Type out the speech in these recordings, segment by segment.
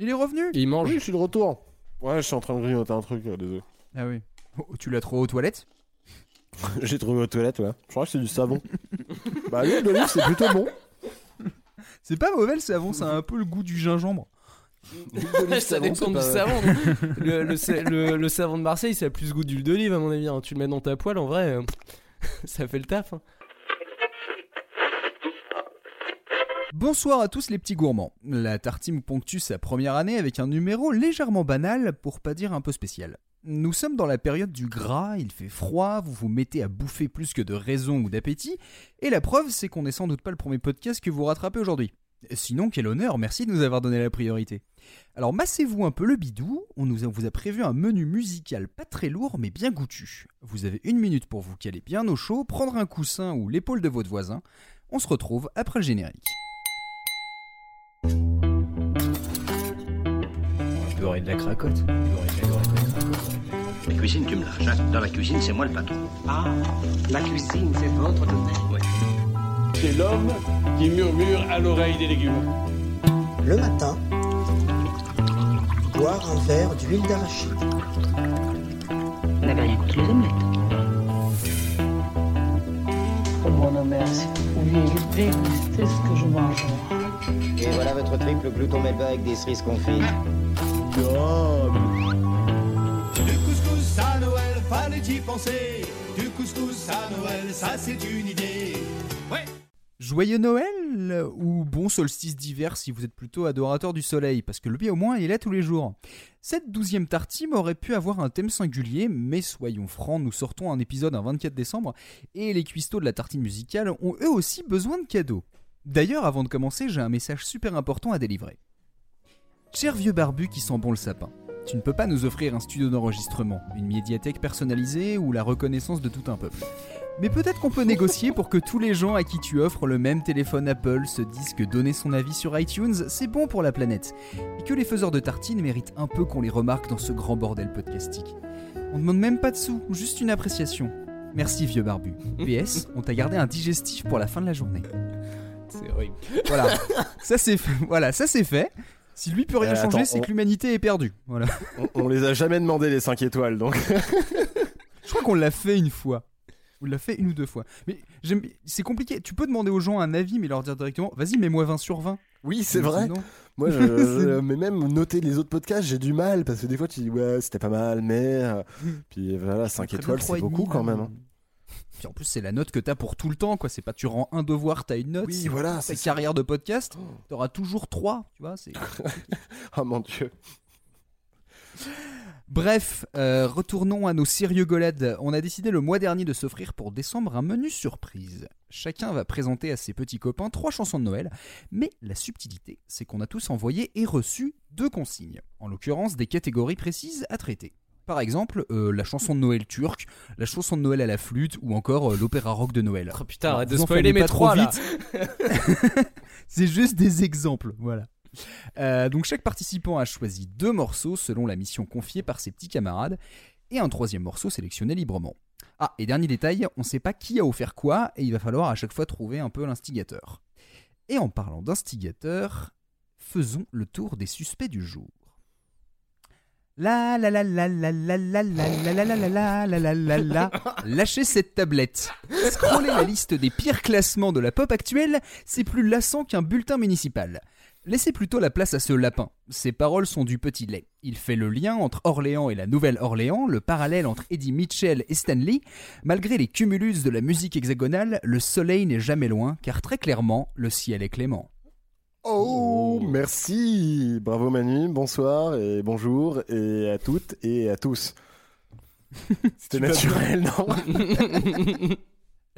Il est revenu il mange. Oui, je suis de retour. Ouais, je suis en train de grignoter un truc, euh, désolé. Ah oui. Oh, tu l'as trouvé aux toilettes J'ai trouvé aux toilettes, ouais. Je crois que c'est du savon. bah, l'huile d'olive, c'est plutôt bon. C'est pas mauvais le savon, ça a un peu le goût du gingembre. Ça savon, dépend du pas- savon. le, le, sa- le- le savon de Marseille, ça a plus goût d'huile d'olive, à mon avis. hein. Tu le mets dans ta poêle, en vrai, euh, ça fait le taf. hein. Bonsoir à tous les petits gourmands. La tartine ponctue sa première année avec un numéro légèrement banal, pour pas dire un peu spécial. Nous sommes dans la période du gras, il fait froid, vous vous mettez à bouffer plus que de raison ou d'appétit, et la preuve c'est qu'on n'est sans doute pas le premier podcast que vous rattrapez aujourd'hui. Sinon, quel honneur, merci de nous avoir donné la priorité. Alors massez-vous un peu le bidou, on vous a prévu un menu musical pas très lourd mais bien goûtu. Vous avez une minute pour vous caler bien au chaud, prendre un coussin ou l'épaule de votre voisin. On se retrouve après le générique. De la cracotte. La cuisine, tu me lâches. hein. Dans la cuisine, c'est moi le patron. Ah, la cuisine, c'est votre domaine. C'est l'homme qui murmure à l'oreille des légumes. Le matin, boire un verre d'huile d'arachide. n'avez rien contre les omelettes. Oh mon mère, si vous pouviez déguster ce que je mange. Et voilà votre triple glouton melba avec des cerises confites. Du couscous à Noël, fallait y penser. Du couscous à Noël, ça c'est une idée. Ouais. Joyeux Noël ou bon solstice d'hiver si vous êtes plutôt adorateur du soleil, parce que lui au moins il est là tous les jours. Cette douzième tartime aurait pu avoir un thème singulier, mais soyons francs, nous sortons un épisode un 24 décembre, et les cuistots de la tartine musicale ont eux aussi besoin de cadeaux. D'ailleurs, avant de commencer, j'ai un message super important à délivrer. Cher vieux barbu qui sent bon le sapin, tu ne peux pas nous offrir un studio d'enregistrement, une médiathèque personnalisée ou la reconnaissance de tout un peuple. Mais peut-être qu'on peut négocier pour que tous les gens à qui tu offres le même téléphone Apple se disent que donner son avis sur iTunes, c'est bon pour la planète. Et que les faiseurs de tartines méritent un peu qu'on les remarque dans ce grand bordel podcastique. On demande même pas de sous, juste une appréciation. Merci vieux barbu. PS, on t'a gardé un digestif pour la fin de la journée. C'est horrible. Voilà, ça c'est fait. Voilà, ça c'est fait. Si lui peut rien Euh, changer, attends, c'est on- que l'humanité est perdue. Voilà. On, on les a jamais demandé les 5 étoiles, donc. Je crois qu'on l'a fait une fois. On l'a fait une ou deux fois. Mais j'aime- c'est compliqué. Tu peux demander aux gens un avis, mais leur dire directement Vas-y, mets-moi 20 sur 20. Oui, c'est Mais vrai. sinon- Moi, je, je- mais même noter les autres podcasts, j'ai du mal parce que des fois, tu dis ouais, c'était pas mal, mais euh, puis voilà, 5 Très bien, étoiles, c'est beaucoup quand là. même. hein. Puis en plus, c'est la note que t'as pour tout le temps, quoi. C'est pas tu rends un devoir, t'as une note. Oui, voilà, c'est carrière de podcast, t'auras toujours 3, tu vois. c'est- Oh mon dieu. Bref, euh, retournons à nos sérieux golades. On a décidé le mois dernier de s'offrir pour décembre un menu surprise. Chacun va présenter à ses petits copains trois chansons de Noël, mais la subtilité, c'est qu'on a tous envoyé et reçu deux consignes, en l'occurrence des catégories précises à traiter. Par exemple, euh, la chanson de Noël turque, la chanson de Noël à la flûte, ou encore euh, l'opéra rock de Noël. Oh putain, arrête de spoiler mes trois là. vite. C'est juste des exemples, voilà. Euh, donc chaque participant a choisi deux morceaux selon la mission confiée par ses petits camarades, et un troisième morceau sélectionné librement. Ah, et dernier détail, on ne sait pas qui a offert quoi, et il va falloir à chaque fois trouver un peu l'instigateur. Et en parlant d'instigateur, faisons le tour des suspects du jour. La la la la la la la la la la la la la Lâchez cette tablette. Scroller la liste des pires classements de la pop actuelle, c'est plus lassant qu'un bulletin municipal. Laissez plutôt la place à ce lapin. Ses paroles sont du petit lait. Il fait le lien entre Orléans et la Nouvelle-Orléans, le parallèle entre Eddie Mitchell et Stanley. Malgré les cumulus de la musique hexagonale, le soleil n'est jamais loin, car très clairement, le ciel est clément. Oh, merci. Bravo Manu, bonsoir et bonjour et à toutes et à tous. C'était naturel, non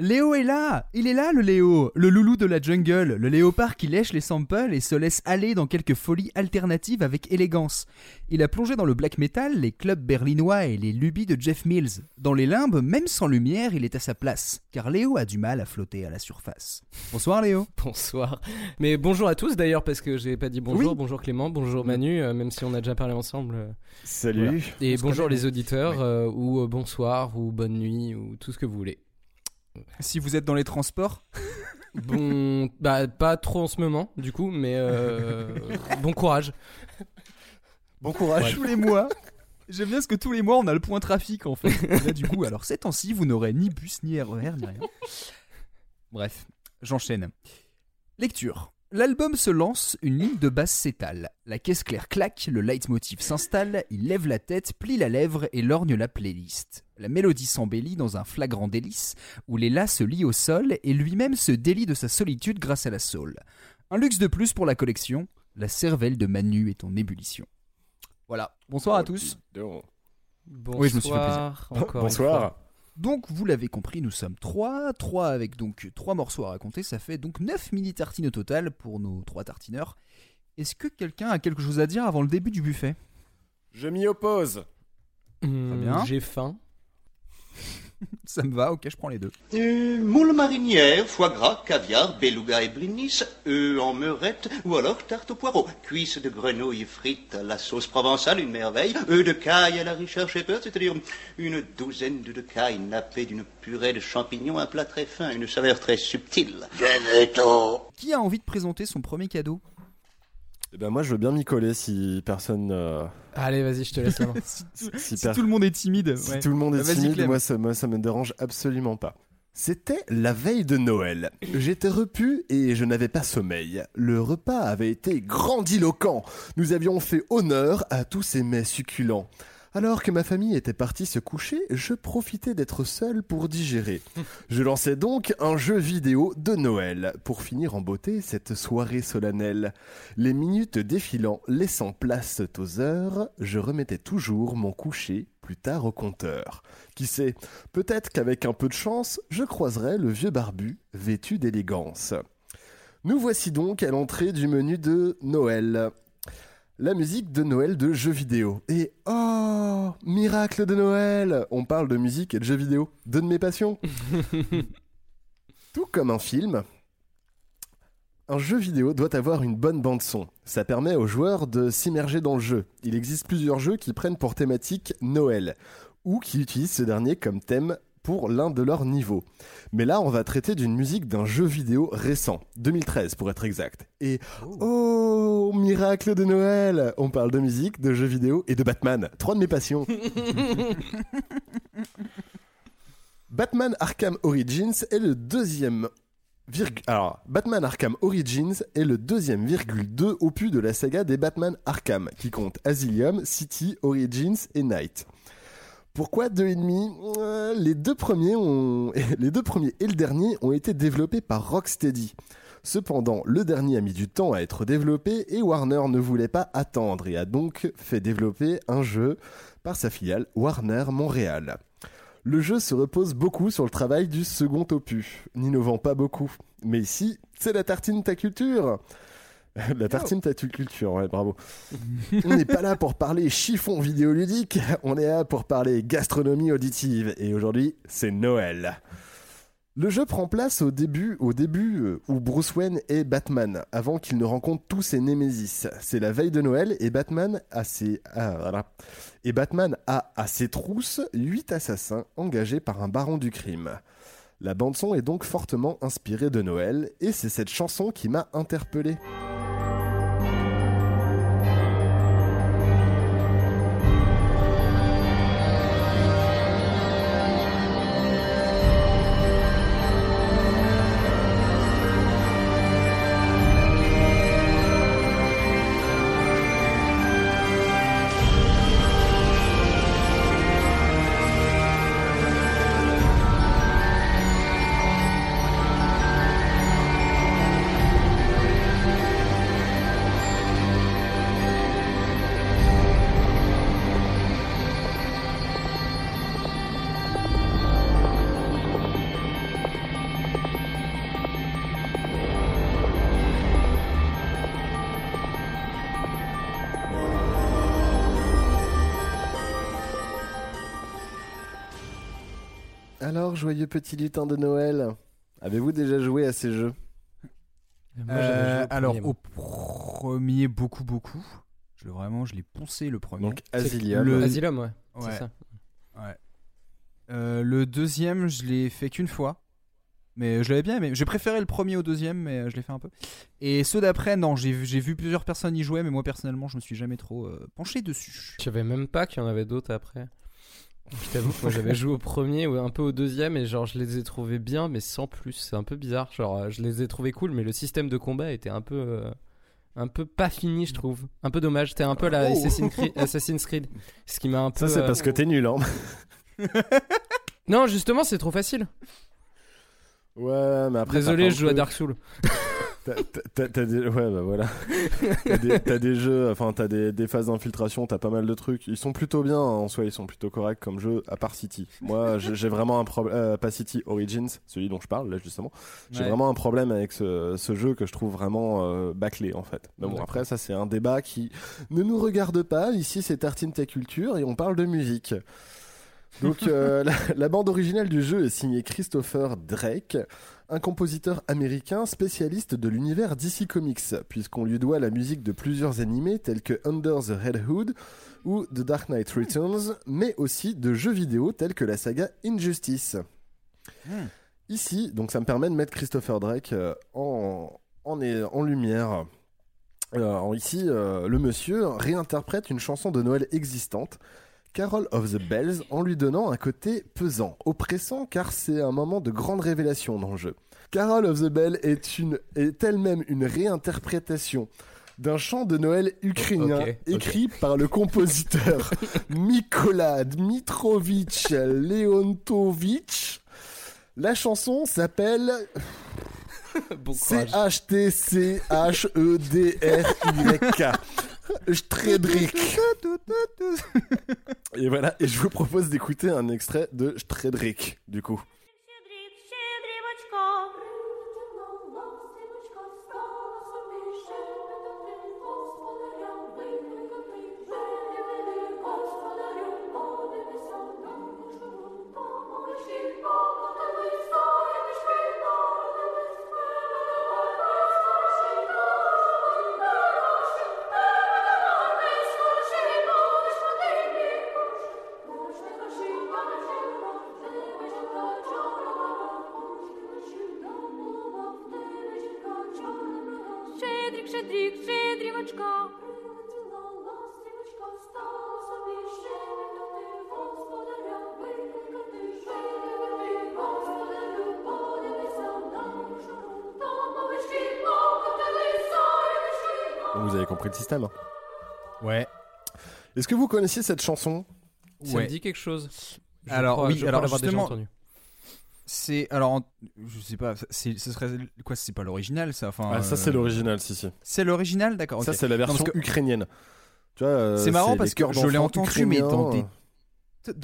Léo est là Il est là le Léo Le loulou de la jungle, le léopard qui lèche les samples et se laisse aller dans quelques folies alternatives avec élégance. Il a plongé dans le black metal, les clubs berlinois et les lubies de Jeff Mills. Dans les limbes, même sans lumière, il est à sa place, car Léo a du mal à flotter à la surface. Bonsoir Léo Bonsoir. Mais bonjour à tous d'ailleurs, parce que j'ai pas dit bonjour. Oui. Bonjour Clément, bonjour Manu, euh, même si on a déjà parlé ensemble. euh, Salut. voilà. Et On bonjour les auditeurs, euh, ou euh, bonsoir, ou bonne nuit, ou tout ce que vous voulez. Si vous êtes dans les transports Bon, bah pas trop en ce moment, du coup, mais euh, bon courage. Bon courage. tous les mois. J'aime bien ce que tous les mois on a le point trafic en fait. Et là du coup, alors ces temps-ci vous n'aurez ni bus ni RER ni rien. Bref, j'enchaîne. Lecture. L'album se lance, une ligne de basse s'étale. La caisse claire claque, le leitmotiv s'installe, il lève la tête, plie la lèvre et lorgne la playlist. La mélodie s'embellit dans un flagrant délice, où Léla se lie au sol et lui-même se délie de sa solitude grâce à la soul. Un luxe de plus pour la collection, la cervelle de Manu est en ébullition. Voilà, bonsoir à tous. Donc, Bonsoir. Oui, je me suis fait Encore une fois. Bonsoir. Donc, vous l'avez compris, nous sommes trois. Trois avec donc trois morceaux à raconter. Ça fait donc 9 mini tartines au total pour nos trois tartineurs. Est-ce que quelqu'un a quelque chose à dire avant le début du buffet? Je m'y oppose. Bien. J'ai faim. Ça me va, ok, je prends les deux. Euh, moule marinière, foie gras, caviar, beluga et blinis, œufs en meurette ou alors tarte au poireau, cuisses de grenouille frites à la sauce provençale, une merveille, œufs de caille à la Richard Shepherd, c'est-à-dire une douzaine de cailles nappées d'une purée de champignons, un plat très fin, une saveur très subtile. Qui a envie de présenter son premier cadeau? Eh ben moi je veux bien m'y coller si personne... euh, Allez, vas-y, je te laisse la main. Si, si si per- tout le monde est timide. Si ouais. tout le monde est timide, moi ça, moi ça me dérange absolument pas. C'était la veille de Noël. J'étais repu et je n'avais pas sommeil. Le repas avait été grandiloquent. Nous avions fait honneur à tous ces mets succulents. Alors que ma famille était partie se coucher, je profitais d'être seul pour digérer. Je lançais donc un jeu vidéo de Noël pour finir en beauté cette soirée solennelle. Les minutes défilant, laissant place aux heures, je remettais toujours mon coucher plus tard au compteur. Qui sait, peut-être qu'avec un peu de chance, je croiserai le vieux barbu, vêtu d'élégance. Nous voici donc à l'entrée du menu de Noël. La musique de Noël de jeux vidéo. Et oh, miracle de Noël On parle de musique et de jeux vidéo. Deux de mes passions. Tout comme un film, un jeu vidéo doit avoir une bonne bande son. Ça permet aux joueurs de s'immerger dans le jeu. Il existe plusieurs jeux qui prennent pour thématique Noël, ou qui utilisent ce dernier comme thème pour l'un de leurs niveaux. Mais là, on va traiter d'une musique d'un jeu vidéo récent, 2013 pour être exact. Et oh, miracle de Noël On parle de musique, de jeux vidéo et de Batman. Trois de mes passions. Batman Arkham Origins est le deuxième Alors, Batman Arkham Origins est le deuxième virgule 2 opus de la saga des Batman Arkham, qui compte Asylum, City, Origins et Night. Pourquoi deux et demi Euh, Les deux premiers les deux premiers et le dernier ont été développés par Rocksteady. Cependant, le dernier a mis du temps à être développé et Warner ne voulait pas attendre et a donc fait développer un jeu par sa filiale Warner Montréal. Le jeu se repose beaucoup sur le travail du second opus, n'innovant pas beaucoup. Mais ici, c'est la tartine ta culture La tartine ta culture, ouais, bravo. on n'est pas là pour parler chiffon vidéoludique, on est là pour parler gastronomie auditive. Et aujourd'hui, c'est Noël. Le jeu prend place au début, au début euh, où Bruce Wayne est Batman, avant qu'il ne rencontre tous ses némésis. C'est la veille de Noël et Batman a ses, ah, voilà. Et Batman a à ses trousses huit assassins engagés par un baron du crime. La bande son est donc fortement inspirée de Noël et c'est cette chanson qui m'a interpellé. Joyeux petit lutin de Noël, avez-vous déjà joué à ces jeux Moi, Euh, joué au alors, premier, au premier, beaucoup, beaucoup. Je l'ai vraiment, je l'ai poncé le premier. Donc, Asylum. le- Asylum, ouais. Ouais. C'est ça. Euh, le deuxième, je l'ai fait qu'une fois. Mais je l'avais bien aimé. J'ai préféré le premier au deuxième, mais euh, je l'ai fait un peu. Et ceux d'après, non, j'ai vu, j'ai vu plusieurs personnes y jouer, mais moi personnellement, je me suis jamais trop euh, penché dessus. Je savais même pas qu'il y en avait d'autres après. Je t'avoue que moi j'avais joué au premier ou un peu au deuxième et genre je les ai trouvés bien mais sans plus. C'est un peu bizarre. Genre euh, je les ai trouvés cool mais le système de combat était un peu euh, un peu pas fini je trouve. Un peu dommage. C'était un peu la Oh. Assassin's Creed, Assassin's Creed. Ce qui m'a un peu. Ça, c'est euh, parce que t'es nul, hein. Non justement c'est trop facile. Ouais, mais après. Désolé je joue à Dark Souls. T'as- des... Ouais, bah voilà. T'as des, jeux, enfin, t'as des, des phases d'infiltration, t'as pas mal de trucs. Ils sont plutôt bien, hein, en soi, ils sont plutôt corrects comme jeu, à part City. Moi, j'ai vraiment un problème, euh, pas City Origins, celui dont je parle, là, justement. J'ai Ouais. vraiment un problème avec ce, ce jeu que je trouve vraiment euh, bâclé, en fait. Mais bon, après, ça, c'est un débat qui ne nous regarde pas. Ici, c'est Tartine Ta Culture et on parle de musique. Donc, euh, la, la bande originale du jeu est signée Christopher Drake, un compositeur américain spécialiste de l'univers DC Comics, puisqu'on lui doit la musique de plusieurs animés tels que Under the Red Hood ou The Dark Knight Returns, mais aussi de jeux vidéo tels que la saga Injustice. Hmm. Ici, donc ça me permet de mettre Christopher Drake euh, en, en, en lumière. Alors ici, euh, le monsieur réinterprète une chanson de Noël existante, Carol of the Bells, en lui donnant un côté pesant, oppressant, car c'est un moment de grande révélation dans le jeu. Carol of the Bells est, une, est elle-même une réinterprétation d'un chant de Noël ukrainien écrit par le compositeur Mikola Dmitrovitch Leontovitch. La chanson s'appelle bon. C-H-T-C-H-E-D-R-Y-K. Stredrik. Et voilà, et je vous propose d'écouter un extrait de Stredrik, du coup. Compris le système. Ouais. Est-ce que vous connaissiez cette chanson? Ça Ouais. me dit quelque chose. Je Alors, crois- oui, je crois alors, déjà justement- entendu. C'est alors, je sais pas, c'est, ce serait quoi C'est pas l'original, ça. Enfin, Ah, ça c'est euh, l'original, si si. C'est l'original, d'accord. Ça c'est la version que- ukrainienne. Tu vois, euh, C'est marrant parce que je l'ai entendu, mais dans des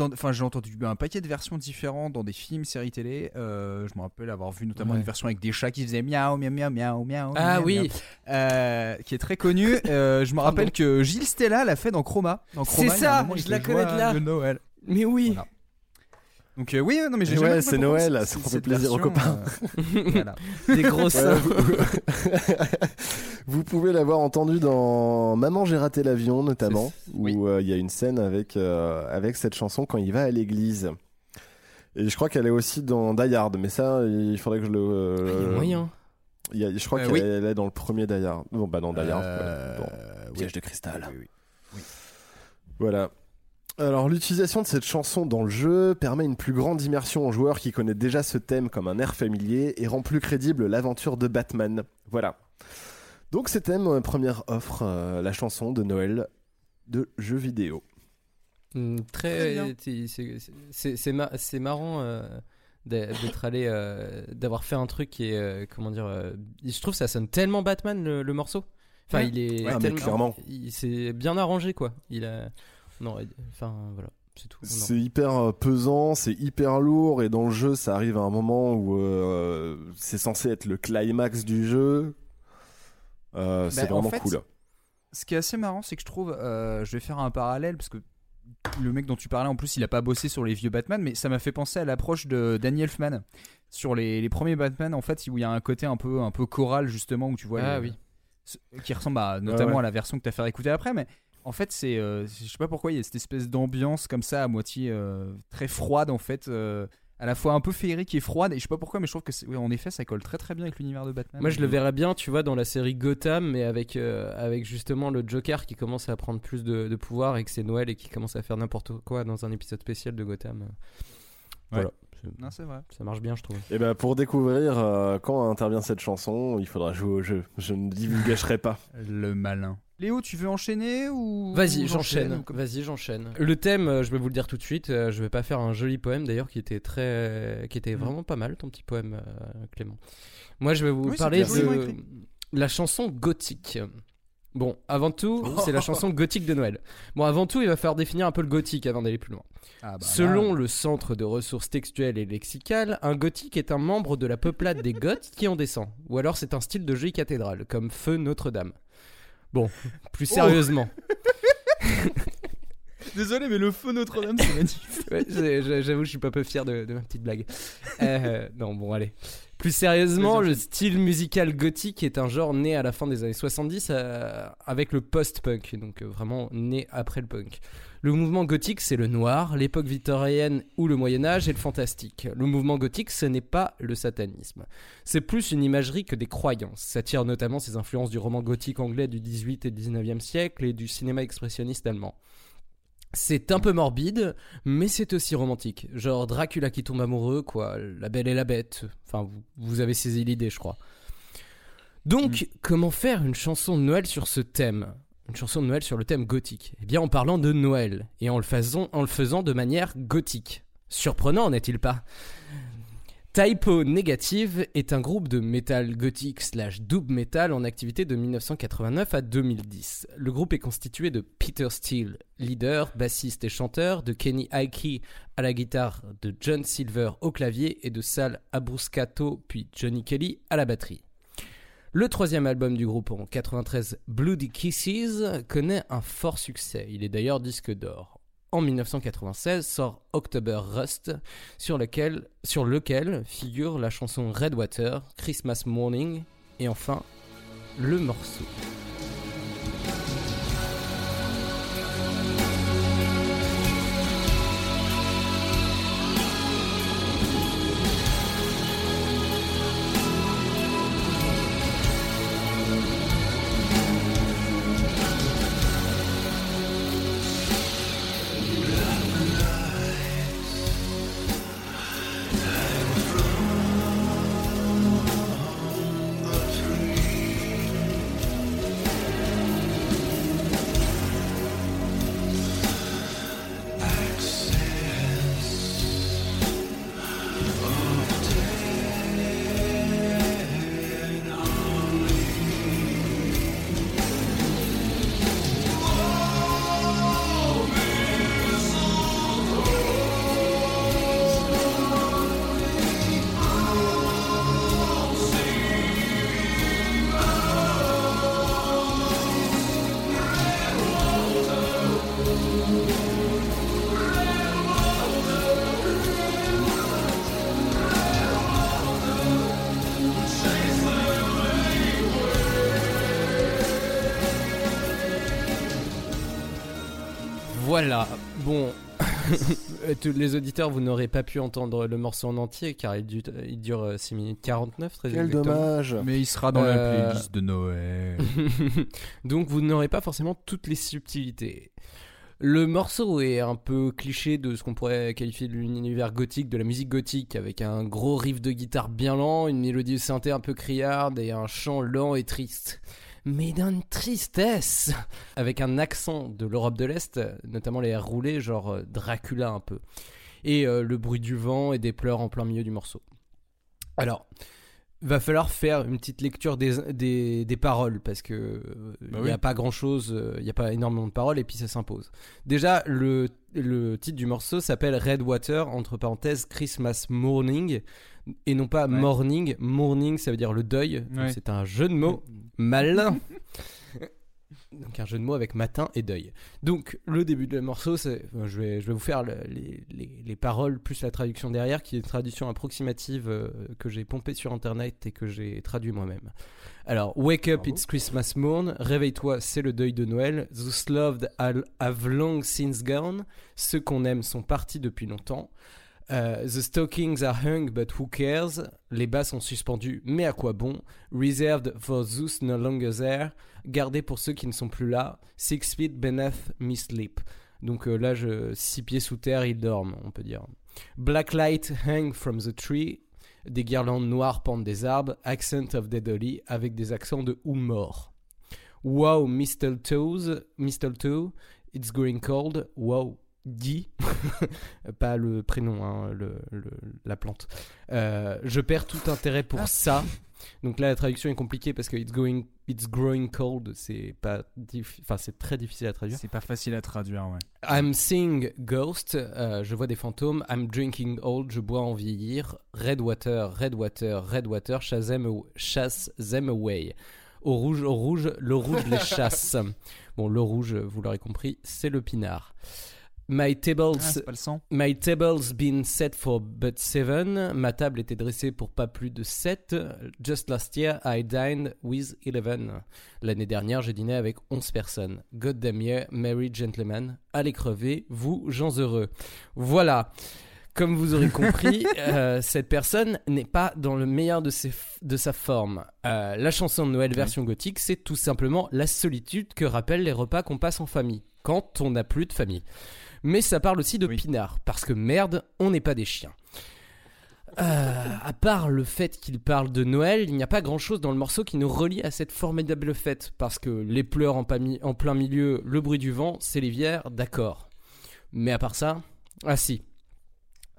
Enfin, j'ai entendu un paquet de versions différentes dans des films, séries télé. Euh, je me rappelle avoir vu notamment Ouais. une version avec des chats qui faisaient miaou, miaou, miaou, miaou, miaou. Ah miaou, oui. miaou, euh, qui est très connue. Euh, je me rappelle que Gilles Stella l'a fait dans Chroma. Dans C'est Chroma, ça, moment, je la connais de là. le Noël. Mais oui. Voilà. Donc euh, oui, non mais j'ai ouais, c'est Noël, c'est- ça fait plaisir aux version, copains. euh, voilà. Des gros seins. vous... pouvez l'avoir entendu dans Maman j'ai raté l'avion notamment, où euh, il y a une scène avec, euh, avec cette chanson quand il va à l'église. Et je crois qu'elle est aussi dans Die Hard, mais ça, il faudrait que je le. euh, Ah, Il y a moyen. il y a- je crois Euh, qu'elle oui. est dans le premier Die Hard. Non, bah dans Die Hard. Euh, oui. Piège de cristal. Oui, oui. Voilà. Alors l'utilisation de cette chanson dans le jeu permet une plus grande immersion au joueur qui connaît déjà ce thème comme un air familier et rend plus crédible l'aventure de Batman. Voilà. Donc c'était ma première offre, euh, la chanson de Noël de jeux vidéo. Mm, Très c'est- c'est c'est ma- c'est marrant euh, d'être allé, euh, d'avoir fait un truc qui est, euh, comment dire, euh, je trouve que ça sonne tellement Batman le, le morceau. Enfin, Ouais. il est Ouais, mais tellement, clairement. il s'est bien arrangé quoi. Il a, non, enfin voilà, c'est tout. Non. C'est hyper pesant, c'est hyper lourd et dans le jeu ça arrive à un moment où euh, c'est censé être le climax du jeu. Euh, c'est Bah, en vraiment fait, cool. Ce qui est assez marrant, c'est que je trouve, euh, je vais faire un parallèle parce que le mec dont tu parlais, en plus, il a pas bossé sur les vieux Batman, mais ça m'a fait penser à l'approche de Danny Elfman sur les, les premiers Batman, en fait, où il y a un côté un peu, un peu choral justement où tu vois, Ah les- oui. ce- qui ressemble à, notamment ouais. à la version que tu as fait écouter après, mais en fait, c'est, euh, je sais pas pourquoi, il y a cette espèce d'ambiance comme ça, à moitié euh, très froide en fait. À la fois un peu féerique et froide. Et je sais pas pourquoi, mais je trouve que c'est- ouais, en effet, ça colle très très bien avec l'univers de Batman. Moi, je le verrais bien, tu vois, dans la série Gotham, mais avec, euh, avec justement le Joker qui commence à prendre plus de, de pouvoir et que c'est Noël et qui commence à faire n'importe quoi dans un épisode spécial de Gotham. Voilà. C'est- Non, c'est vrai. Ça marche bien, je trouve. Et ben pour découvrir euh, quand intervient cette chanson, il faudra jouer au jeu. Je ne divulgacherai pas. Le malin. Léo, tu veux enchaîner ou Vas-y, j'enchaîne. comme- Vas-y, j'enchaîne. Le thème, euh, je vais vous le dire tout de suite. euh, Je vais pas faire un joli poème d'ailleurs qui était très, qui était Mm. vraiment pas mal ton petit poème, euh, Clément. Moi, je vais vous Oui, parler de la chanson gothique. Bon, avant tout, Oh. c'est la chanson gothique de Noël. Bon, avant tout, il va falloir définir un peu le gothique avant d'aller plus loin. Ah bah Selon là. le Centre de ressources textuelles et lexicales, un gothique est un membre de la peuplade des Goths qui en descend. Ou alors c'est un style de jolie cathédrale, comme Feu Notre-Dame. Bon, plus Oh. Désolé, mais le feu Notre-Dame, c'est magnifique. Ouais, J'avoue, je suis pas peu fier de, de ma petite blague. Euh, non, bon, allez. Plus sérieusement, le style musical gothique est un genre né à la fin des années 70 euh, avec le post-punk, donc euh, vraiment né après le punk. Le mouvement gothique, c'est le noir, l'époque victorienne ou le Moyen Âge et le fantastique. Le mouvement gothique, ce n'est pas le satanisme. C'est plus une imagerie que des croyances. Ça tire notamment ses influences du roman gothique anglais du 18 et 19e siècle et du cinéma expressionniste allemand. C'est un peu morbide, mais c'est aussi romantique. Genre Dracula qui tombe amoureux, quoi. La belle et la bête. Enfin, vous, vous avez saisi l'idée, je crois. Donc, comment faire une chanson de Noël sur ce thème? Une chanson de Noël sur le thème gothique Eh bien, en parlant de Noël, et en le faisant, en le faisant de manière gothique. Surprenant, n'est-il pas? Typo Negative est un groupe de metal gothique slash dub metal en activité de 1989 à 2010. Le groupe est constitué de Peter Steele, leader, bassiste et chanteur, de Kenny Aiki à la guitare, de John Silver au clavier et de Sal Abruscato puis Johnny Kelly à la batterie. Le troisième album du groupe en 93, Bloody Kisses, connaît un fort succès. Il est d'ailleurs disque d'or. En 1996 sort October Rust, sur lequel, sur figure la chanson Redwater, Christmas Morning, et enfin le morceau. Tous les auditeurs, vous n'aurez pas pu entendre le morceau en entier car il, du- il dure euh, 6 minutes 49, très Quel exactement. dommage. Mais il sera dans Euh, la playlist de Noël. Donc vous n'aurez pas forcément toutes les subtilités. Le morceau est un peu cliché de ce qu'on pourrait qualifier de l'univers gothique, de la musique gothique, avec un gros riff de guitare bien lent, une mélodie de synthé un peu criarde et un chant lent et triste. Mais d'une tristesse Avec un accent de l'Europe de l'Est, notamment les airs roulés, genre euh, Dracula un peu. Et euh, le bruit du vent et des pleurs en plein milieu du morceau. Alors, va falloir faire une petite lecture des, des, des paroles parce que euh, il Bah n'y oui. a pas grand chose, il n'y a pas énormément de paroles et puis ça s'impose. Déjà, le, le titre du morceau s'appelle Red Water, entre parenthèses Christmas Morning, et non pas Ouais. morning. Morning, ça veut dire le deuil. Ouais. C'est un jeu de mots malin. Donc un jeu de mots avec matin et deuil. Donc le début de le morceau, c'est, je, vais, je vais vous faire le- les, les- les paroles plus la traduction derrière, qui est une traduction approximative euh, que j'ai pompée sur internet et que j'ai traduit moi-même. Alors, wake up, Bravo. it's Christmas morn. Réveille-toi, c'est le deuil de Noël. Those loved have long since gone. Ceux qu'on aime sont partis depuis longtemps. Euh, the stockings are hung, but who cares? Les bas sont suspendus, mais à quoi bon? Reserved for those no longer there. Gardé pour ceux qui ne sont plus là. Six feet beneath me sleep. Donc euh, là, six pieds sous terre, ils dorment, on peut dire. Black light hang from the tree. Des guirlandes noires pendent des arbres. Accent of dead Holly avec des accents de ou mort. Wow, mistletoes, mistletoe, it's growing cold. Wow, dit, pas le prénom, hein, le, le- la plante. Euh, je perds tout intérêt pour ça. Donc là, la traduction est compliquée parce que it's going, it's growing cold, c'est pas, enfin c'est très difficile à traduire. C'est pas facile à traduire, ouais. I'm seeing ghosts, euh, je vois des fantômes. I'm drinking old, je bois en vieillir. Red water, red water, red water, chasse them, chasse them away. Au rouge, au rouge, le rouge les chasse. Bon, le rouge, vous l'aurez compris, c'est le pinard. My tables, Ah. My table's been set for but seven. Ma table était dressée pour pas plus de 7. Just last year, I dined with 11. L'année dernière, j'ai dîné avec 11 personnes. God damn yeah, merry gentlemen. Allez crever, vous, gens heureux. Voilà. Comme vous aurez compris, euh, cette personne n'est pas dans le meilleur de, ses de sa forme. Euh, la chanson de Noël version gothique, c'est tout simplement la solitude que rappellent les repas qu'on passe en famille, quand on n'a plus de famille. Mais ça parle aussi de pinard, parce que merde, on n'est pas des chiens. Euh, à part le fait qu'il parle de Noël, il n'y a pas grand chose dans le morceau qui nous relie à cette formidable fête. Parce que les pleurs en, plein milieu, le bruit du vent, c'est l'hiver, d'accord. Mais à part ça, ah si.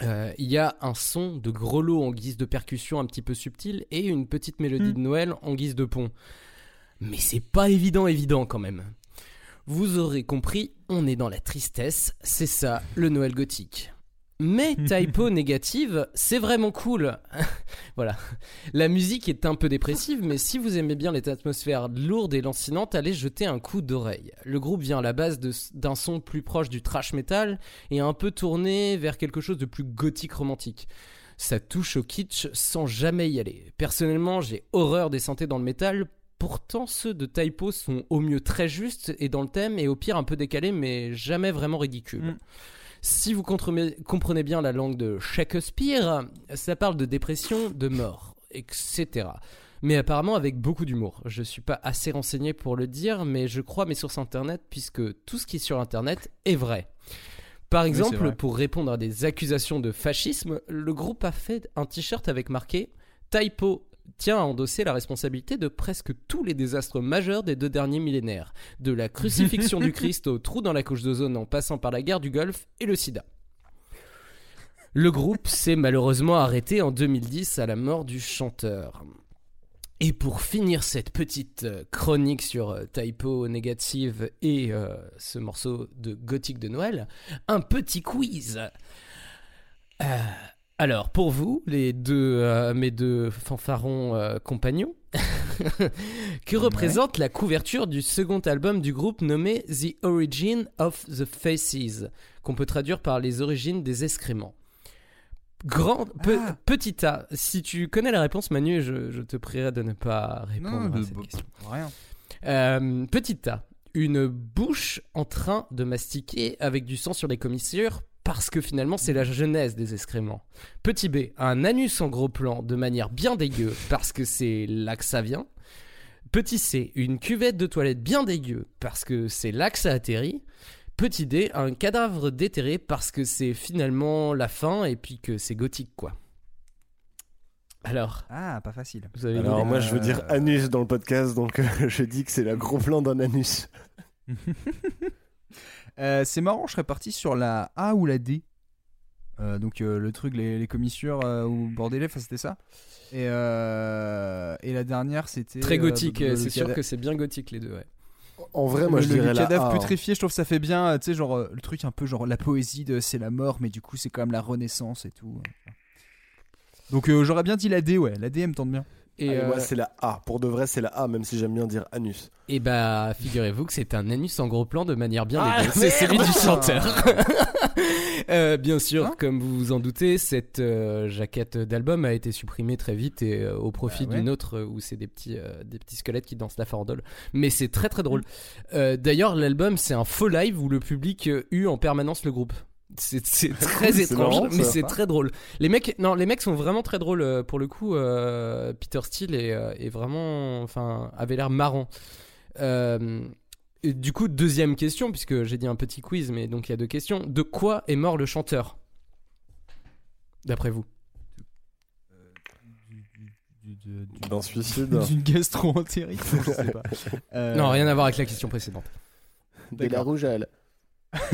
Euh, Il y a un son de grelot en guise de percussion un petit peu subtil et une petite mélodie de Noël en guise de pont. Mais c'est pas évident, évident quand même. Vous aurez compris, on est dans la tristesse, c'est ça le Noël gothique. Mais typo négative, c'est vraiment cool. voilà. La musique est un peu dépressive, mais si vous aimez bien les atmosphères lourdes et lancinantes, allez jeter un coup d'oreille. Le groupe vient à la base d'un son plus proche du thrash metal et un peu tourné vers quelque chose de plus gothique romantique. Ça touche au kitsch sans jamais y aller. Personnellement, j'ai horreur des synthés dans le métal. Pourtant, ceux de Typo sont au mieux très justes et dans le thème, et au pire un peu décalés, mais jamais vraiment ridicules. Si vous comprenez, bien la langue de Shakespeare, ça parle de dépression, de mort, etc. Mais apparemment avec beaucoup d'humour. Je suis pas assez renseigné pour le dire, mais je crois mes sources internet puisque tout ce qui est sur internet est vrai. Par exemple, pour répondre à des accusations de fascisme, le groupe a fait un t-shirt avec marqué Typo tient à endosser la responsabilité de presque tous les désastres majeurs des deux derniers millénaires, de la crucifixion du Christ au trou dans la couche d'ozone en passant par la guerre du Golfe et le sida. Le groupe s'est malheureusement arrêté en 2010 à la mort du chanteur. Et pour finir cette petite euh, chronique sur euh, typo négative et euh, ce morceau de gothique de Noël, un petit quiz. Euh, alors, pour vous, les deux, euh, mes deux fanfarons euh, compagnons, que représente la couverture du second album du groupe nommé The Origin of the Faces, qu'on peut traduire par les origines des excréments? Grand, pe- Ah. petit A, si tu connais la réponse, Manu, je, je te prierai de ne pas répondre Non, à cette question. Rien. Euh, petit A, une bouche en train de mastiquer avec du sang sur les commissures parce que finalement c'est la genèse des excréments. Petit B, un anus en gros plan de manière bien dégueu parce que c'est là que ça vient. Petit C, une cuvette de toilette bien dégueu parce que c'est là que ça atterrit. Petit D, un cadavre déterré parce que c'est finalement la fin et puis que c'est gothique quoi. Alors, Ah, pas facile. vous avez une Alors moi je veux dire Euh, anus dans le podcast, donc euh, je dis que c'est la gros plan d'un anus. Euh, c'est marrant, je serais parti sur la A ou la D. Euh, donc euh, le truc, les, les commissures euh, ou bordelais, enfin c'était ça. Et, euh, et la dernière c'était. Très gothique, le- le c'est sûr que c'est bien gothique les deux. Ouais. En vrai, moi le, je le dirais la cadavre A. hein. putréfié, je trouve que ça fait bien, tu sais, genre le truc un peu genre la poésie de c'est la mort, mais du coup c'est quand même la renaissance et tout. Donc euh, j'aurais bien dit la D, ouais, la D elle me tente bien. Et, Allez, moi euh, c'est la A. Pour de vrai c'est la A, même si j'aime bien dire anus. Et bah, figurez-vous que c'est un anus en gros plan de manière bien Ah. C'est celui du chanteur. Euh, bien sûr, Hein comme vous vous en doutez, cette euh, jaquette d'album a été supprimée très vite et euh, au profit Bah ouais. d'une autre où c'est des petits, des petits squelettes qui dansent la farandole. Mais c'est très très drôle. Euh, D'ailleurs, l'album c'est un faux live où le public eut en permanence le groupe. C'est très étrange, marrant, mais c'est très drôle. Les mecs, non, les mecs sont vraiment très drôles euh, pour le coup. euh, Peter Steele est, euh, est vraiment, enfin, avait l'air marrant. Euh, et du coup, deuxième question, puisque j'ai dit un petit quiz, mais donc il y a deux questions. De quoi est mort le chanteur D'après vous? D'un suicide. D'une gastro-entérite. Euh, Non, rien à voir avec la question précédente. De la rougeole.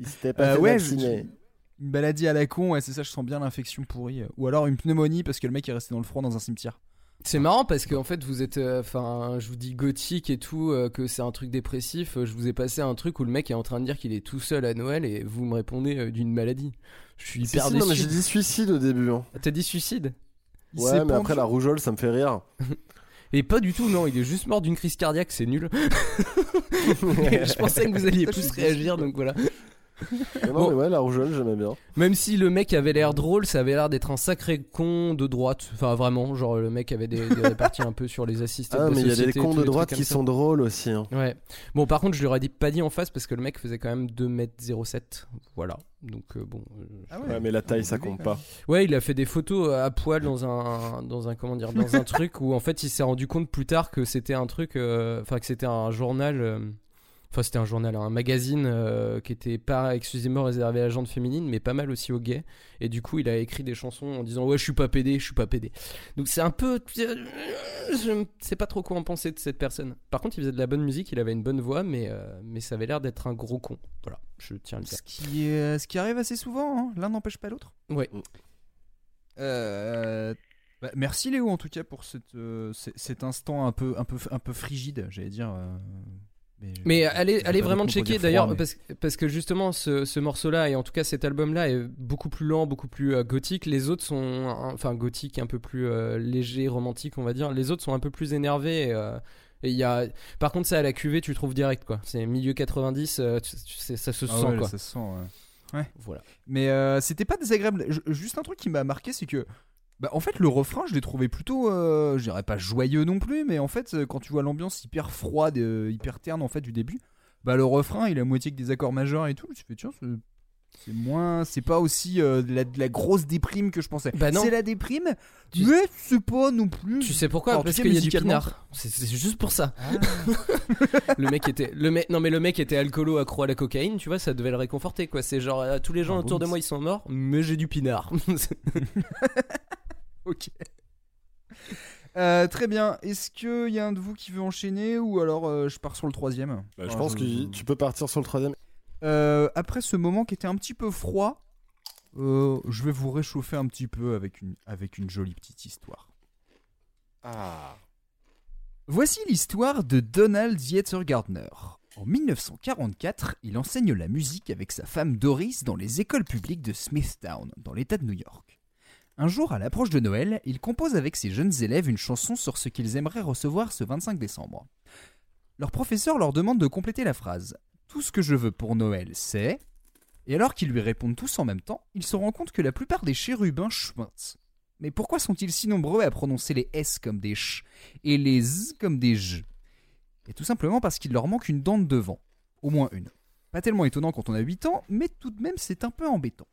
Il s'était pas Euh, fait ouais, vacciner. je- une maladie à la con, ouais, c'est ça, je sens bien l'infection pourrie. Ou alors une pneumonie parce que le mec est resté dans le froid dans un cimetière. C'est marrant parce qu'en fait vous êtes, euh, enfin, je vous dis gothique et tout, euh, que c'est un truc dépressif. euh, Je vous ai passé un truc où le mec est en train de dire qu'il est tout seul à Noël et vous me répondez euh, d'une maladie. Je suis Si, hyper si, non, mais déçu. j'ai dit suicide au début. hein. T'as dit suicide? Il Ouais, mais pendu- après la rougeole, ça me fait rire. Et pas du tout, non, il est juste mort d'une crise cardiaque, c'est nul. je pensais que vous alliez plus réagir, donc voilà. Mais non, Bon. mais ouais, la rougeole, j'aimais bien. Même si le mec avait l'air drôle, ça avait l'air d'être un sacré con de droite. Enfin, vraiment, genre le mec avait des, des réparties un peu sur les assistants. Ah, de mais il y a des cons de droite qui ça. sont drôles aussi. hein. Ouais. Bon, par contre, je lui aurais dit pas dit en face parce que le mec faisait quand même 2m07. Voilà. Donc, euh, bon. euh, Ah Ouais, mais la taille, ça compte pas. Ouais, il a fait des photos à poil dans un, dans un, comment dire, dans un truc où en fait il s'est rendu compte plus tard que c'était un truc, euh, enfin que c'était un journal, euh, enfin c'était un journal, un magazine euh, qui était pas exclusivement réservé à la gente féminine, mais pas mal aussi aux gays. Et du coup, il a écrit des chansons en disant ouais, je suis pas pédé, je suis pas pédé. Donc c'est un peu, je ne sais pas trop quoi en penser de cette personne. Par contre, il faisait de la bonne musique, il avait une bonne voix, mais euh, mais ça avait l'air d'être un gros con. Voilà, je tiens à le dire. Ce qui, est- ce qui arrive assez souvent, hein. l'un n'empêche pas l'autre. Ouais. Euh, bah, merci Léo en tout cas pour cette, euh, cet instant un peu, un peu, un peu frigide, j'allais dire. euh, mais Mais allez, allez vraiment checker d'ailleurs mais- parce, parce que justement ce, ce morceau-là et en tout cas cet album-là est beaucoup plus lent, beaucoup plus euh, gothique. Les autres sont euh, enfin gothique, un peu plus euh, léger, romantique, on va dire. Les autres sont un peu plus énervés. Et, euh, et y a, par contre, ça à la cuvée, tu le trouves direct quoi. C'est milieu 90, euh, tu- tu sais, ça se Ah sent ouais, quoi. ça se sent, ouais. Ouais. Voilà. Mais euh, c'était pas désagréable. Je- juste un truc qui m'a marqué, c'est que. Bah, en fait, le refrain, je l'ai trouvé plutôt, euh, je dirais pas joyeux non plus, mais en fait, euh, quand tu vois l'ambiance hyper froide, euh, hyper terne en fait du début, bah le refrain, il est à moitié que des accords majeurs et tout. Tu fais tiens, c'est- moins, c'est pas aussi euh, de, la, de la grosse déprime que je pensais. Bah non. C'est la déprime, Tu- mais c'est pas non plus. Tu sais pourquoi? Alors, Parce qu'il y a du pinard. C'est juste pour ça. Ah. le mec était, le mec, non mais le mec était alcoolo, accro à la cocaïne, tu vois, ça devait le réconforter quoi. C'est genre tous les gens Ah, autour de moi ils sont morts, mais j'ai du pinard. Ok. Euh, très bien. Est-ce qu'il y a un de vous qui veut enchaîner ou alors euh, je pars sur le troisième? Bah, je pense que tu peux partir sur le troisième. Euh, après ce moment qui était un petit peu froid, euh, je vais vous réchauffer un petit peu avec une, avec une jolie petite histoire. Ah. Voici l'histoire de Donald Yeater Gardner. En 1944, il enseigne la musique avec sa femme Doris dans les écoles publiques de Smithtown, dans l'État de New York. Un jour, à l'approche de Noël, il compose avec ses jeunes élèves une chanson sur ce qu'ils aimeraient recevoir ce 25 décembre. Leur professeur leur demande de compléter la phrase Tout ce que je veux pour Noël, c'est. Et alors qu'ils lui répondent tous en même temps, il se rend compte que la plupart des chérubins chuintent. Mais pourquoi sont-ils si nombreux à prononcer les S comme des ch et les Z comme des J? Et tout simplement parce qu'il leur manque une dent de devant. Au moins une. Pas tellement étonnant quand on a 8 ans, mais tout de même c'est un peu embêtant.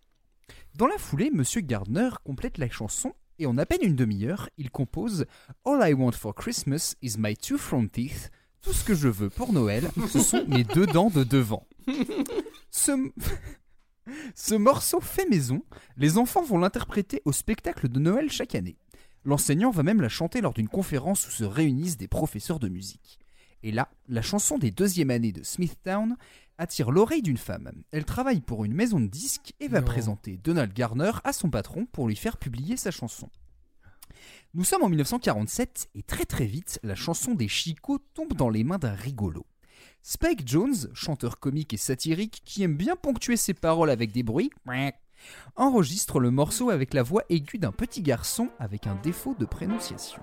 Dans la foulée, Monsieur Gardner complète la chanson et en à peine une demi-heure, il compose All I want for Christmas is my two front teeth. Tout ce que je veux pour Noël, ce sont mes deux dents de devant. Ce, ce morceau fait maison, les enfants vont l'interpréter au spectacle de Noël chaque année. L'enseignant va même la chanter lors d'une conférence où se réunissent des professeurs de musique. Et là, la chanson des deuxièmes années de Smithtown attire l'oreille d'une femme. Elle travaille pour une maison de disques et va Non. présenter Donald Garner à son patron pour lui faire publier sa chanson. Nous sommes en 1947 et très très vite, la chanson des Chicots tombe dans les mains d'un rigolo. Spike Jones, chanteur comique et satirique qui aime bien ponctuer ses paroles avec des bruits, enregistre le morceau avec la voix aiguë d'un petit garçon avec un défaut de prononciation.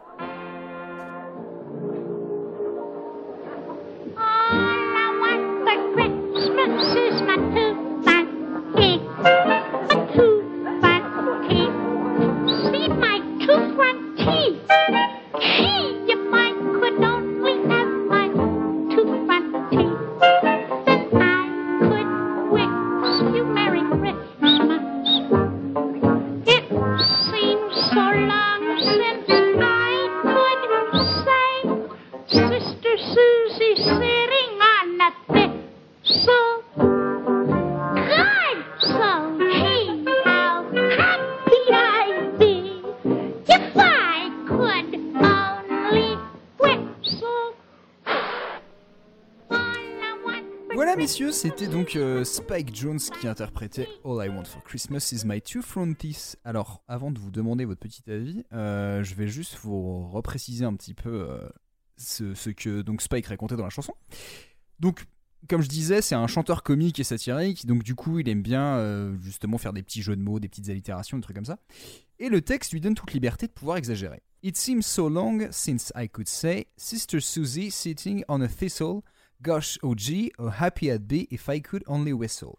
Donc euh, Spike Jones qui interprétait All I Want for Christmas is My Two Front Teeth. Alors, avant de vous demander votre petit avis, euh, je vais juste vous repréciser un petit peu euh, ce, que donc Spike racontait dans la chanson. Donc, comme je disais, c'est un chanteur comique et satirique, donc du coup, il aime bien justement faire des petits jeux de mots, des petites allitérations, des trucs comme ça. Et le texte lui donne toute liberté de pouvoir exagérer. It seems so long since I could say Sister Susie sitting on a thistle. Gosh, oh gee, how happy I'd be if I could only whistle.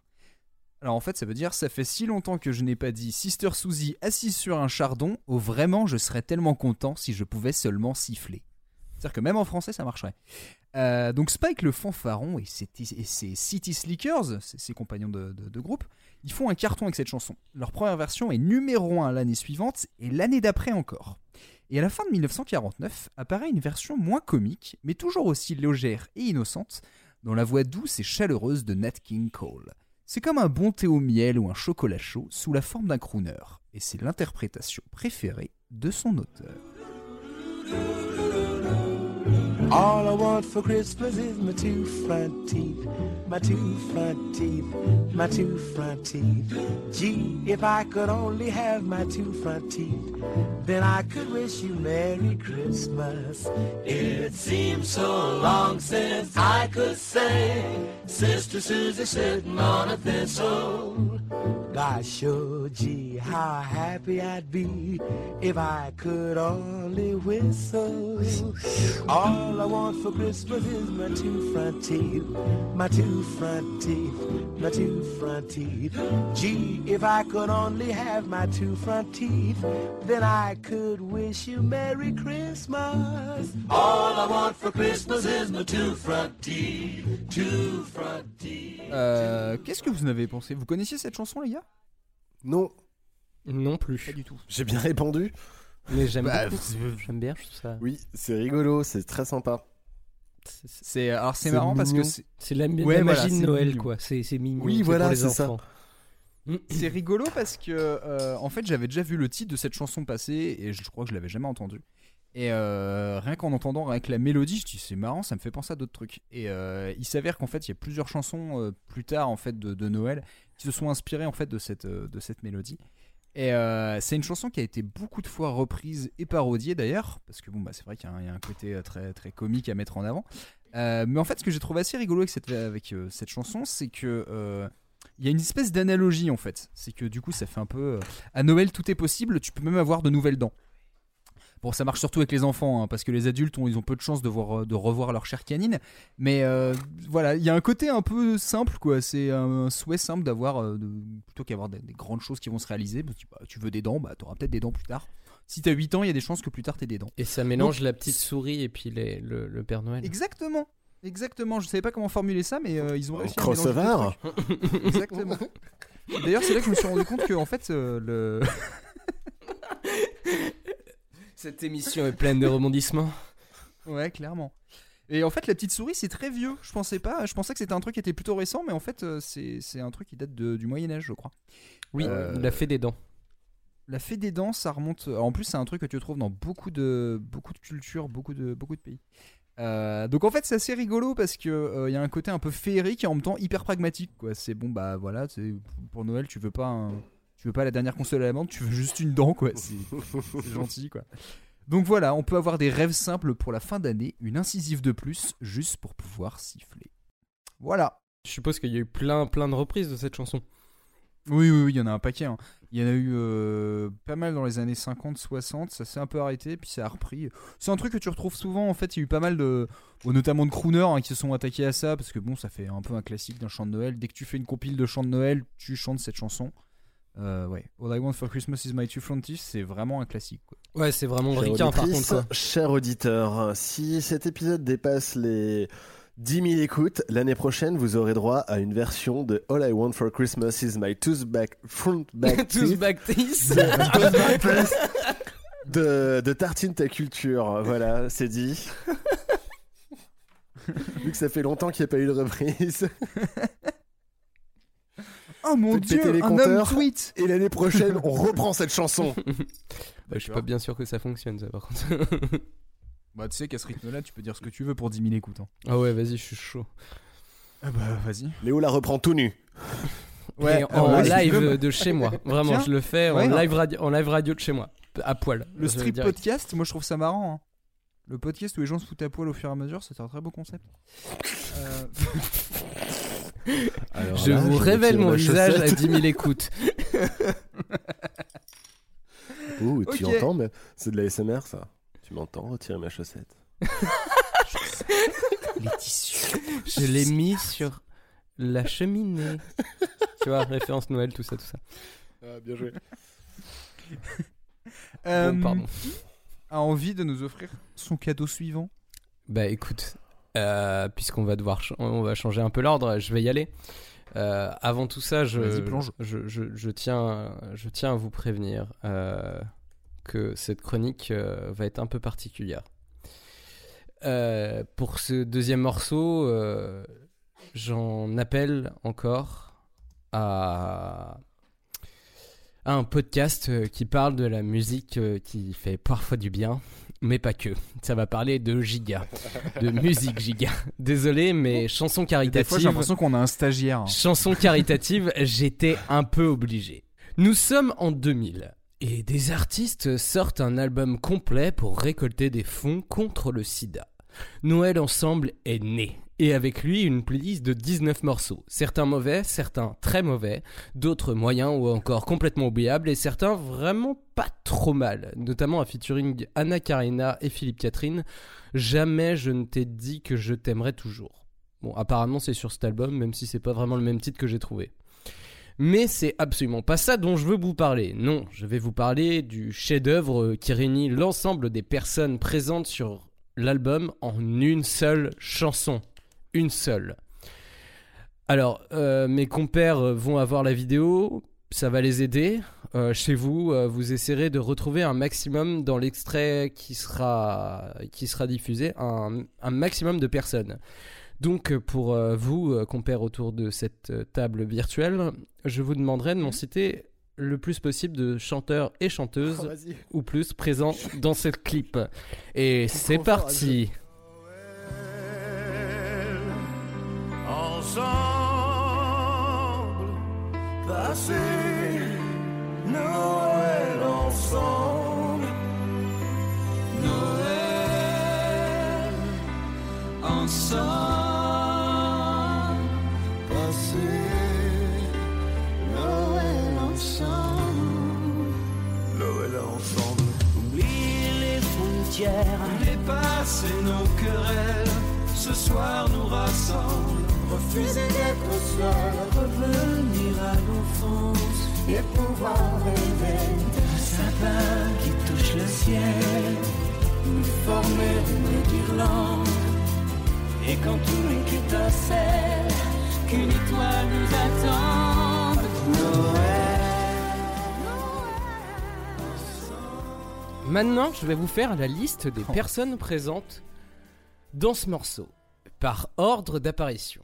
Alors en fait, ça veut dire ça fait si longtemps que je n'ai pas dit Sister Susie assise sur un chardon, oh vraiment je serais tellement content si je pouvais seulement siffler. C'est-à-dire que même en français ça marcherait. Euh, donc Spike le fanfaron et ses, City Slickers, ses, compagnons de, de- de groupe, ils font un carton avec cette chanson. Leur première version est numéro 1 l'année suivante et l'année d'après encore. Et à la fin de 1949 apparaît une version moins comique, mais toujours aussi légère et innocente, dans la voix douce et chaleureuse de Nat King Cole. C'est comme un bon thé au miel ou un chocolat chaud sous la forme d'un crooner, et c'est l'interprétation préférée de son auteur. All I want for Christmas is my two front teeth, my two front teeth, my two front teeth. Gee, if I could only have my two front teeth, then I could wish you Merry Christmas. It seems so long since I could say, Sister Susie sitting on a thistle. Gosh, oh gee, how happy I'd be if I could only whistle. All I want for Christmas is my two front teeth, my two front teeth, my two front teeth. Gee, if I could only have my two front teeth, then I could wish you Merry Christmas. All I want for Christmas is my two front teeth, two front teeth. Euh, Qu'est-ce que vous en avez pensé? Vous connaissiez cette chanson, les gars? Non, Non plus. Pas du tout. j'ai bien répondu. Mais j'aime Bah, beaucoup. c'est- J'aime bien, je trouve ça. Oui, c'est rigolo, c'est très sympa. C'est- C'est alors c'est marrant parce que c'est- la, Ouais, la voilà, magie c'est de Noël, mignon. quoi. C'est c'est mignon. Oui, voilà, pour les c'est ça. enfants. c'est rigolo parce que euh, en fait j'avais déjà vu le titre de cette chanson passer et je crois que je l'avais jamais entendu. Et euh, rien qu'en entendant avec la mélodie, je dis c'est marrant, ça me fait penser à d'autres trucs. Et euh, il s'avère qu'en fait il y a plusieurs chansons euh, plus tard en fait de, de Noël qui se sont inspirées en fait de cette euh, de cette mélodie. Et euh, c'est une chanson qui a été beaucoup de fois reprise et parodiée d'ailleurs, parce que bon bah c'est vrai qu'il y, a un- côté euh, très très comique à mettre en avant. Euh, mais en fait ce que j'ai trouvé assez rigolo avec cette chanson, c'est que il y a une espèce d'analogie en fait. C'est que du coup ça fait un peu à Noël tout est possible, tu peux même avoir de nouvelles dents. Bon, ça marche surtout avec les enfants, hein, parce que les adultes ont, ils ont peu de chance de, voir, de revoir leur chère canine. Mais euh, voilà, il y a un côté un peu simple, quoi. C'est un souhait simple d'avoir, euh, plutôt qu'avoir des, des grandes choses qui vont se réaliser. Parce que, bah, tu veux des dents, bah, tu auras peut-être des dents plus tard. Si t'as 8 ans, il y a des chances que plus tard t'aies des dents. Et ça mélange la petite souris et puis les- le, le Père Noël. Exactement. Exactement, je savais pas comment formuler ça, mais euh, ils ont réussi à mélanger. Exactement. D'ailleurs, c'est là que je me suis rendu compte que en fait, euh, le... Cette émission est pleine de rebondissements. Ouais, clairement. Et en fait, la petite souris, c'est très vieux. Je pensais pas. Je pensais que c'était un truc qui était plutôt récent, mais en fait, euh, c'est un truc qui date de- du Moyen Âge, je crois. Oui, Euh, la fée des dents. La fée des dents, ça remonte. En plus, c'est un truc que tu trouves dans beaucoup de beaucoup de cultures, beaucoup de beaucoup de pays. Euh, donc en fait, c'est assez rigolo parce que euh, il y a un côté un peu féerique et en même temps hyper pragmatique. Quoi, c'est bon, bah voilà, pour Noël, tu veux pas un- tu veux pas la dernière console à la menthe, tu veux juste une dent, quoi. C'est gentil, quoi. Donc voilà, on peut avoir des rêves simples pour la fin d'année, une incisive de plus, juste pour pouvoir siffler. Voilà. Je suppose qu'il y a eu plein, plein de reprises de cette chanson. Oui, oui, oui, il y en a un paquet. hein. Il y en a eu euh, pas mal dans les années 50-60, ça s'est un peu arrêté, puis ça a repris. C'est un truc que tu retrouves souvent, en fait, il y a eu pas mal de... bon, notamment de crooners hein, qui se sont attaqués à ça, parce que bon, ça fait un peu un classique d'un chant de Noël. Dès que tu fais une compile de chants de Noël, tu chantes cette chanson. Euh, ouais, All I Want for Christmas is My Two Front Teeth, c'est vraiment un classique. Quoi. Ouais, c'est vraiment ricain par contre. Quoi. Cher auditeur, si cet épisode dépasse les 10 000 écoutes, l'année prochaine, vous aurez droit à une version de All I Want for Christmas is my tooth back, front back Tous teeth back teeth. de, de Tartine ta culture. Voilà, c'est dit. Vu que ça fait longtemps qu'il n'y a pas eu de reprise. Oh mon dieu, les un homme tweet Et l'année prochaine, on reprend cette chanson. Bah, je suis pas bien sûr que ça fonctionne, ça par contre. Bah tu sais qu'à ce rythme-là, tu peux dire ce que tu veux pour 10 000 écoutes. hein. ah ouais, vas-y, je suis chaud. Ah bah vas-y. Léo la reprend tout nu. Ouais, Et ah en ouais, tu live veux, de chez moi. Vraiment, Tiens. je le fais en, Ouais. live radio, en live radio de chez moi. À poil. Le strip podcast, moi je trouve ça marrant. hein. Le podcast où les gens se foutent à poil au fur et à mesure, c'est un très beau concept. Euh, Alors Je là, vous révèle mon visage à chaussette. 10 000 écoutes. Ouh, tu entends, mais c'est de la SMR ça. Tu m'entends retirer ma chaussette. les tissus. Je l'ai mis sur la cheminée. tu vois, référence Noël, tout ça, tout ça. Ah, bien joué. Euh, Bon, pardon. qui a envie de nous offrir son cadeau suivant? Bah écoute, euh, puisqu'on va devoir, on va changer un peu l'ordre, je vais y aller. Euh, avant tout ça, je, plonge. je, je, je tiens, je tiens à vous prévenir euh, que cette chronique va être un peu particulière. Pour ce deuxième morceau, j'en appelle encore à, à un podcast qui parle de la musique qui fait parfois du bien, mais pas que. Ça va parler de giga, de musique giga. Désolé, mais chanson Des caritative. fois j'ai l'impression qu'on a un stagiaire. hein. Chanson caritative, j'étais un peu obligé. Nous sommes en 2000 et des artistes sortent un album complet pour récolter des fonds contre le sida. Noël Ensemble est né. Et avec lui, une playlist de 19 morceaux. Certains mauvais, certains très mauvais, d'autres moyens ou encore complètement oubliables, et certains vraiment pas trop mal. Notamment un featuring Anna Karina et Philippe Catherine. Jamais je ne t'ai dit que je t'aimerais toujours. Bon, apparemment c'est sur cet album, même si c'est pas vraiment le même titre que j'ai trouvé. Mais c'est absolument pas ça dont je veux vous parler. Non, je vais vous parler du chef-d'œuvre qui réunit l'ensemble des personnes présentes sur l'album en une seule chanson. Une seule. Alors, euh, mes compères euh, vont avoir la vidéo, ça va les aider. Euh, chez vous, euh, vous essaierez de retrouver un maximum dans l'extrait qui sera, qui sera diffusé, un, un maximum de personnes. Donc pour vous, compères autour de cette table virtuelle, je vous demanderai de m'en citer le plus possible de chanteurs et chanteuses Oh, ou plus présents dans ce clip. Et c'est fort, ensemble, passer Noël ensemble, Noël ensemble, passer Noël ensemble, Noël ensemble. Oublier les frontières, dépasser nos querelles. Ce soir nous rassemble, refuser d'être seul, revenir à l'enfance et pouvoir rêver d'un sapin qui touche le ciel, nous former une guirlande. Et quand tout étincelle, qu'une étoile nous attende, Noël. Maintenant, je vais vous faire la liste des personnes présentes dans ce morceau, par ordre d'apparition.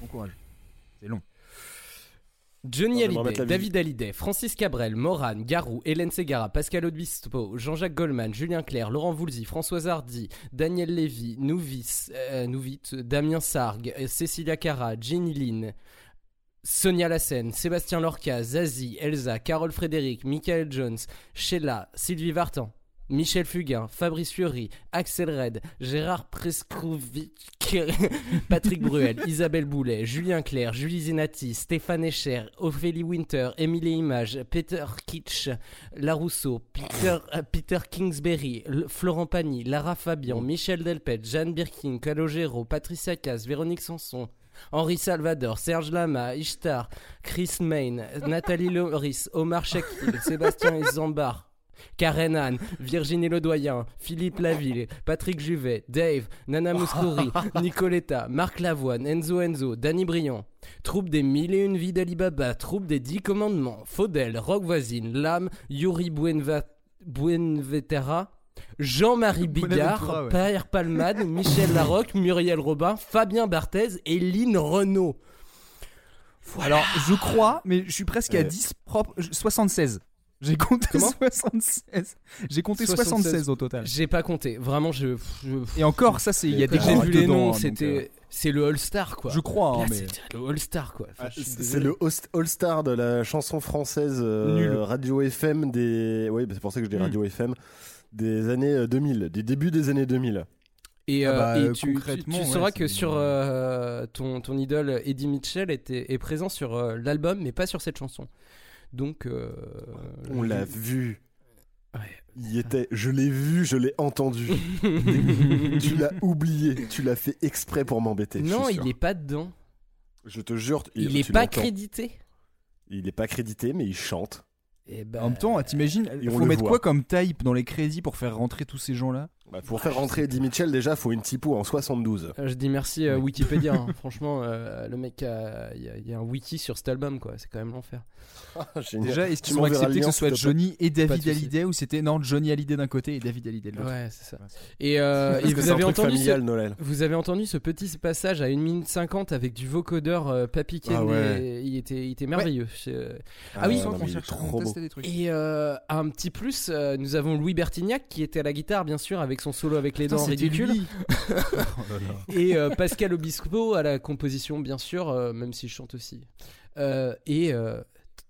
Bon courage. C'est long. Johnny Non, Hallyday, David Hallyday, Francis Cabrel, Morane, Garou, Hélène Segara, Pascal Obispo, Jean-Jacques Goldman, Julien Clerc, Laurent Voulzy, Françoise Hardy, Daniel Lévy, Nouvis, euh, Nouvit, Damien Sargue, Cécilia Cara, Jenny Lynn, Sonia Lassen, Sébastien Lorca, Zazie, Elsa, Carole Frédéric, Michael Jones, Sheila, Sylvie Vartan, Michel Fugain, Fabrice Fiori, Axel Red, Gérard Prescovic, Patrick Bruel, Isabelle Boulet, Julien Clerc, Julie Zenati, Stéphane Echer, Ophélie Winter, Émilie Image, Peter Kitsch, Larousseau, Peter, euh, Peter Kingsbury, Florent Pagny, Lara Fabian, Michel Delpech, Jeanne Birkin, Calogero, Patricia Cass, Véronique Sanson, Henri Salvador, Serge Lama, Ishtar, Chris Main, Nathalie Loris, Omar Shakil, Sébastien Isambard, Karen Anne, Virginie Ledoyen, Philippe Laville, Patrick Juvet, Dave, Nana Mouskouri, Nicoletta, Marc Lavoine, Enzo Enzo, Danny Briand. Troupe des mille et une vies d'Alibaba, troupe des dix commandements, Faudel, Rock Voisine, Lame, Yuri Buenva- Buenvetera, Jean-Marie Bigard, ouais. Pierre Palmade, Michel Larocque, Muriel Robin, Fabien Barthez et Lynn Renault. Alors, je crois, mais je suis presque à Ouais. 10 propres. 76. J'ai compté Comment 76. J'ai compté 76, 76 au total. J'ai pas compté, vraiment je... je- Et encore, ça, c'est il y a des j'ai vu les noms, c'était. euh, c'est le All-Star quoi. Je crois, hein, Là, mais- c'est le All-Star quoi. Enfin, Ah, C'est le All-Star de la chanson française euh, Nul. radio FM des. Oui, bah, c'est pour ça que je dis Mm. radio FM des années euh, 2000, des débuts des années 2000. Et, Ah euh, bah, et euh, tu, tu- concrètement, tu ouais, sauras que sur euh, ton, ton idole Eddie Mitchell était, est présent sur euh, l'album, mais pas sur cette chanson. Donc, euh, On l'a vu. Ouais. Il y était. Je l'ai vu, je l'ai entendu. tu l'as oublié. Tu l'as fait exprès pour m'embêter. Non, il sûr. est pas dedans. Je te jure. Il est tu pas crédité. Il est pas crédité, mais il chante. Et ben, En même temps, t'imagines, il faut mettre voit. quoi comme type dans les crédits pour faire rentrer tous ces gens-là? Bah, pour faire rentrer Eddie Mitchell, déjà, faut une typo en 72. euh, je dis merci à. Wikipédia. hein. Franchement, euh, le mec, a- il y, a- y a un wiki sur cet album, quoi. C'est quand même l'enfer. Génial. Déjà, est-ce qu'ils ont accepté que ce soit. Johnny et David. Hallyday ou c'était non Johnny Hallyday d'un côté et David Hallyday de l'autre? Ouais, c'est ça. Et, euh, et vous avez entendu ce- Noël. Vous avez entendu ce petit passage à 1 minute 50 avec du vocodeur euh, Papy Ken Ah ouais. et il était, il était merveilleux. Euh, Ah, oui, non, il trop beau. testait des trucs. Et un petit plus, nous avons Louis Bertignac qui était à la guitare bien sûr avec son solo avec les Putain, dents c'était ridicules. lui. Et euh, Pascal Obispo à la composition bien sûr, euh, même s'il chante aussi. Euh, et euh,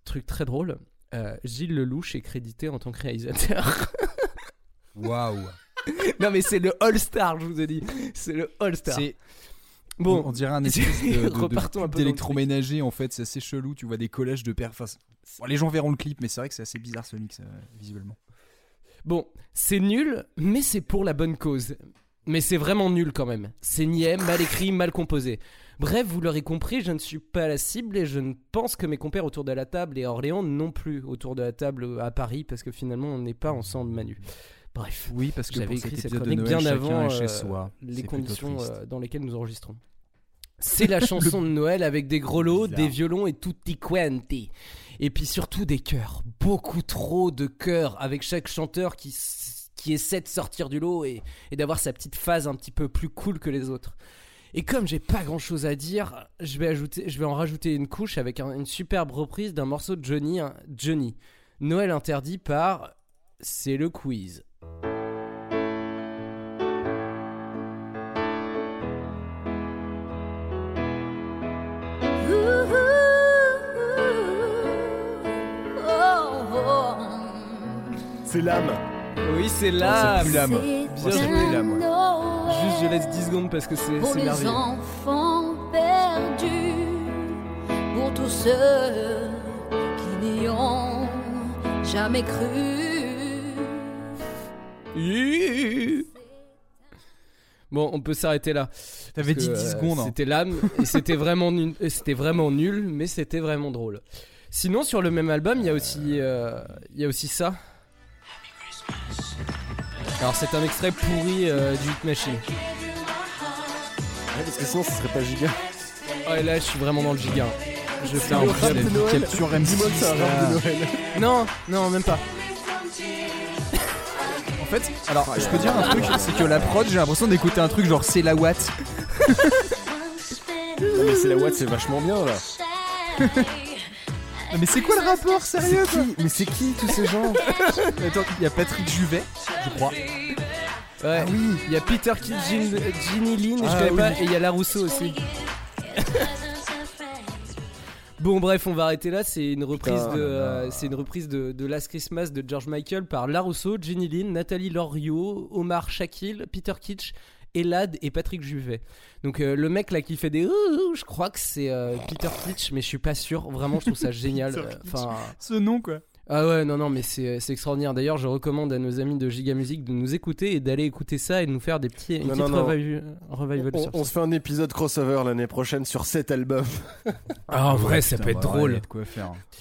truc très drôle, euh, Gilles Lelouch est crédité en tant que réalisateur. Waouh. non mais c'est le All-Star, je vous ai dit. C'est le All-Star. C'est Bon, on, dirait un espèce de, d'électroménager en fait, c'est assez chelou, tu vois des collages de. Enfin, bon, les gens verront le clip, mais c'est vrai que c'est assez bizarre ce mix euh, visuellement. Bon, c'est nul, mais c'est pour la bonne cause. Mais c'est vraiment nul quand même. C'est niais, mal écrit, mal composé. Bref, vous l'aurez compris, je ne suis pas la cible et je ne pense que mes compères autour de la table et Orléans non plus autour de la table euh, à Paris parce que finalement on n'est pas ensemble Manu. Bref, Oui, parce que j'avais écrit cet cette chronique Noël, bien avant chez euh, soi. les conditions euh, dans lesquelles nous enregistrons. C'est la chanson de Noël avec des gros lots, Bizarre. des violons et tutti quanti. Et puis surtout des chœurs, beaucoup trop de chœurs avec chaque chanteur qui, qui essaie de sortir du lot et, d'avoir sa petite phase un petit peu plus cool que les autres. Et comme j'ai pas grand chose à dire, je vais, ajouter, je vais en rajouter une couche avec un- une superbe reprise d'un morceau de Johnny, hein, Johnny. Noël interdit par C'est le quiz. C'est l'âme. Oui, c'est plus l'âme. Bien c'est joué. l'âme, ouais. Juste, je laisse 10 secondes parce que c'est pour c'est les merveilleux. enfants perdus, pour tous ceux qui n'y ont jamais cru. Bon, on peut s'arrêter là. T'avais dit que, 10 euh, secondes. hein. C'était l'âme et c'était vraiment nul, c'était vraiment nul, mais c'était vraiment drôle. Sinon, sur le même album, il y a aussi, euh, il y a aussi ça. Alors, c'est un extrait pourri euh, du Hit Machine. Ouais, parce que sinon, ce serait pas giga. Oh, et là, je suis vraiment dans le giga. Je fais un rap de Noël. Sur M6, Dis-moi que c'est un rap là. de Noël. Non, non, même pas. En fait, alors je peux dire un truc, c'est que la prod, j'ai l'impression d'écouter un truc genre c'est la Watt. Non, mais c'est la Watt, c'est vachement bien là. Non, mais c'est quoi le rapport, sérieux quoi Mais c'est qui tous ces gens Attends, il y a Patrick Juvet, je crois. Ouais, oui. Il y a Peter Kidd, Gin- Ginny Lynn, je Ah, connais oui. pas, et il y a La Rousseau aussi. Bon bref, on va arrêter là. C'est une reprise Putain, de, euh, c'est une reprise de, de Last Christmas de George Michael par La Rousseau, Ginny Lynn, Nathalie Loriot, Omar Shakil, Peter Kitsch, Elad et Patrick Juvet. Donc euh, le mec là qui fait des, ouh, je crois que c'est euh, Peter Kitsch, mais je suis pas sûr. Vraiment, je trouve ça génial. Euh. Enfin. Ce nom quoi. Ah ouais, non, non, mais c'est c'est extraordinaire. D'ailleurs, je recommande à nos amis de Giga Music de nous écouter et d'aller écouter ça et de nous faire des petits, une Non, petite non, non. revival, revival on, sur on ça. se fait un épisode crossover l'année prochaine sur cet album. Ah, en vrai, ça Putain, peut être ouais, drôle.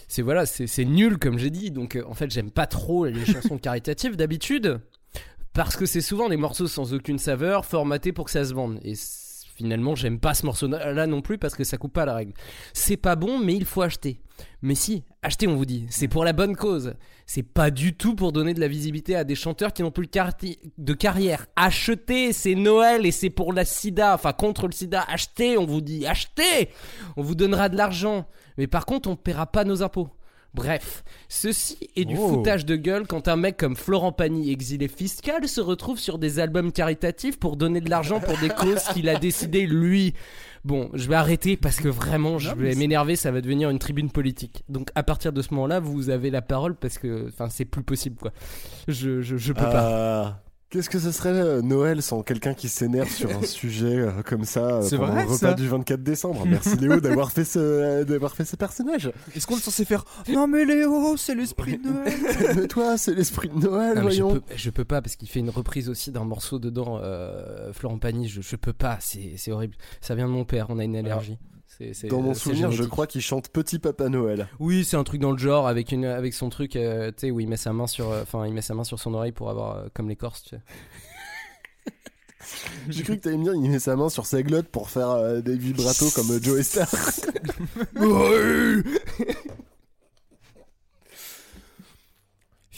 C'est voilà, c'est c'est nul comme j'ai dit. Donc euh, en fait, j'aime pas trop les chansons caritatives d'habitude parce que c'est souvent des morceaux sans aucune saveur, formatés pour que ça se vende. Et finalement, j'aime pas ce morceau-là non plus parce que ça coupe pas la règle. C'est pas bon, mais il faut acheter. Mais si, achetez, on vous dit. C'est pour la bonne cause. C'est pas du tout pour donner de la visibilité à des chanteurs qui n'ont plus de, carrière. Achetez, c'est Noël et c'est pour la sida, enfin contre le sida. Achetez, on vous dit, achetez On vous donnera de l'argent. Mais par contre, on ne paiera pas nos impôts. Bref, ceci est du Oh. foutage de gueule quand un mec comme Florent Pagny, exilé fiscal, se retrouve sur des albums caritatifs pour donner de l'argent pour des causes qu'il a décidé lui. Bon, je vais arrêter parce que vraiment, je vais m'énerver, ça va devenir une tribune politique. Donc à partir de ce moment-là, vous avez la parole parce que, enfin, c'est plus possible quoi. Je, je, je peux pas. Qu'est-ce que ce serait euh, Noël sans quelqu'un qui s'énerve sur un sujet euh, comme ça euh, pendant vrai, le repas ça du 24 décembre? Merci Léo d'avoir fait ce euh, d'avoir fait ce personnage. Est-ce qu'on est censé faire Non mais Léo, c'est l'esprit de Noël Mais toi, c'est l'esprit de Noël, Non, mais je, voyons. peux, je peux pas parce qu'il fait une reprise aussi d'un morceau dedans, euh, Florent Pagny. Je, je peux pas, c'est c'est horrible. Ça vient de mon père, on a une allergie. C'est- Dans mon souvenir, je crois qu'il chante Petit Papa Noël. Oui, c'est un truc dans le genre avec une avec son truc, euh, tu sais, où il met sa main sur, euh, enfin, il met sa main sur son oreille pour avoir euh, comme l'écorce. Tu sais. J'ai cru que t'allais me dire, il met sa main sur sa glotte pour faire des vibratos comme Joe Star.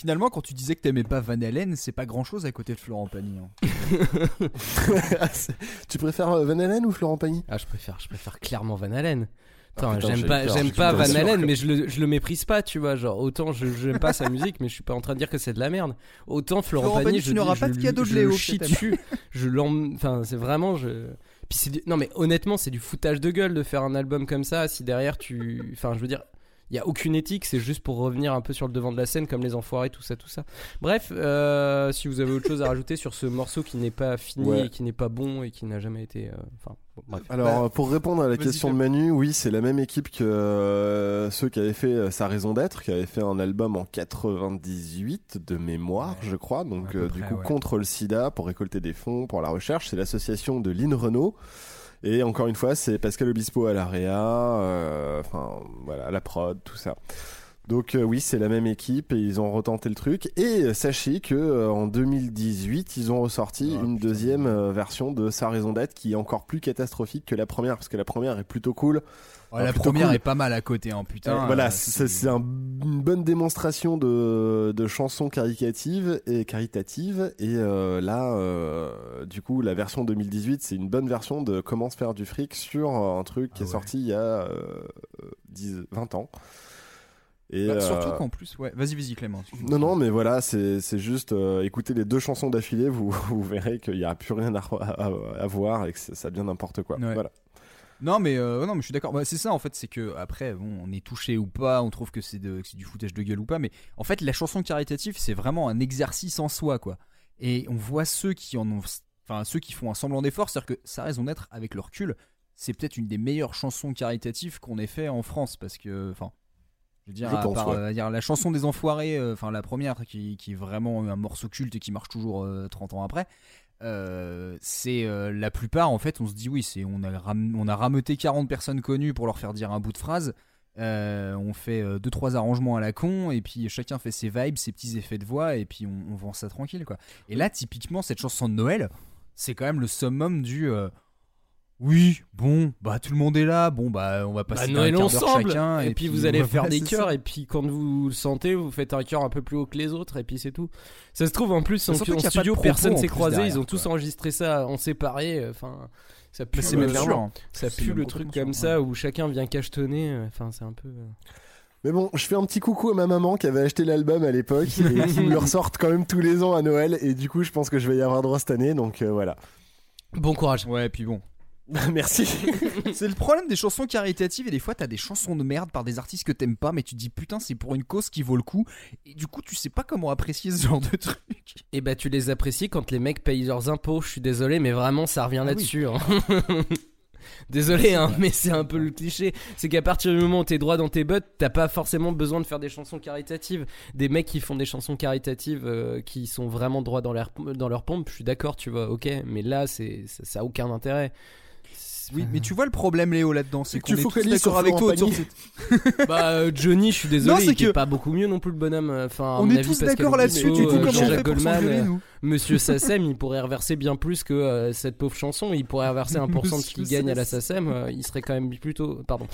Finalement, quand tu disais que t'aimais pas Van Halen, c'est pas grand chose à côté de Florent Pagny. hein. tu préfères euh, Van Halen ou Florent Pagny? Ah, je préfère, je préfère clairement Van Halen. Attends, Ah, putain, j'aime j'ai pas, peur, j'aime j'ai pas. Van Halen, mais je le, je le méprise pas, tu vois. Genre, autant je j'aime pas sa musique, mais je suis pas en train de dire que c'est de la merde. Autant Florent, Florent Pagny, Pagny, je tu n'auras dis, pas je de cadeau de je Léo, le chie dessus. je l'en, enfin, c'est vraiment, je. Puis c'est du- non mais honnêtement, c'est du foutage de gueule de faire un album comme ça. Si derrière tu, enfin, je veux dire. Il y a aucune éthique, c'est juste pour revenir un peu sur le devant de la scène comme les enfoirés, tout ça, tout ça. Bref, euh, si vous avez autre chose à rajouter sur ce morceau qui n'est pas fini Ouais. et qui n'est pas bon et qui n'a jamais été, euh, enfin, bon, bref. Alors, euh, pour répondre à la question de. Manu, oui, c'est la même équipe que euh, ceux qui avaient fait euh, Sa raison d'être, qui avaient fait un album en 98 de mémoire, je crois, donc euh, du près, coup ouais. contre le sida pour récolter des fonds pour la recherche. C'est l'association de Lynn Renault. Et encore une fois, c'est Pascal Obispo à l'AREA, euh, enfin voilà, à la prod, tout ça. Donc euh, oui, c'est la même équipe et ils ont retenté le truc. Et euh, sachez que euh, en 2018, ils ont ressorti Ah, une putain. deuxième euh, version de Sa raison d'être qui est encore plus catastrophique que la première parce que la première est plutôt cool. Ah, la plutôt première cool. est pas mal à côté, hein, putain. Euh, voilà, euh, c'est c'est un- une bonne démonstration de, de chansons caricatives et caritatives. Et euh, là, du coup, la version 2018, c'est une bonne version de comment se faire du fric sur un truc qui Ah est sorti il y a euh, 10, 20 ans. Et, bah, euh, Surtout qu'en plus, ouais. Vas-y, vas-y, Clément. non, non, mais voilà, c'est juste euh, écoutez les deux chansons d'affilée, vous, vous verrez qu'il n'y a plus rien à, à- à voir et que ça ça devient n'importe quoi. Ouais. Voilà. Non mais euh, non mais je suis d'accord. Bah, c'est ça en fait, c'est que après bon, on est touché ou pas, on trouve que c'est de, que c'est du foutage de gueule ou pas, mais en fait la chanson caritative c'est vraiment un exercice en soi quoi. Et on voit ceux qui en ont, enfin ceux qui font un semblant d'effort, c'est-à-dire que ça raison d'être avec le recul, c'est peut-être une des meilleures chansons caritatives qu'on ait fait en France parce que enfin. Je veux dire, Je à pense, part, ouais. euh, dire la chanson des enfoirés, euh, enfin la première qui, qui est vraiment un morceau culte et qui marche toujours euh, 30 ans après, euh, c'est euh, la plupart en fait on se dit oui c'est on a on a rameuté 40 personnes connues pour leur faire dire un bout de phrase. Euh, on fait deux trois arrangements à la con et puis chacun fait ses vibes ses petits effets de voix et puis on, on vend ça tranquille quoi. Et là typiquement cette chanson de Noël c'est quand même le summum du oui bon bah tout le monde est là bon bah on va Bah, passer Noël un quart ensemble chacun et, puis, vous allez faire des ça. et puis quand vous le sentez vous faites un chœur un peu plus haut que les autres et puis c'est tout ça se trouve en plus en, en studio personne s'est croisé derrière, ils ont tous enregistré ça en séparé enfin ça pue le- même sûr, ça C'est pue même le truc comme ça où chacun vient cachetonner euh, enfin c'est un peu euh, Mais bon, je fais un petit coucou à ma maman qui avait acheté l'album à l'époque et qui me le ressortent quand même tous les ans à Noël. Et du coup, je pense que je vais y avoir droit cette année. Donc euh, voilà. bon courage ouais puis bon Merci. C'est le problème des chansons caritatives et des fois t'as des chansons de merde par des artistes que t'aimes pas mais tu te dis putain c'est pour une cause qui vaut le coup et du coup tu sais pas comment apprécier ce genre de truc. et bah tu les apprécies quand les mecs payent leurs impôts je suis désolé mais vraiment ça revient Ah là-dessus hein. Désolé, hein, mais c'est un peu le cliché. C'est qu'à partir du moment où t'es droit dans tes bottes, t'as pas forcément besoin de faire des chansons caritatives. Des mecs qui font des chansons caritatives euh, qui sont vraiment droits dans leur, dans leur pompe, je suis d'accord, tu vois, ok. Mais là, c'est, ça, ça a aucun intérêt. Oui mais tu vois le problème Léo là-dedans c'est qu'on tu est tous d'accord avec toi Florent autour Pagny. de cette- Bah, euh, Johnny, je suis désolé, Non, c'est il que- pas beaucoup mieux non plus le bonhomme. Enfin, On est avis, tous d'accord là-dessus du coup euh, comment on fait Goldman, euh, Monsieur Sassem, il pourrait reverser bien plus que euh, cette pauvre chanson. Il pourrait reverser 1% de ce qu'il gagne à la Sassem. Euh, il serait quand même plutôt. Pardon.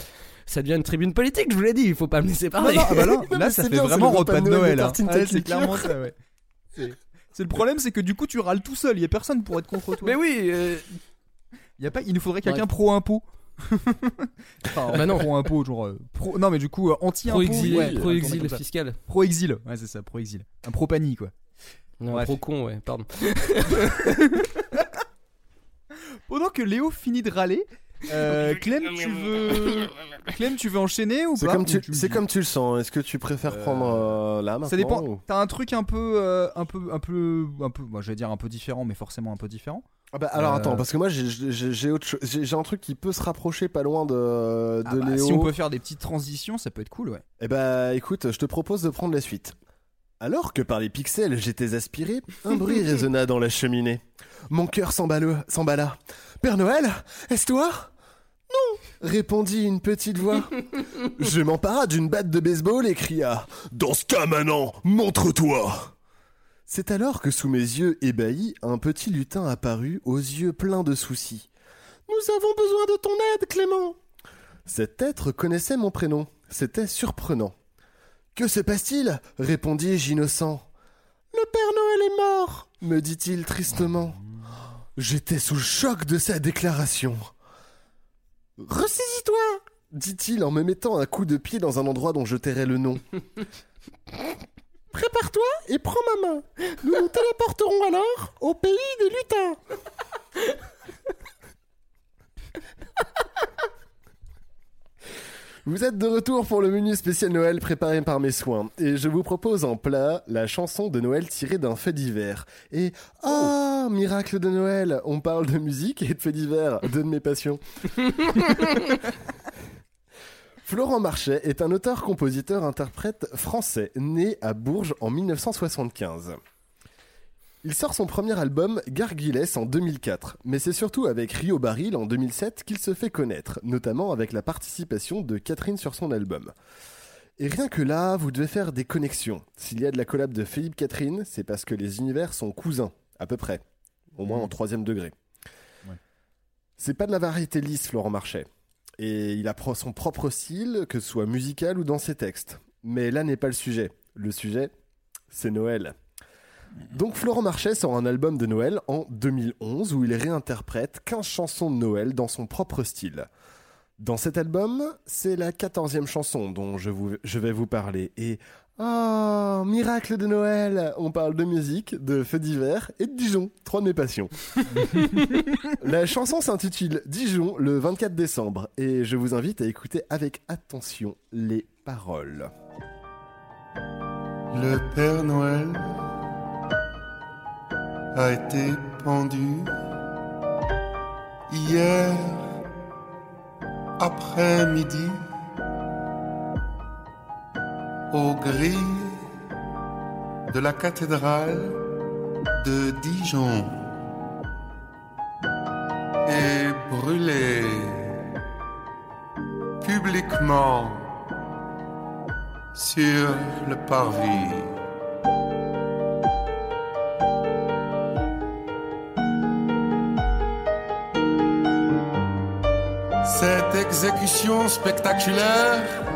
Ça devient une tribune politique, je vous l'ai dit. Il faut pas me laisser Ah bah parler. non, ah bah non, là ça c'est fait bien, vraiment le repas de Noël. hein. tête c'est clairement ça ouais. C'est le problème c'est que du coup tu râles tout seul, il y a personne pour être contre toi. Mais oui. euh, y a pas il nous faudrait quelqu'un pro impôt. Enfin, Bah non. pro-impôt, genre. euh, pro... Non, mais du coup, euh, anti-impôt. Pro-exil ouais, pro-exil tourne comme ça. fiscal. Pro-exil, ouais, c'est ça, pro-exil. Un pro-panie, quoi. Non, Bref. pro-con, ouais, pardon. Pendant que Léo finit de râler, euh, Clem, tu veux. Clem, tu veux enchaîner ou C'est pas comme, Ou tu, me c'est dis comme tu le sens. Est-ce que tu préfères prendre euh, là maintenant Ça dépend. ou- T'as un truc un peu, euh, un peu, un peu, un peu. Moi, je vais dire un peu différent, mais forcément un peu différent. Ah bah, alors Euh, attends, parce que moi j'ai- un truc qui peut se rapprocher pas loin de, Ah bah, Léo. si on peut faire des petites transitions, ça peut être cool, ouais. Eh bah écoute, je te propose de prendre la suite. Alors que par les pixels j'étais aspiré, un bruit résonna dans la cheminée. Mon cœur s'emballa. s'emballa. Père Noël, est-ce toi? Non, répondit une petite voix. Je m'empara d'une batte de baseball et cria Dans ce cas maintenant, montre-toi C'est alors que sous mes yeux ébahis, un petit lutin apparut aux yeux pleins de soucis. Nous avons besoin de ton aide, Clément Cet être connaissait mon prénom. C'était surprenant. Que se passe-t-il? répondis-je innocent. Le Père Noël est mort, me dit-il tristement. J'étais sous choc de sa déclaration. Ressaisis-toi dit-il en me mettant un coup de pied dans un endroit dont je tairais le nom. Prépare-toi et prends ma main. Nous nous téléporterons alors au pays des lutins. Vous êtes de retour pour le menu spécial Noël préparé par mes soins. Et je vous propose en plat la chanson de Noël tirée d'un fait divers. Et ah, miracle de Noël, on parle de musique et de faits divers, deux de mes passions. Florent Marchais est un auteur-compositeur-interprète français né à Bourges en 1975. Il sort son premier album Gargilès en 2004, mais c'est surtout avec Rio Baril en 2007 qu'il se fait connaître, notamment avec la participation de Catherine sur son album. Et rien que là, vous devez faire des connexions. S'il y a de la collab de Philippe Catherine, c'est parce que les univers sont cousins, à peu près, au moins en troisième degré. Ouais. C'est pas de la variété lisse, Florent Marchais. Et il a pro- son propre style, que ce soit musical ou dans ses textes. Mais là n'est pas le sujet. Le sujet, c'est Noël. Donc Florent Marchais sort un album de Noël en 2011 où il réinterprète 15 chansons de Noël dans son propre style. Dans cet album, c'est la quatorzième chanson dont je, je vais vous parler. Et oh, miracle de Noël On parle de musique, de feux d'hiver et de Dijon, trois de mes passions. la chanson s'intitule Dijon le 24 décembre et je vous invite à écouter avec attention les paroles. Le Père Noël a été pendu hier après-midi aux grilles de la cathédrale de Dijon et brûlé publiquement sur le parvis. Cette exécution spectaculaire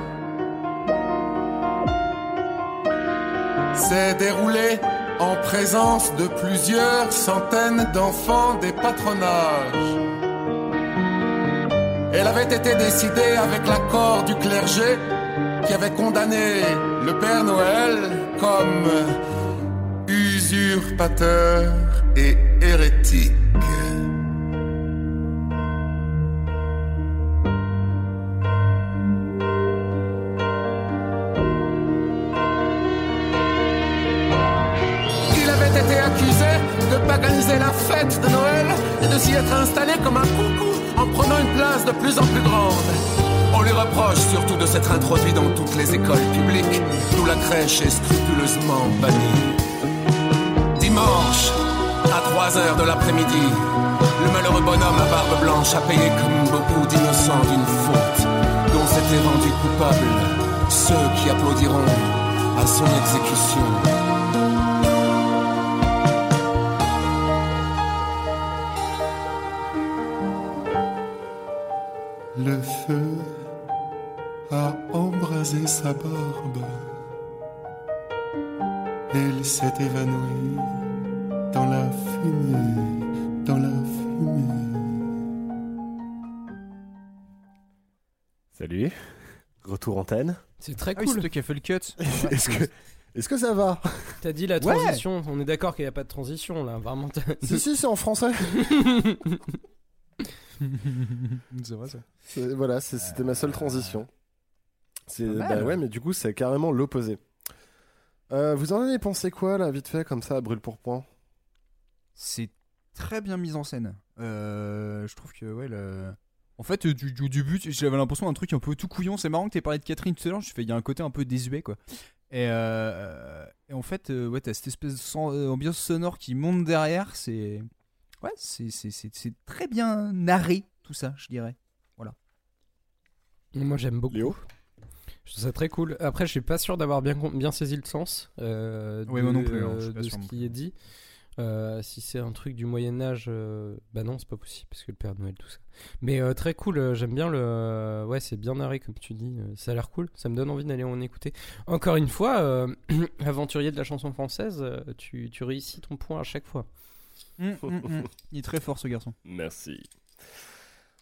s'est déroulée en présence de plusieurs centaines d'enfants des patronages. Elle avait été décidée avec l'accord du clergé qui avait condamné le Père Noël comme usurpateur et hérétique. De plus en plus grande. On lui reproche surtout de s'être introduit dans toutes les écoles publiques, d'où la crèche est scrupuleusement bannie. Dimanche, à 3 heures de l'après-midi, le malheureux bonhomme à barbe blanche a payé comme beaucoup d'innocents d'une faute dont s'étaient rendus coupables ceux qui applaudiront à son exécution. Elle s'est évanouie dans la fumée, dans la fumée. Salut. Retour antenne. C'est très Ah oui, c'est cool. qui as fait le cut. Est-ce que, est-ce que ça va? T'as dit la Ouais. transition. On est d'accord qu'il n'y a pas de transition là. Vraiment. Si, si, c'est en français. c'est vrai ça. C'est- Voilà, c'était ma seule transition. C'est bah ouais, mais du coup, c'est carrément l'opposé. Euh, vous en avez pensé quoi là, vite fait, comme ça, à brûle pour point? C'est très bien mis en scène. Euh, je trouve que ouais le... En fait, du, du début, j'avais l'impression d'un truc un peu tout couillon. C'est marrant que t'aies parlé de Catherine tout à l'heure. Je fais, il y a un côté un peu désuet, quoi. Et, euh, et en fait, euh, ouais, t'as cette espèce d'ambiance sonore qui monte derrière. C'est, ouais, c'est, c'est, c'est, c'est très bien narré tout ça, je dirais. Voilà. Moi j'aime beaucoup. Léo? Je trouve ça très cool. Après, je suis pas sûr d'avoir bien, bien saisi le sens euh, Ouais, de, moi non plus, hein, je suis euh, pas de sûr ce non qui est dit. Euh, si c'est un truc du Moyen-Âge, euh, bah non, c'est pas possible parce que le Père Noël, tout ça. Mais euh, très cool, euh, j'aime bien le. Ouais, c'est bien narré comme tu dis, euh, ça a l'air cool, ça me donne envie d'aller en écouter. Encore une fois, euh, aventurier de la chanson française, tu, tu réussis ton point à chaque fois. Hum, hum, hum. Il est très fort ce garçon. Merci.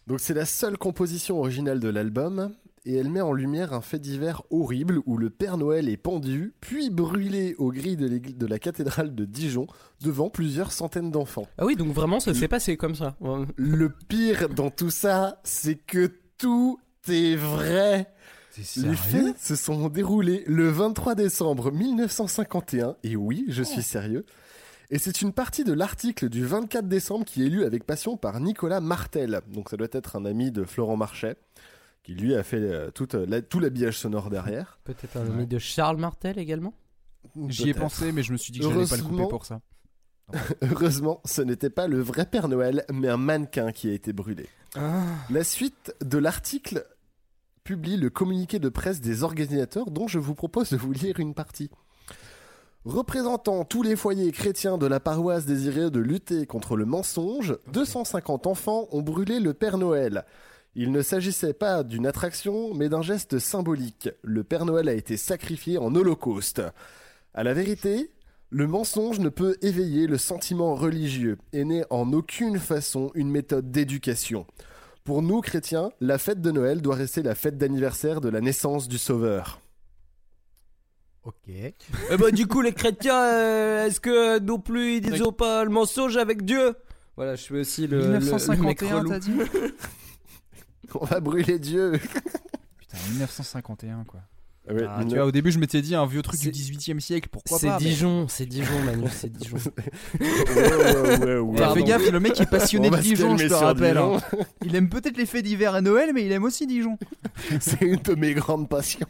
Donc c'est la seule composition originale de l'album et elle met en lumière un fait divers horrible où le Père Noël est pendu puis brûlé aux grilles de, la cathédrale de Dijon devant plusieurs centaines d'enfants. Ah oui, donc vraiment, ça s'est passé comme ça. Le pire dans tout ça, c'est que tout est vrai. Les faits se sont déroulés le 23 décembre 1951, et oui, je suis sérieux. Et c'est une partie de l'article du 24 décembre qui est lu avec passion par Nicolas Martel. Donc ça doit être un ami de Florent Marchais, qui lui a fait euh, toute, euh, la- tout l'habillage sonore derrière. Peut-être un ami de Charles Martel également? J'y ai Peut-être. pensé, mais je me suis dit que j'allais pas le couper Heureusement- pour ça. Heureusement, ce n'était pas le vrai Père Noël, mais un mannequin qui a été brûlé. La suite de l'article publie le communiqué de presse des organisateurs dont je vous propose de vous lire une partie. Représentant tous les foyers chrétiens de la paroisse désireux de lutter contre le mensonge, 250 enfants ont brûlé le Père Noël. Il ne s'agissait pas d'une attraction, mais d'un geste symbolique. Le Père Noël a été sacrifié en holocauste. À la vérité, le mensonge ne peut éveiller le sentiment religieux et n'est en aucune façon une méthode d'éducation. Pour nous, chrétiens, la fête de Noël doit rester la fête d'anniversaire de la naissance du Sauveur. Ok. Eh ben, du coup, les chrétiens, euh, est-ce que non plus ils disent pas le mensonge avec Dieu? Voilà, je suis aussi le, le- le, mec 1951, relou. t'as dit? On va brûler Dieu. Putain, 1951 quoi. Ah ouais, Ah, tu vois, au début, je m'étais dit un vieux truc du C'est- 18 e siècle, pourquoi C'est pas mais- Dijon, c'est Dijon, Manu, c'est Dijon. Ouais, ouais, ouais, fait gaffe, le mec est passionné On de Dijon, je te rappelle. Hein. Il aime peut-être les faits d'hiver et Noël, mais il aime aussi Dijon. C'est une de mes grandes passions.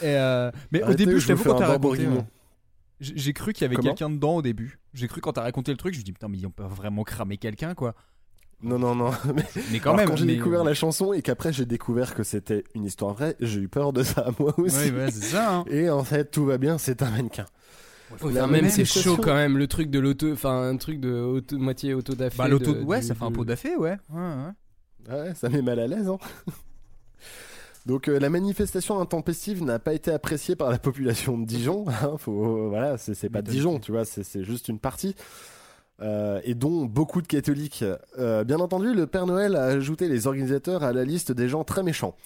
Et euh, Mais au début, je t'avoue, fais quand t'as raconté. Euh, J'ai j'ai cru qu'il y avait Comment quelqu'un dedans au début. J'ai cru quand t'as raconté le truc, je me dis putain, mais ils ont pas vraiment cramé quelqu'un quoi. Non, non, non. Mais, Mais quand Alors, même. quand j'ai mais- découvert la chanson et qu'après j'ai découvert que c'était une histoire vraie, j'ai eu peur de ça moi aussi. Ouais, ouais, c'est ça. hein. Et en fait, tout va bien, c'est un mannequin. La même c'est chaud quand même le truc de l'auto, enfin un truc de auto- moitié auto dafé. Bah, l'auto. Ouais, du- ça fait un pot d'affaire, ouais. ouais, ouais. Ouais, ça met mal à l'aise. Hein. Donc euh, la manifestation intempestive n'a pas été appréciée par la population de Dijon. hein, faut, voilà, c'est pas. Dijon, tu vois, c'est c'est juste une partie. Euh, et dont beaucoup de catholiques. Euh, bien entendu, le Père Noël a ajouté les organisateurs à la liste des gens très méchants,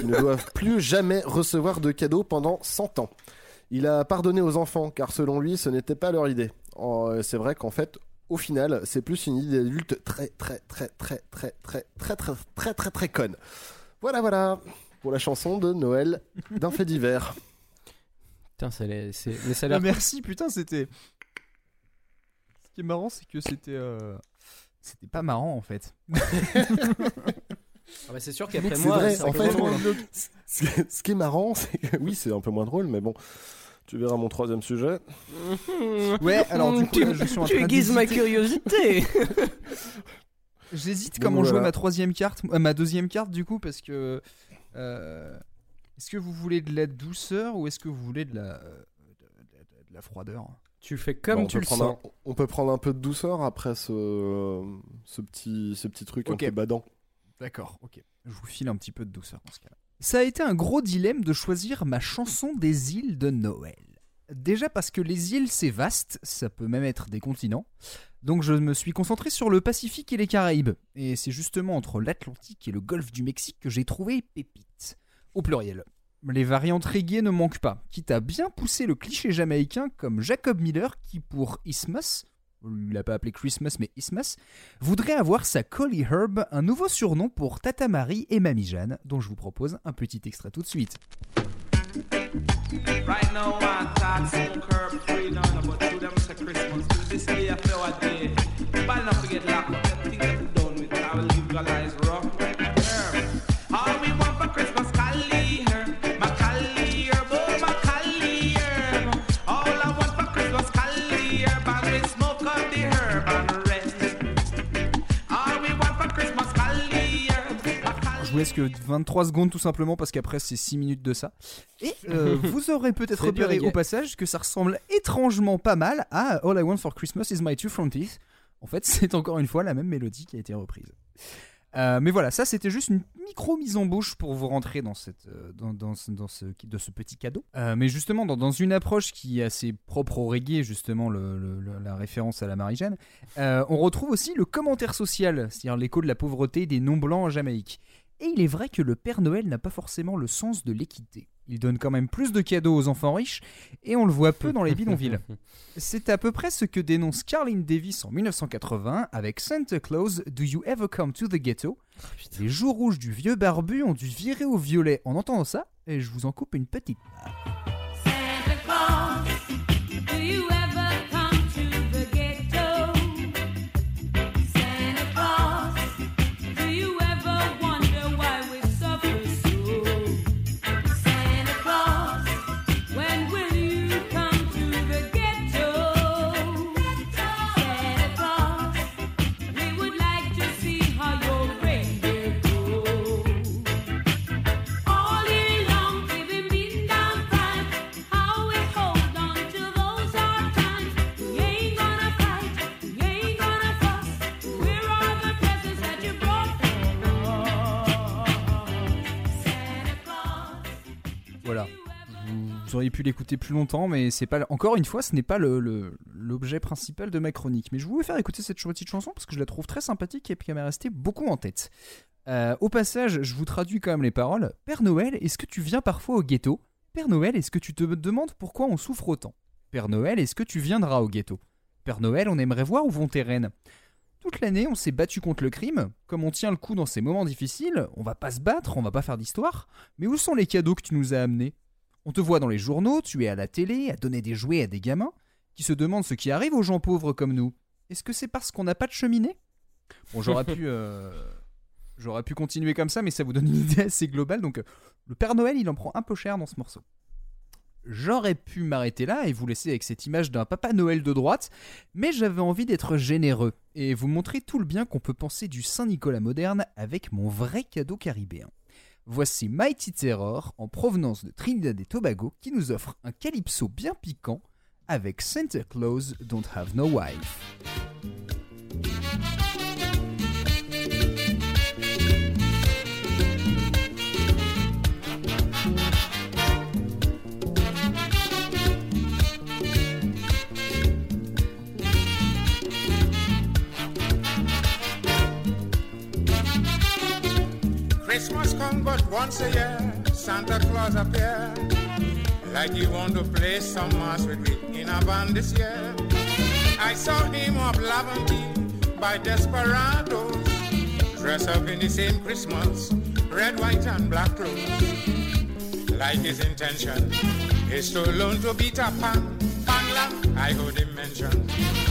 qui ne doivent plus jamais recevoir de cadeaux pendant 100 ans. Il a pardonné aux enfants, car selon lui, ce n'était pas leur idée. Euh, c'est vrai qu'en fait, au final, c'est plus une idée d'adulte très, très, très, très, très, très, très, très, très, très, très conne. Voilà, voilà, pour la chanson de Noël d'un fait divers. Putain, ça c'est- mais ça a Ah, l'air. merci, putain, c'était. Ce qui est marrant, c'est que c'était. euh, C'était pas marrant en fait. Ah bah, c'est sûr qu'après moi, vrai, en fait ce qui- est marrant, c'est que oui, c'est un peu moins drôle, mais bon, tu verras mon troisième sujet. Ouais, alors du coup, tu, là, je suis en tu train aiguises ma curiosité. J'hésite Bon, comment jouer ma troisième carte, euh, ma deuxième carte du coup, parce que. euh, Est-ce que vous voulez de la douceur ou est-ce que vous voulez de la, euh, de, de- de la froideur? Tu fais Bon, comme on, tu peut le prendre sens. un, on peut prendre un peu de douceur après ce, ce, petit, ce petit truc un peu badant. D'accord, ok. Je vous file un petit peu de douceur dans ce cas-là. Ça a été un gros dilemme de choisir ma chanson des îles de Noël. Déjà parce que les îles, c'est vaste, ça peut même être des continents. Donc je me suis concentré sur le Pacifique et les Caraïbes. Et c'est justement entre l'Atlantique et le golfe du Mexique que j'ai trouvé pépites. Au pluriel. Les variantes reggae ne manquent pas, quitte à bien pousser le cliché jamaïcain comme Jacob Miller qui pour Isthmus, il l'a pas appelé Christmas mais Isthmus, voudrait avoir sa Collie Herb, un nouveau surnom pour Tata Marie et Mamie Jeanne, dont je vous propose un petit extrait tout de suite. Herb. Je vous laisse que 23 secondes tout simplement parce qu'après c'est 6 minutes de ça. Et euh, vous aurez peut-être repéré au passage que ça ressemble étrangement pas mal à All I Want for Christmas is My Two Front Teeth. En fait, c'est encore une fois la même mélodie qui a été reprise. Euh, mais voilà, ça c'était juste une micro mise en bouche pour vous rentrer dans, cette, euh, dans, dans ce, dans ce- de ce petit cadeau. Euh, mais justement, dans, dans une approche qui est assez propre au reggae, justement le- le- le- la référence à la Marie-Jeanne, euh, on retrouve aussi le commentaire social, c'est-à-dire l'écho de la pauvreté des non-blancs en Jamaïque. Et il est vrai que le Père Noël n'a pas forcément le sens de l'équité. Il donne quand même plus de cadeaux aux enfants riches et on le voit peu dans les bidonvilles. C'est à peu près ce que dénonce Carlin Davis en 1980 avec Santa Claus Do You Ever Come to the Ghetto? Les joues rouges du vieux barbu ont dû virer au violet en entendant ça et je vous en coupe une petite. Santa Claus, do you ever Voilà. Vous, auriez pu l'écouter plus longtemps, mais c'est pas. Encore une fois, ce n'est pas l'objet principal de ma chronique. Mais je voulais faire écouter cette petite chanson parce que je la trouve très sympathique et puis elle m'est restée beaucoup en tête. Euh, au passage, je vous traduis quand même les paroles. Père Noël, est-ce que tu viens parfois au ghetto? Père Noël, est-ce que tu te demandes pourquoi on souffre autant? Père Noël, est-ce que tu viendras au ghetto? Père Noël, on aimerait voir où vont tes reines? Toute l'année, on s'est battu contre le crime. Comme on tient le coup dans ces moments difficiles, on va pas se battre, on va pas faire d'histoire. Mais où sont les cadeaux que tu nous as amenés? On te voit dans les journaux, tu es à la télé, à donner des jouets à des gamins qui se demandent ce qui arrive aux gens pauvres comme nous. Est-ce que c'est parce qu'on n'a pas de cheminée? Bon, j'aurais pu, euh, j'aurais pu continuer comme ça, mais ça vous donne une idée assez globale. Donc, euh, le Père Noël, il en prend un peu cher dans ce morceau. J'aurais pu m'arrêter là et vous laisser avec cette image d'un Papa Noël de droite, mais j'avais envie d'être généreux et vous montrer tout le bien qu'on peut penser du Saint-Nicolas moderne avec mon vrai cadeau caribéen. Voici Mighty Terror en provenance de Trinidad et Tobago qui nous offre un calypso bien piquant avec Santa Claus Don't Have No Wife. Christmas come but once a year, Santa Claus appear. Like he want to play some mass with me in a band this year. I saw him up Laventine by Desperados, dressed up in the same Christmas, red, white, and black clothes. Like his intention is to learn to beat a pan, pan I heard him mention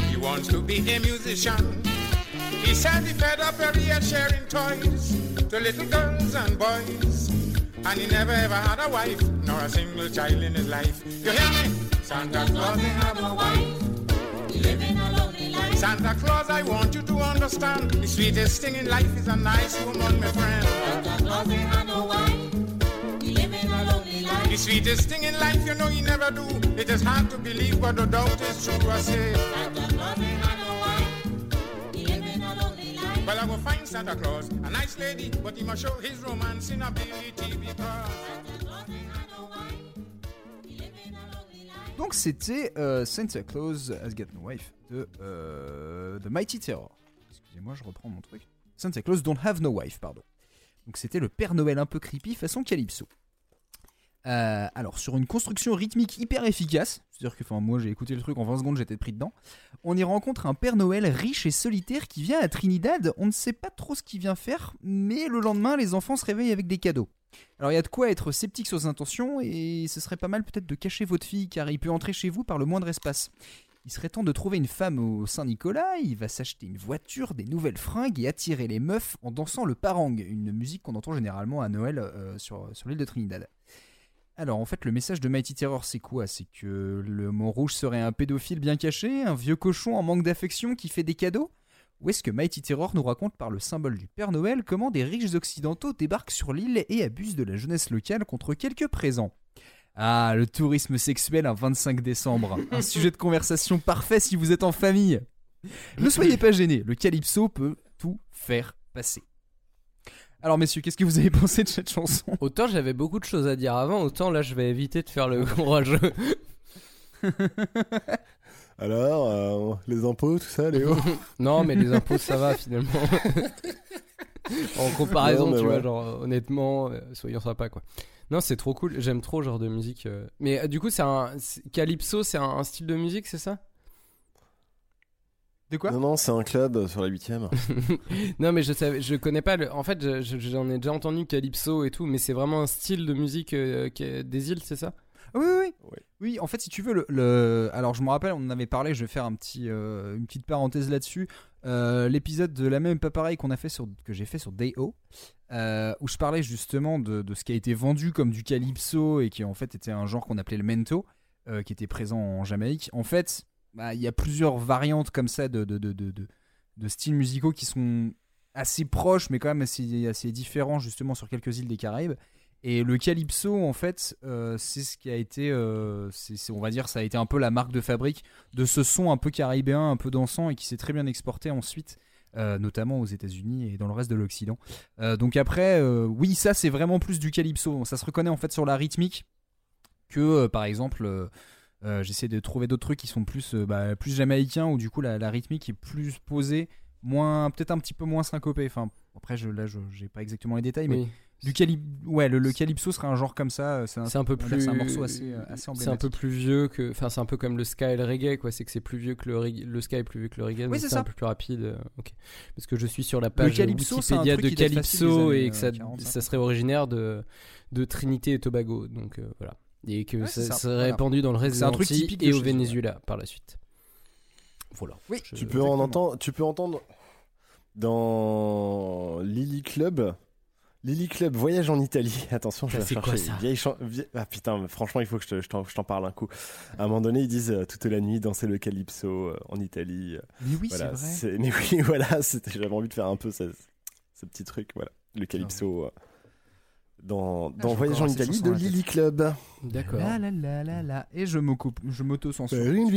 he wants to be a musician. He said he fed up every year sharing toys to little girls and boys. And he never ever had a wife, nor a single child in his life. You hear me? Santa Claus ain't have no wife. Living a lonely life. Santa Claus, I want you to understand. The sweetest thing in life is a nice woman, my friend. Santa Claus ain't had no wife. Living a lonely life. The sweetest thing in life, you know he never do. It is hard to believe, but the doubt is true. I say. Santa Claus Well, I will find Santa Claus, a nice lady, but he must show his romancing ability because. Donc c'était euh, Santa Claus Has Got No Wife de euh, The Mighty Terror. Excusez-moi, je reprends mon truc. Santa Claus Don't Have No Wife, pardon. Donc c'était le Père Noël un peu creepy façon Calypso. Euh, alors sur une construction rythmique hyper efficace, c'est-à-dire que enfin, moi j'ai écouté le truc en 20 secondes, j'étais pris dedans, on y rencontre un Père Noël riche et solitaire qui vient à Trinidad, on ne sait pas trop ce qu'il vient faire, mais le lendemain les enfants se réveillent avec des cadeaux. Alors il y a de quoi être sceptique sur ses intentions et ce serait pas mal peut-être de cacher votre fille car il peut entrer chez vous par le moindre espace. Il serait temps de trouver une femme au Saint-Nicolas, il va s'acheter une voiture, des nouvelles fringues et attirer les meufs en dansant le parang, une musique qu'on entend généralement à Noël euh, sur, sur l'île de Trinidad. Alors en fait le message de Mighty Terror c'est quoi? C'est que le Montrouge serait un pédophile bien caché, un vieux cochon en manque d'affection qui fait des cadeaux? Ou est-ce que Mighty Terror nous raconte par le symbole du Père Noël comment des riches occidentaux débarquent sur l'île et abusent de la jeunesse locale contre quelques présents? Ah, le tourisme sexuel un 25 décembre, un sujet de conversation parfait si vous êtes en famille. Ne soyez pas gênés, le Calypso peut tout faire passer. Alors messieurs, qu'est-ce que vous avez pensé de cette chanson? Autant j'avais beaucoup de choses à dire avant, autant là je vais éviter de faire le courageux. Alors, euh, les impôts, tout ça, Léo? Non, mais les impôts ça va finalement. en comparaison, Non, tu vois, genre euh, honnêtement, euh, soyons sympas quoi. Non, c'est trop cool, j'aime trop ce genre de musique. euh. Mais du coup, c'est un. Calypso, c'est un, un style de musique, c'est ça? De quoi Non, non, c'est un club sur la 8ème. Non, mais je savais, je connais pas le. En fait, je- je- j'en ai déjà entendu Calypso et tout, mais c'est vraiment un style de musique euh, qui est- des îles, c'est ça? Oui, oui, oui. Oui, en fait, si tu veux, le, le- alors je me rappelle, on en avait parlé, je vais faire un petit, euh, une petite parenthèse là-dessus. Euh, L'épisode de la même pas pareil qu'on a fait sur, que j'ai fait sur Day O, euh, où je parlais justement de, de ce qui a été vendu comme du calypso et qui en fait était un genre qu'on appelait le mento, euh, qui était présent en Jamaïque. En fait, bah, il y a plusieurs variantes comme ça de, de, de, de, styles musicaux qui sont assez proches, mais quand même assez, assez différents justement sur quelques îles des Caraïbes. Et le calypso, en fait, euh, c'est ce qui a été, euh, c'est, on va dire, ça a été un peu la marque de fabrique de ce son un peu caribéen, un peu dansant et qui s'est très bien exporté ensuite, euh, notamment aux États-Unis et dans le reste de l'Occident. Donc après, oui, ça c'est vraiment plus du calypso. Ça se reconnaît en fait sur la rythmique que, par exemple, euh, euh, j'essaie de trouver d'autres trucs qui sont plus, euh, bah, plus jamaïcains où du coup la, la rythmique est plus posée, moins, peut-être un petit peu moins syncopée. Enfin, après, je, là, je, j'ai pas exactement les détails, mais Oui. du cali ouais, le, le calypso serait un genre comme ça. C'est un, un peu plus. Un morceau assez, euh, assez C'est un peu plus vieux que. Enfin, c'est un peu comme le ska et le reggae, quoi. C'est que c'est plus vieux que le reggae. Le ska est plus vieux que le reggae. Oui, c'est un peu plus rapide. euh, Ok. Parce que je suis sur la page calypso, Wikipédia de Calypso et que ça, euh, 40, ça serait originaire de, de Trinité et Tobago. Donc euh, voilà. Et que Ouais, ça, ça, serait voilà. répandu dans le reste de et chez au Venezuela par la suite. Voilà. Oui, Je- Tu peux, en entendre, tu peux entendre dans Lily Club. Lily Club Voyage en Italie. Attention, je vais chercher. quoi, ça Vieille Ah putain, mais franchement, il faut que je te- je t'en je t'en parle un coup. À un moment donné, ils disent euh, toute la nuit danser le calypso euh, en Italie. euh, Mais oui, voilà, c'est vrai. Mais oui, voilà, j'avais envie de faire un peu ce, ce petit truc. Voilà, le calypso euh, dans, dans j'ai Voyage en Italie de. Lily Club. D'accord. La la la la la. Et je m'auto- je m'auto-censure. Une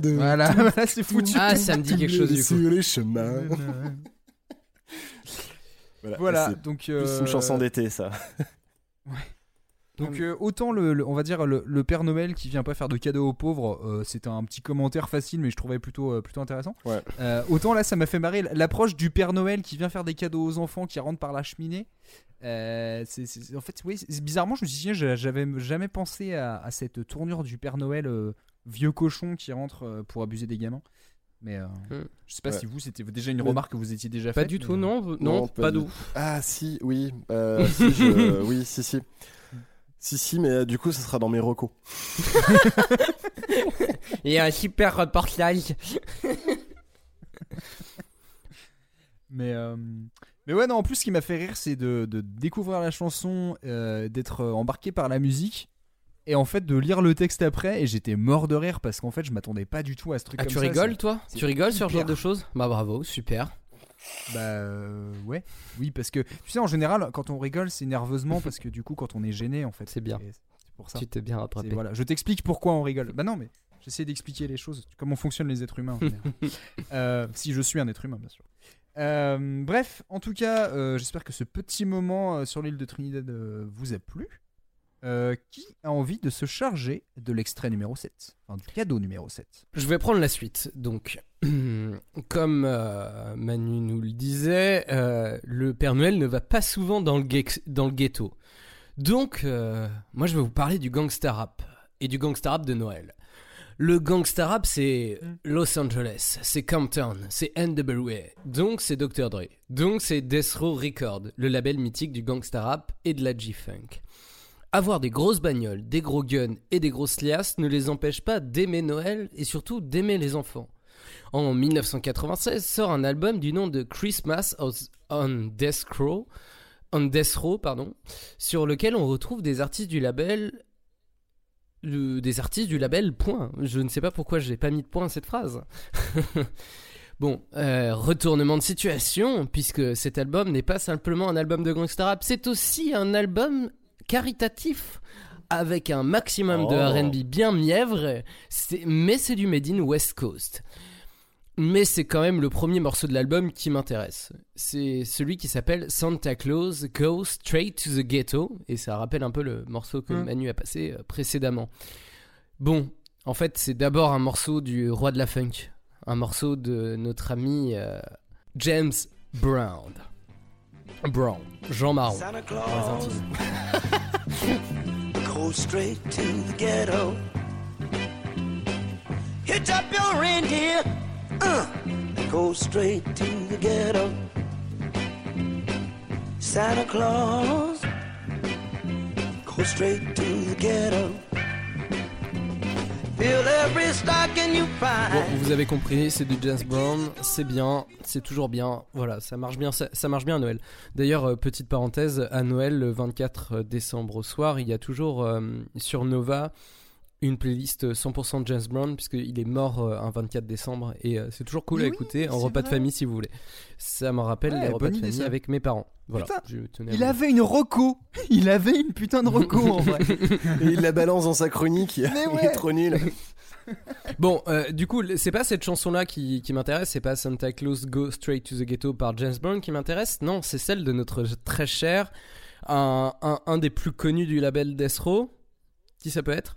deux. Voilà, voilà, c'est foutu. Ah, ça me dit quelque chose du coup. Sur les chemins. Voilà, Voilà, c'est donc. plus euh, une chanson d'été, ça. Donc euh, autant le, le- on va dire le, le Père Noël qui vient pas faire de cadeaux aux pauvres, euh, c'était un petit commentaire facile mais je trouvais plutôt euh, plutôt intéressant. Ouais. Euh, autant là ça m'a fait marrer l'approche du Père Noël qui vient faire des cadeaux aux enfants qui rentrent par la cheminée. Euh, en fait oui bizarrement je me suis dit j'avais jamais pensé à, à cette tournure du Père Noël euh, vieux cochon qui rentre euh, pour abuser des gamins. Mais euh, Hmm. je sais pas Ouais. si vous c'était déjà une remarque que vous étiez déjà Pas faite, du mais, tout, non, non, pas, du- d'où. Ah si, oui, euh, si, je- oui, si, si. Si, si, mais euh, du coup, ça sera dans mes recos. Il y a un super reportage. Mais, euh, mais ouais, non, en plus, ce qui m'a fait rire, c'est de, de découvrir la chanson, euh, d'être euh, embarqué par la musique, et en fait de lire le texte après, et j'étais mort de rire parce qu'en fait, je m'attendais pas du tout à ce truc Ah, comme tu ça. rigoles, toi? Tu rigoles sur ce genre de choses? Bah bravo, super. Bah euh, ouais, oui, parce que tu sais, en général, quand on rigole, c'est nerveusement parce que du coup, quand on est gêné, en fait, C'est bien. C'est pour ça. Tu t'es bien rattrapé. Voilà, je t'explique pourquoi on rigole. Bah non, mais j'essaie d'expliquer les choses, comment fonctionnent les êtres humains. en général. Euh, si je suis un être humain, bien sûr. Euh, bref, en tout cas, euh, j'espère que ce petit moment euh, sur l'île de Trinidad vous a plu. Qui a envie de se charger de l'extrait numéro 7 Enfin, du cadeau numéro 7 Je vais prendre la suite. Donc, comme Manu nous le disait, le Père Noël ne va pas souvent dans le, dans le ghetto. Donc, moi, je vais vous parler du gangsta rap et du gangsta rap de Noël. Le gangsta rap, c'est Los Angeles, c'est Compton, c'est NWA, donc c'est Dr. Dre, donc c'est Death Row Record, le label mythique du gangsta rap et de la G-Funk. Avoir des grosses bagnoles, des gros guns et des grosses liasses ne les empêche pas d'aimer Noël et surtout d'aimer les enfants. En 1996 sort un album du nom de Christmas on Death Row, on Death Row, pardon, sur lequel on retrouve des artistes du label des artistes du label point. Je ne sais pas pourquoi j'ai pas mis de point à cette phrase. bon, euh, retournement de situation, puisque cet album n'est pas simplement un album de gangsta rap, c'est aussi un album caritatif avec un maximum de Oh. R&B bien mièvre, mais c'est du made in West Coast. Mais c'est quand même le premier morceau de l'album qui m'intéresse. C'est celui qui s'appelle Santa Claus Go Straight to the Ghetto. Et ça rappelle un peu le morceau que Mm. Manu a passé euh, précédemment. Bon, en fait, c'est d'abord un morceau du roi de la funk. Un morceau de notre ami euh, James Brown. Brown. Jean Marron. Santa Antilles. Go straight to the ghetto. Hitch up your reindeer. Uh, go straight to the ghetto. Santa Claus. Go straight to the ghetto. Bon, vous avez compris, c'est du James Brown, c'est bien, c'est toujours bien, voilà, ça marche bien, ça, ça marche bien à Noël. D'ailleurs, euh, petite parenthèse, à Noël, le 24 décembre au soir, il y a toujours euh, sur Nova une playlist 100% James Brown, puisqu'il est mort euh, un 24 décembre, et euh, c'est toujours cool Mais à oui, écouter en repas de famille si vous voulez. Ça me rappelle Ouais, les repas de famille ça. avec mes parents. Voilà, Putain, je tenais à Il avait une reco Il avait une putain de reco en vrai Et il la balance dans sa chronique. Mais Il ouais. est trop nul. Bon, euh, du coup, c'est pas cette chanson-là qui, qui m'intéresse, c'est pas Santa Claus Go Straight to the Ghetto par James Brown qui m'intéresse, non, c'est celle de notre très cher, un, un, un des plus connus du label Death Row. Qui ça peut être?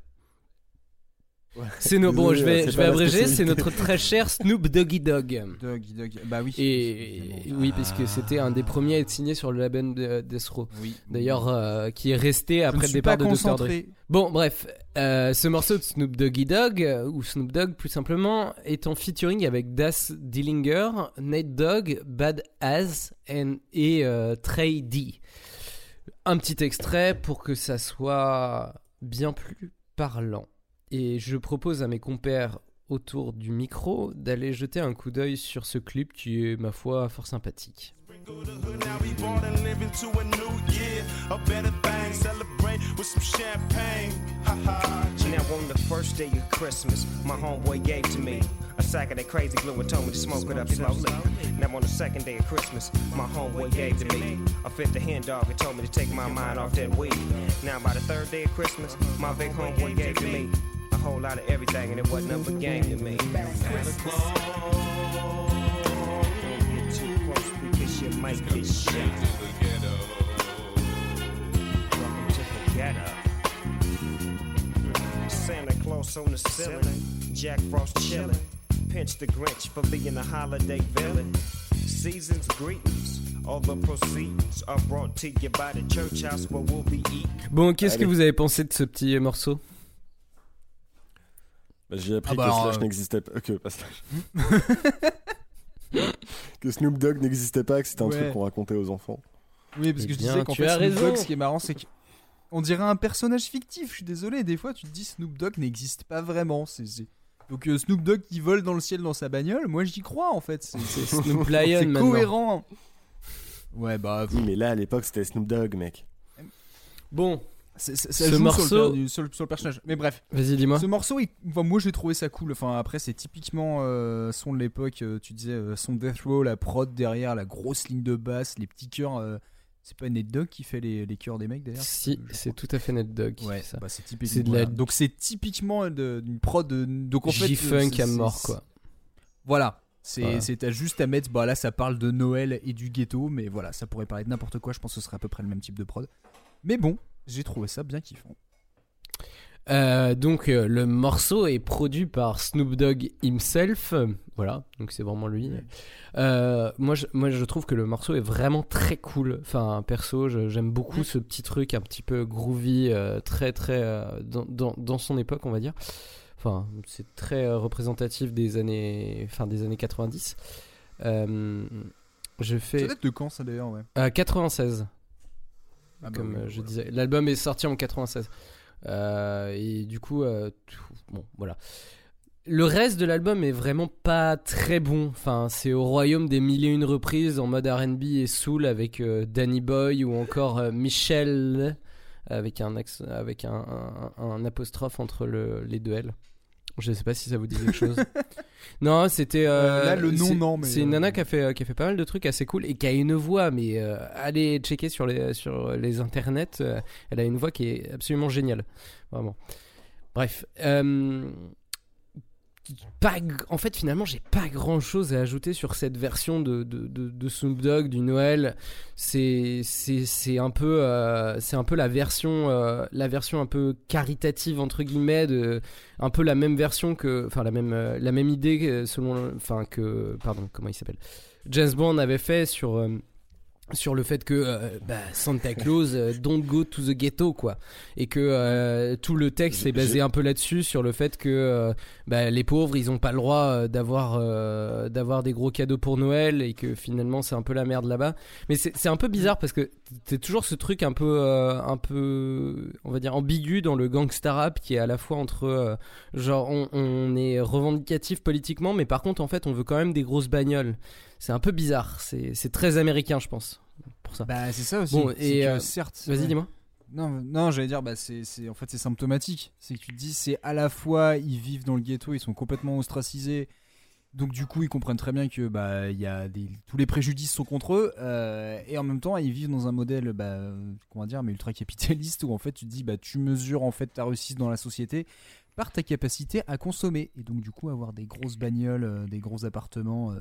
C'est nos, bon, je vais, je ma abréger, c'est notre très cher Snoop Doggy Dogg. Doggy Dogg, bah oui. Et oui, parce que c'était un des premiers à être signé sur le label de. Oui. D'ailleurs, euh, qui est resté après le départ de Dr. Dre. Bon, bref, euh, ce morceau de Snoop Doggy Dogg, euh, ou Snoop Dogg plus simplement, est en featuring avec Das Dillinger, Nate Dogg, Bad Az and- et euh, Trey D. Un petit extrait pour que ça soit bien plus parlant. Et je propose à mes compères autour du micro d'aller jeter un coup d'œil sur ce clip qui est, ma foi, fort sympathique. Now with some champagne. On the first day of Christmas, my homeboy gave to me a sack of that crazy glue and told me to smoke it up slowly. Now on the second day of Christmas, my homeboy gave to me a fifth of hen dog and told me to take my mind off that weed. Now by the third day of Christmas, my big homeboy gave to me a whole lot of everything and it wasn't up a game to me. Don't get too close because you might get shot. Welcome to the ghetto. Santa Claus on the ceiling, Jack Frost chillin', pinch the Grinch for being a holiday villain. Season's greetings, all the proceeds are brought to you by the church house where we'll be eating. Bon, qu'est-ce que vous avez pensé de ce petit morceau? J'ai appris Ah bah que alors, Slash euh, n'existait pas. Que, pas Slash. que Snoop Dogg n'existait pas, que c'était un Ouais. truc qu'on racontait aux enfants. Oui, parce Eh que je bien, disais qu'en tu fait, as Snoop raison. Dogg, ce qui est marrant, c'est qu'on dirait un personnage fictif. Je suis désolé, des fois, tu te dis Snoop Dogg n'existe pas vraiment. C'est, Donc euh, Snoop Dogg qui vole dans le ciel dans sa bagnole, moi j'y crois en fait. C'est, Snoop Lion c'est cohérent. Ouais, bah. Oui, mais là, à l'époque, c'était Snoop Dogg, mec. Bon, c'est- c'est- Ce ça joue morceau- sur, le, sur le- sur le personnage. Mais bref. vas-y, dis-moi. Ce morceau, il- enfin, moi j'ai trouvé ça cool. Enfin, après, c'est typiquement euh, son de l'époque. euh, tu disais euh, son Death Row, la prod derrière, la grosse ligne de basse, les petits chœurs. c'est pas Nate Dogg qui fait les, les chœurs des mecs d'ailleurs? Si, c'est tout à fait Dogg. qui Ouais, ça. bah, c'est typiquement. De la-. Donc c'est typiquement de- d'une prod. de- Donc en fait, c'est- à mort, quoi. Voilà. C'est Voilà. juste à mettre. Bah là, ça parle de Noël et du ghetto, mais voilà, ça pourrait parler de n'importe quoi. Je pense que ce serait à peu près le même type de prod. Mais bon, J'ai trouvé ça bien kiffant. Euh, donc euh, le morceau est produit par Snoop Dogg himself, Euh, voilà, donc c'est vraiment lui. Euh, moi, je, moi je trouve que le morceau est vraiment très cool. Enfin, perso, j'aime beaucoup ce petit truc un petit peu groovy, euh, très très euh, dans, dans, dans son époque, on va dire. Enfin, c'est très euh, représentatif des années, enfin des années 90. Euh, je fais. Ça date de quand ça d'ailleurs ouais? Euh, 96. Ah bah comme oui, euh, je voilà. disais. L'album est sorti en 96. Euh, et du coup, euh, tout- bon, voilà. Le reste de l'album est vraiment pas très bon. Enfin, c'est au royaume des mille et une reprises en mode R&B et soul avec euh, Danny Boy ou encore Michel avec un avec un, un- un apostrophe entre le- les deux L. Je sais pas si ça vous dit quelque chose. non, c'était. euh, Euh, là, le nom, non, mais, C'est une euh, nana qui a fait qui a fait pas mal de trucs assez cool et qui a une voix. Mais euh, allez checker sur les sur les internets. euh, elle a une voix qui est absolument géniale, vraiment. Bref. Pas, en fait, finalement, j'ai pas grand chose à ajouter sur cette version de, de, de, Snoop Dogg du Noël. C'est, un peu, euh, un peu la version, euh, la version un peu caritative entre guillemets, de, un peu la même version que, enfin la même, euh, la même idée selon, enfin que, pardon, comment il s'appelle, James Bond avait fait sur. Sur le fait que euh, bah, Santa Claus euh, don't go to the ghetto quoi. Et que euh, tout le texte est basé un peu là-dessus sur le fait que euh, bah, les pauvres ils ont pas le droit d'avoir euh, d'avoir des gros cadeaux pour Noël et que finalement c'est un peu la merde là-bas. Mais c'est c'est un peu bizarre parce que c'est toujours ce truc un peu euh, un peu on va dire ambigu dans le gangsta rap qui est à la fois entre euh, genre on, on est revendicatif politiquement mais par contre en fait on veut quand même des grosses bagnoles c'est un peu bizarre c'est c'est très américain je pense pour ça Bah c'est ça aussi. Bon, c'est et, que, euh, certes. vas-y, ouais. dis-moi. Non, non, j'allais dire, bah c'est, c'est- en fait c'est symptomatique. C'est que tu te dis, c'est à la fois ils vivent dans le ghetto, ils sont complètement ostracisés, donc du coup ils comprennent très bien que bah il tous les préjudices sont contre eux, euh, et en même temps ils vivent dans un modèle, bah comment dire, mais ultra capitaliste où en fait tu te dis, bah tu mesures en fait ta réussite dans la société par ta capacité à consommer, et donc du coup avoir des grosses bagnoles, euh, des gros appartements euh,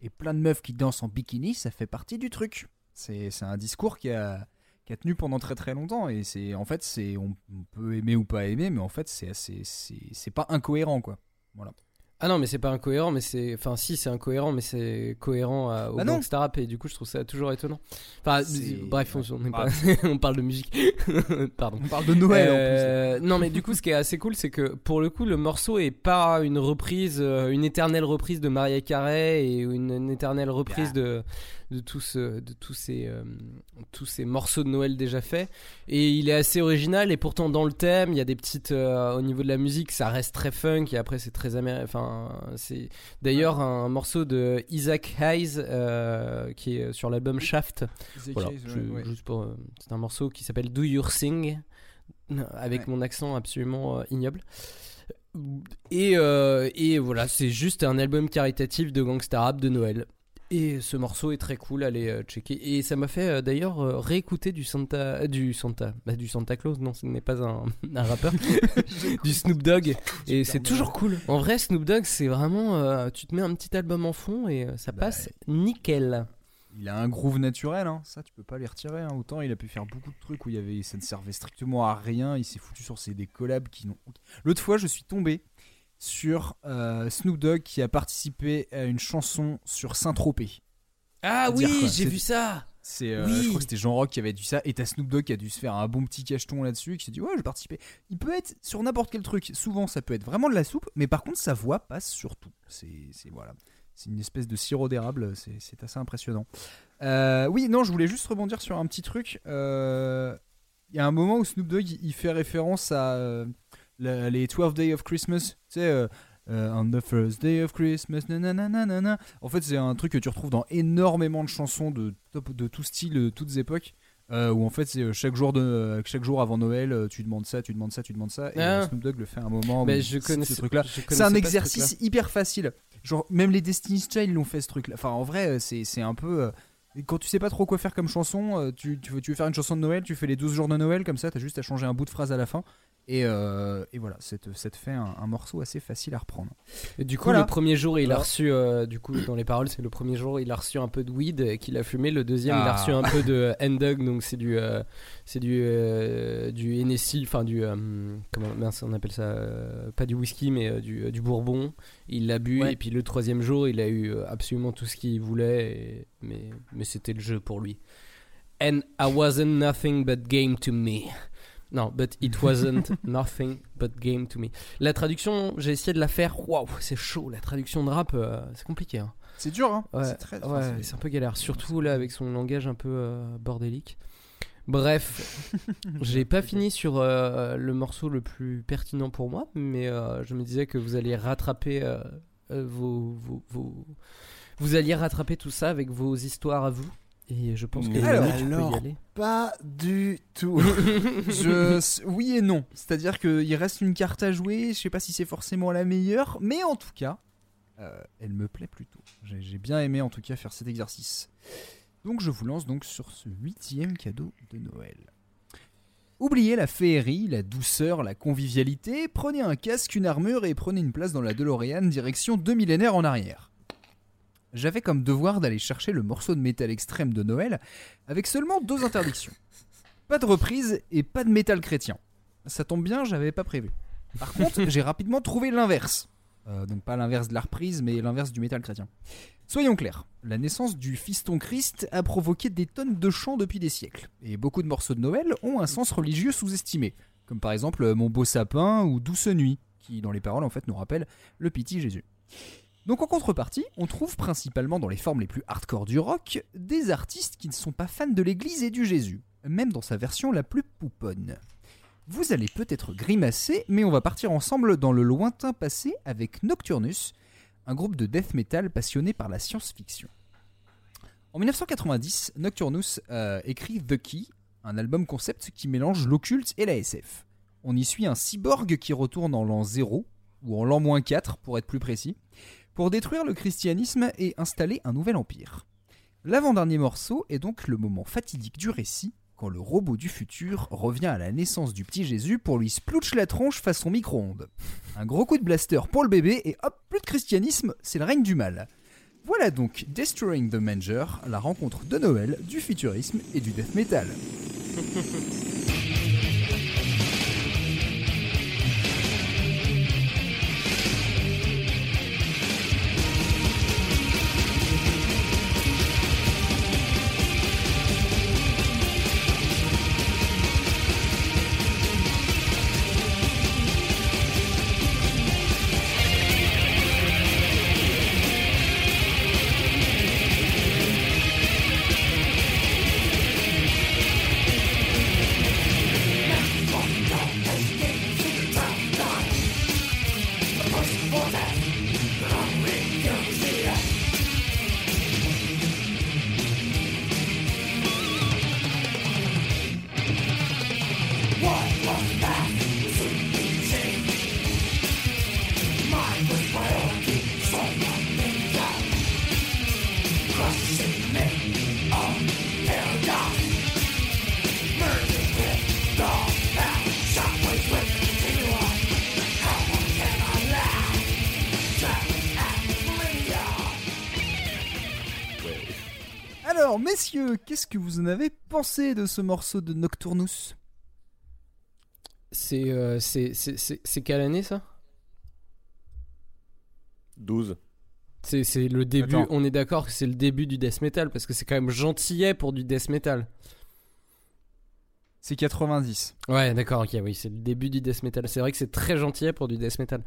et plein de meufs qui dansent en bikini, ça fait partie du truc. C'est, un discours qui a qui a tenu pendant très très longtemps. Et c'est en fait c'est on, peut aimer ou pas aimer mais en fait c'est, c'est pas incohérent quoi. Voilà Ah non, mais c'est pas incohérent, mais c'est. Enfin, si, c'est incohérent, mais c'est cohérent à- au Bah non. gangsta rap, et du coup, je trouve ça toujours étonnant. Enfin, bref, on, on est pas- on parle de musique. Pardon. On parle de Noël, en Euh, Non, mais du coup, ce qui est assez cool, c'est que pour le coup, le morceau est pas une reprise, euh, une éternelle reprise de Maria Carey et une, une éternelle reprise de de tous euh, de tous ces euh, tous ces morceaux de Noël déjà faits et il est assez original et pourtant dans le thème il y a des petites euh, au niveau de la musique ça reste très funk et après c'est très américain enfin c'est d'ailleurs un morceau de Isaac Hayes euh, qui est sur l'album Shaft Isaac voilà Hayes, je- ouais, ouais. juste pour c'est un morceau qui s'appelle Do Your Thing avec Ouais. mon accent absolument ignoble et, euh, et voilà, c'est juste un album caritatif de gangsta rap de Noël. Et ce morceau est très cool, allez euh, checker. Et ça m'a fait euh, d'ailleurs euh, réécouter du Santa, du Santa, bah, du Santa Claus. Non, ce n'est pas un, un rappeur, du Snoop Dogg. Et c'est toujours cool. En vrai, Snoop Dogg, c'est vraiment, euh, tu te mets un petit album en fond et ça passe nickel. il a un groove naturel hein. ça tu peux pas les retirer hein. autant il a pu faire beaucoup de trucs où il y avait ça ne servait strictement à rien il s'est foutu sur ses des collabs qui n'ont l'autre fois je suis tombé sur euh, Snoop Dogg qui a participé à une chanson sur Saint-Tropez Ah oui, j'ai vu ça. C'est, euh, Oui. Je crois que c'était Jean Rock qui avait dit ça. Et t'as Snoop Dogg qui a dû se faire un bon petit cacheton là-dessus. Qui s'est dit Ouais, je vais participer. Il peut être sur n'importe quel truc. Souvent, ça peut être vraiment de la soupe. Mais par contre, sa voix passe sur tout. C'est, c'est- voilà. C'est une espèce de sirop d'érable. C'est, c'est assez impressionnant. Euh, oui, non, je voulais juste rebondir sur un petit truc. Il y a un moment où Snoop Dogg il fait référence à les 12 Days of Christmas. Tu sais. euh, euh, on the first day of Christmas, nanana. En fait, c'est un truc que tu retrouves dans énormément de chansons de, top- de tout style, de toutes époques. euh, où en fait, c'est euh, chaque jour, de, chaque jour avant Noël, tu demandes ça, tu demandes ça, tu demandes ça. Et Ah. Snoop Dogg le fait à un moment. Mais je connaissais- ce truc-là. je C'est un ce exercice hyper facile. Genre, même les Destiny's Child l'ont fait ce truc-là. Enfin, en vrai, c'est un peu. quand tu sais pas trop quoi faire comme chanson, tu, tu, veux, tu veux faire une chanson de Noël, tu fais les 12 jours de Noël comme ça, t'as juste à changer un bout de phrase à la fin. Et, euh, et voilà, ça te, ça te fait un, un morceau assez facile à reprendre. Et du coup, Voilà. le premier jour, il a reçu, euh, du coup, dans les paroles, c'est le premier jour, il a reçu un peu de weed qu'il a fumé. Le deuxième, il a Ah. reçu un peu de N-Dog, donc c'est du, euh, c'est du, du Hennessy, enfin du, comment mince, on appelle ça, pas du whisky, mais du, du bourbon. Il l'a bu, Ouais. et puis le troisième jour, il a eu absolument tout ce qu'il voulait, et- mais, mais c'était le jeu pour lui. And I wasn't nothing but game to me. Non, but it wasn't nothing but game to me. La traduction, j'ai essayé de la faire. Waouh, c'est chaud. La traduction de rap, euh, c'est compliqué. hein. C'est dur, hein Ouais, C'est très- ouais, c'est- un peu galère. Surtout là avec son langage un peu euh, bordélique. Bref, j'ai pas fini sur euh, le morceau le plus pertinent pour moi, mais je me disais que vous alliez rattraper vos, vos, vos- vous alliez rattraper tout ça avec vos histoires à vous. Et je pense que Mais Mélanie, tu peux y alors, aller. pas du tout. Je, oui et non. C'est-à-dire qu'il reste une carte à jouer. Je sais pas si c'est forcément la meilleure, mais en tout cas, euh, elle me plaît plutôt. J'ai j'ai bien aimé en tout cas faire cet exercice. Donc je vous lance donc sur ce huitième cadeau de Noël. Oubliez la féerie, la douceur, la convivialité, prenez un casque, une armure et prenez une place dans la DeLorean direction deux millénaires en arrière. J'avais comme devoir d'aller chercher le morceau de métal extrême de Noël avec seulement deux interdictions. Pas de reprise et pas de métal chrétien. Ça tombe bien, j'avais pas prévu. Par contre, j'ai rapidement trouvé l'inverse. Euh, donc pas l'inverse de la reprise, mais l'inverse du métal chrétien. Soyons clairs, la naissance du fiston Christ a provoqué des tonnes de chants depuis des siècles, et beaucoup de morceaux de Noël ont un sens religieux sous-estimé, comme par exemple euh, Mon beau sapin ou Douce nuit, qui dans les paroles en fait nous rappellent le pitié Jésus. Donc en contrepartie, on trouve principalement dans les formes les plus hardcore du rock des artistes qui ne sont pas fans de l'église et du Jésus, même dans sa version la plus pouponne. Vous allez peut-être grimacer, mais on va partir ensemble dans le lointain passé avec Nocturnus, un groupe de death metal passionné par la science-fiction. En 1990, Nocturnus euh, écrit The Key, un album concept qui mélange l'occulte et la SF. On y suit un cyborg qui retourne en l'an 0, ou en l'an moins 4 pour être plus précis, pour détruire le christianisme et installer un nouvel empire. L'avant-dernier morceau est donc le moment fatidique du récit, quand le robot du futur revient à la naissance du petit Jésus pour lui splouch la tronche façon micro-ondes. Un gros coup de blaster pour le bébé et hop, plus de christianisme, c'est le règne du mal. Voilà donc Destroying the Manger, la rencontre de Noël, du futurisme et du death metal. qu'est-ce que vous en avez pensé de ce morceau de Nocturnus? C'est euh, c'est- c'est- c'est- c'est quelle année ça? 12. C'est c'est le début, Attends. on est d'accord que c'est le début du death metal parce que c'est quand même gentillet pour du death metal. C'est 90. Ouais, d'accord, ok, oui, c'est le début du death metal. C'est vrai que c'est très gentillet pour du death metal.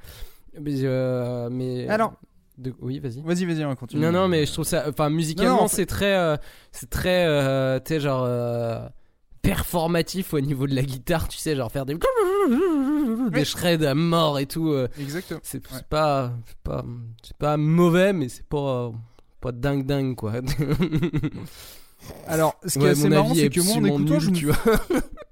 Mais. euh, mais Alors- de- oui, vas-y. Vas-y, vas-y, on continue. Non, non, mais je trouve ça. Enfin, musicalement, Non, c'est très. euh, c'est très. euh, tu sais, genre. euh, performatif au niveau de la guitare, tu sais, genre faire des. des shreds à mort et tout. euh, Exactement. C'est c'est pas, c'est pas, c'est pas mauvais, mais c'est pas, pas dingue dingue quoi. Alors, ce qui Ouais, est assez marrant, c'est est que moi, en écoutant, nul, je me- tu vois.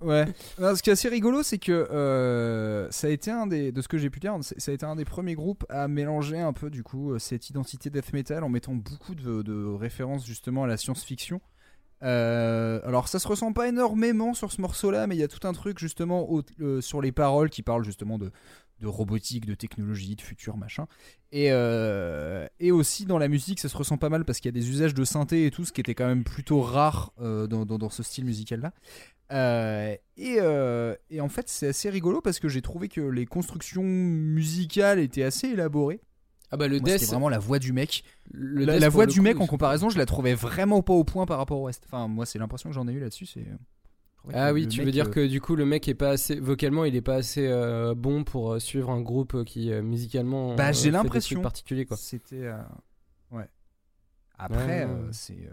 Ouais. Ce qui est assez rigolo, c'est que euh, ça a été un des, de ce que j'ai pu lire, ça a été un des premiers groupes à mélanger un peu du coup euh, cette identité death metal en mettant beaucoup de, références justement à la science-fiction. Euh, alors ça se ressent pas énormément sur ce morceau-là, mais il y a tout un truc justement sur les paroles qui parlent justement de, de robotique, de technologie, de futur, machin. Et, euh, et aussi dans la musique, ça se ressent pas mal parce qu'il y a des usages de synthé et tout, ce qui était quand même plutôt rare euh, dans, dans- dans ce style musical-là. Euh, et, et en fait, c'est assez rigolo parce que j'ai trouvé que les constructions musicales étaient assez élaborées. Ah bah le Moi, death, c'était vraiment la voix du mec. le la voix du coup, mec en comparaison, je la trouvais vraiment pas au point par rapport au reste. Enfin, moi, c'est l'impression que j'en ai eu là-dessus. C'est. Ah oui, tu veux dire euh, que du coup le mec est pas assez vocalement, il est pas assez euh, bon pour euh, suivre un groupe qui musicalement. Bah, j'ai l'impression. trucs particuliers quoi. C'était. Ouais. Après, Ouais. c'est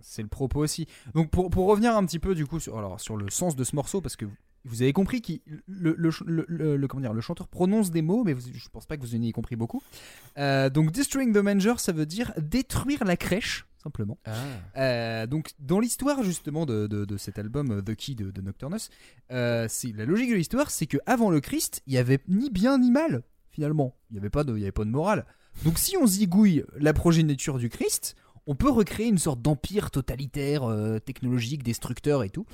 c'est le propos aussi. Donc pour, pour revenir un petit peu du coup sur, alors, sur le sens de ce morceau, parce que vous avez compris que le, le, le- le- le- comment dire, le chanteur prononce des mots, mais vous- je pense pas que vous en ayez compris beaucoup. Euh, donc Destroying the Manger, ça veut dire détruire la crèche, simplement. Euh, donc dans l'histoire justement de, de- de cet album euh, The Key de, de Nocturnus, euh, la logique de l'histoire, c'est que avant le Christ, il y avait ni bien ni mal finalement. Il y avait pas de, il y avait pas de morale. Donc si on zigouille la progéniture du Christ, on peut recréer une sorte d'empire totalitaire, euh, technologique, destructeur et tout.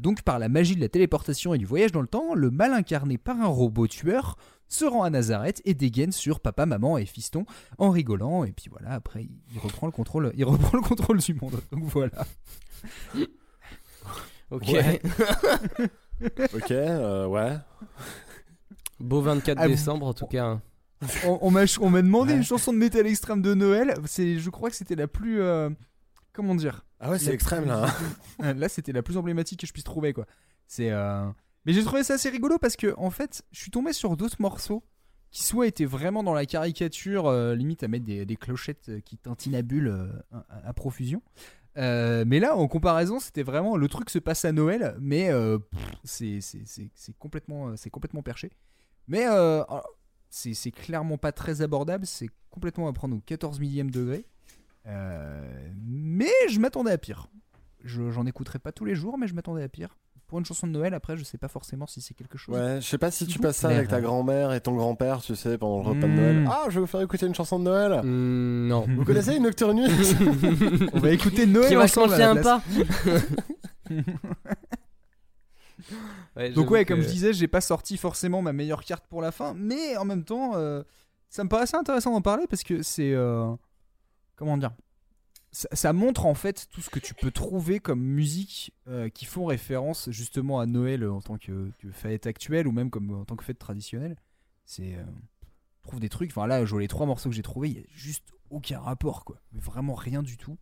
Donc par la magie de la téléportation et du voyage dans le temps, le mal incarné par un robot tueur se rend à Nazareth et dégaine sur papa, maman et fiston en rigolant. Et puis voilà, après il reprend le contrôle, il reprend le contrôle du monde. Donc voilà. Ok. Ouais. ok, euh, ouais. Beau 24 Ah, décembre en tout cas. hein. on, on m'a on m'a demandé une chanson de métal extrême de Noël. C'est, je crois que c'était la plus, euh, comment dire? Ah ouais, c'est La extrême, plus- là, hein. là, c'était la plus emblématique que je puisse trouver, quoi. C'est, euh, mais j'ai trouvé ça assez rigolo parce que, en fait, je suis tombé sur d'autres morceaux qui soit étaient vraiment dans la caricature, euh, limite à mettre des, clochettes euh, qui tintinabulent euh, à, à profusion. Mais là, en comparaison, c'était vraiment le truc se passe à Noël, mais c'est, complètement, c'est complètement perché. Mais alors, c'est, clairement pas très abordable, c'est complètement à prendre au 14 millième degré. Mais je m'attendais à pire. Je, j'en écouterai pas tous les jours, mais je m'attendais à pire. Pour une chanson de Noël, après, je sais pas forcément si c'est quelque chose. Ouais, je sais pas si tu passes ça vous avec ta grand-mère et ton grand-père, tu sais, pendant le repas de. Noël. Ah, je vais vous faire écouter une chanson de Noël. Hmm, non. Vous connaissez Nocturnus On va écouter Noël Qui va ensemble un. Ouais, Donc ouais, comme je disais, j'ai pas sorti forcément ma meilleure carte pour la fin, mais en même temps, euh, ça me paraissait intéressant d'en parler parce que c'est euh, comment dire, ça, ça montre en fait tout ce que tu peux trouver comme musique euh, qui font référence justement à Noël en tant que, que fête actuelle ou même comme en tant que fête traditionnelle. C'est, euh, je trouve des trucs. Enfin là, je vois les trois morceaux que j'ai trouvés, il y a juste aucun rapport quoi, mais vraiment rien du tout.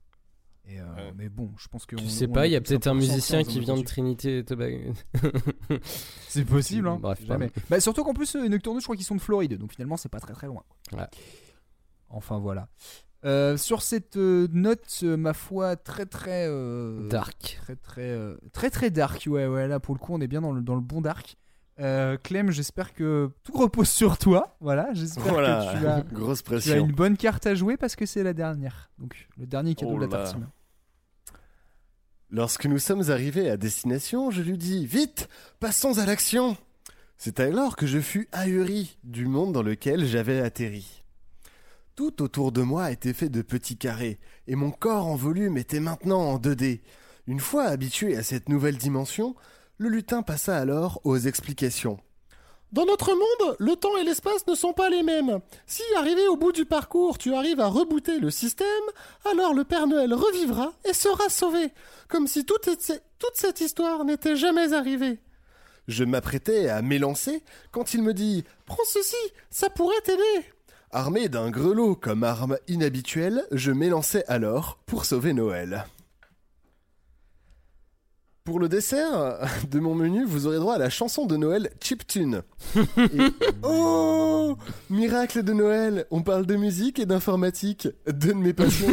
Et, euh, Mais bon, je pense que Tu on- sais on pas, il y a peut-être un 100% musicien qui en vient de. Trinité et Tobago. C'est possible, hein. Bref, Jamais. Bah, surtout qu'en plus, Nocturnus, je crois qu'ils sont de Floride, donc finalement, c'est pas très très loin. Ouais. Enfin voilà. Euh, sur cette euh, note, euh, ma foi, très très euh, Dark. très très euh, très très dark. Ouais, ouais. Là, pour le coup, on est bien dans le dans le bon dark. Euh, Clem, j'espère que tout repose sur toi. Voilà, j'espère Voilà, que tu as, grosse tu as pression. une bonne carte à jouer parce que c'est la dernière. Donc le dernier cadeau Oh de la là. tartine. Lorsque nous sommes arrivés à destination, je lui dis Vite, passons à l'action C'est alors que je fus ahuri du monde dans lequel j'avais atterri. Tout autour de moi était fait de petits carrés, et mon corps en volume était maintenant en 2D. Une fois habitué à cette nouvelle dimension, le lutin passa alors aux explications. Dans notre monde, le temps et l'espace ne sont pas les mêmes. Si arrivé au bout du parcours, tu arrives à rebooter le système, alors le Père Noël revivra et sera sauvé, comme si toute, cette- toute cette histoire n'était jamais arrivée. Je m'apprêtais à m'élancer quand il me dit Prends ceci, ça pourrait t'aider. Armé d'un grelot comme arme inhabituelle, je m'élançai alors pour sauver Noël. Pour le dessert de mon menu, vous aurez droit à la chanson de Noël Chiptune. Et- Oh Miracle de Noël On parle de musique et d'informatique, deux de mes passions.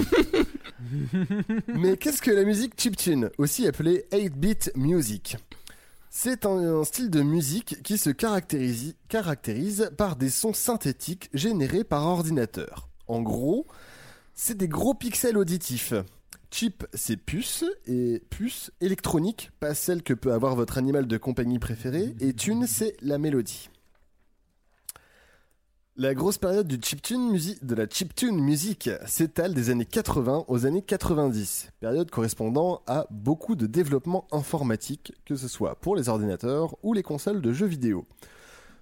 Mais qu'est-ce que la musique chiptune, aussi appelée 8-bit music? C'est un, style de musique qui se caractérise, caractérise par des sons synthétiques générés par ordinateur. En gros, c'est des gros pixels auditifs. Chip, c'est puce, et puce électronique, pas celle que peut avoir votre animal de compagnie préféré, et tune, c'est la mélodie. La grosse période du chiptune musi- de la chiptune musique s'étale des années 80 aux années 90, période correspondant à beaucoup de développement informatique, que ce soit pour les ordinateurs ou les consoles de jeux vidéo.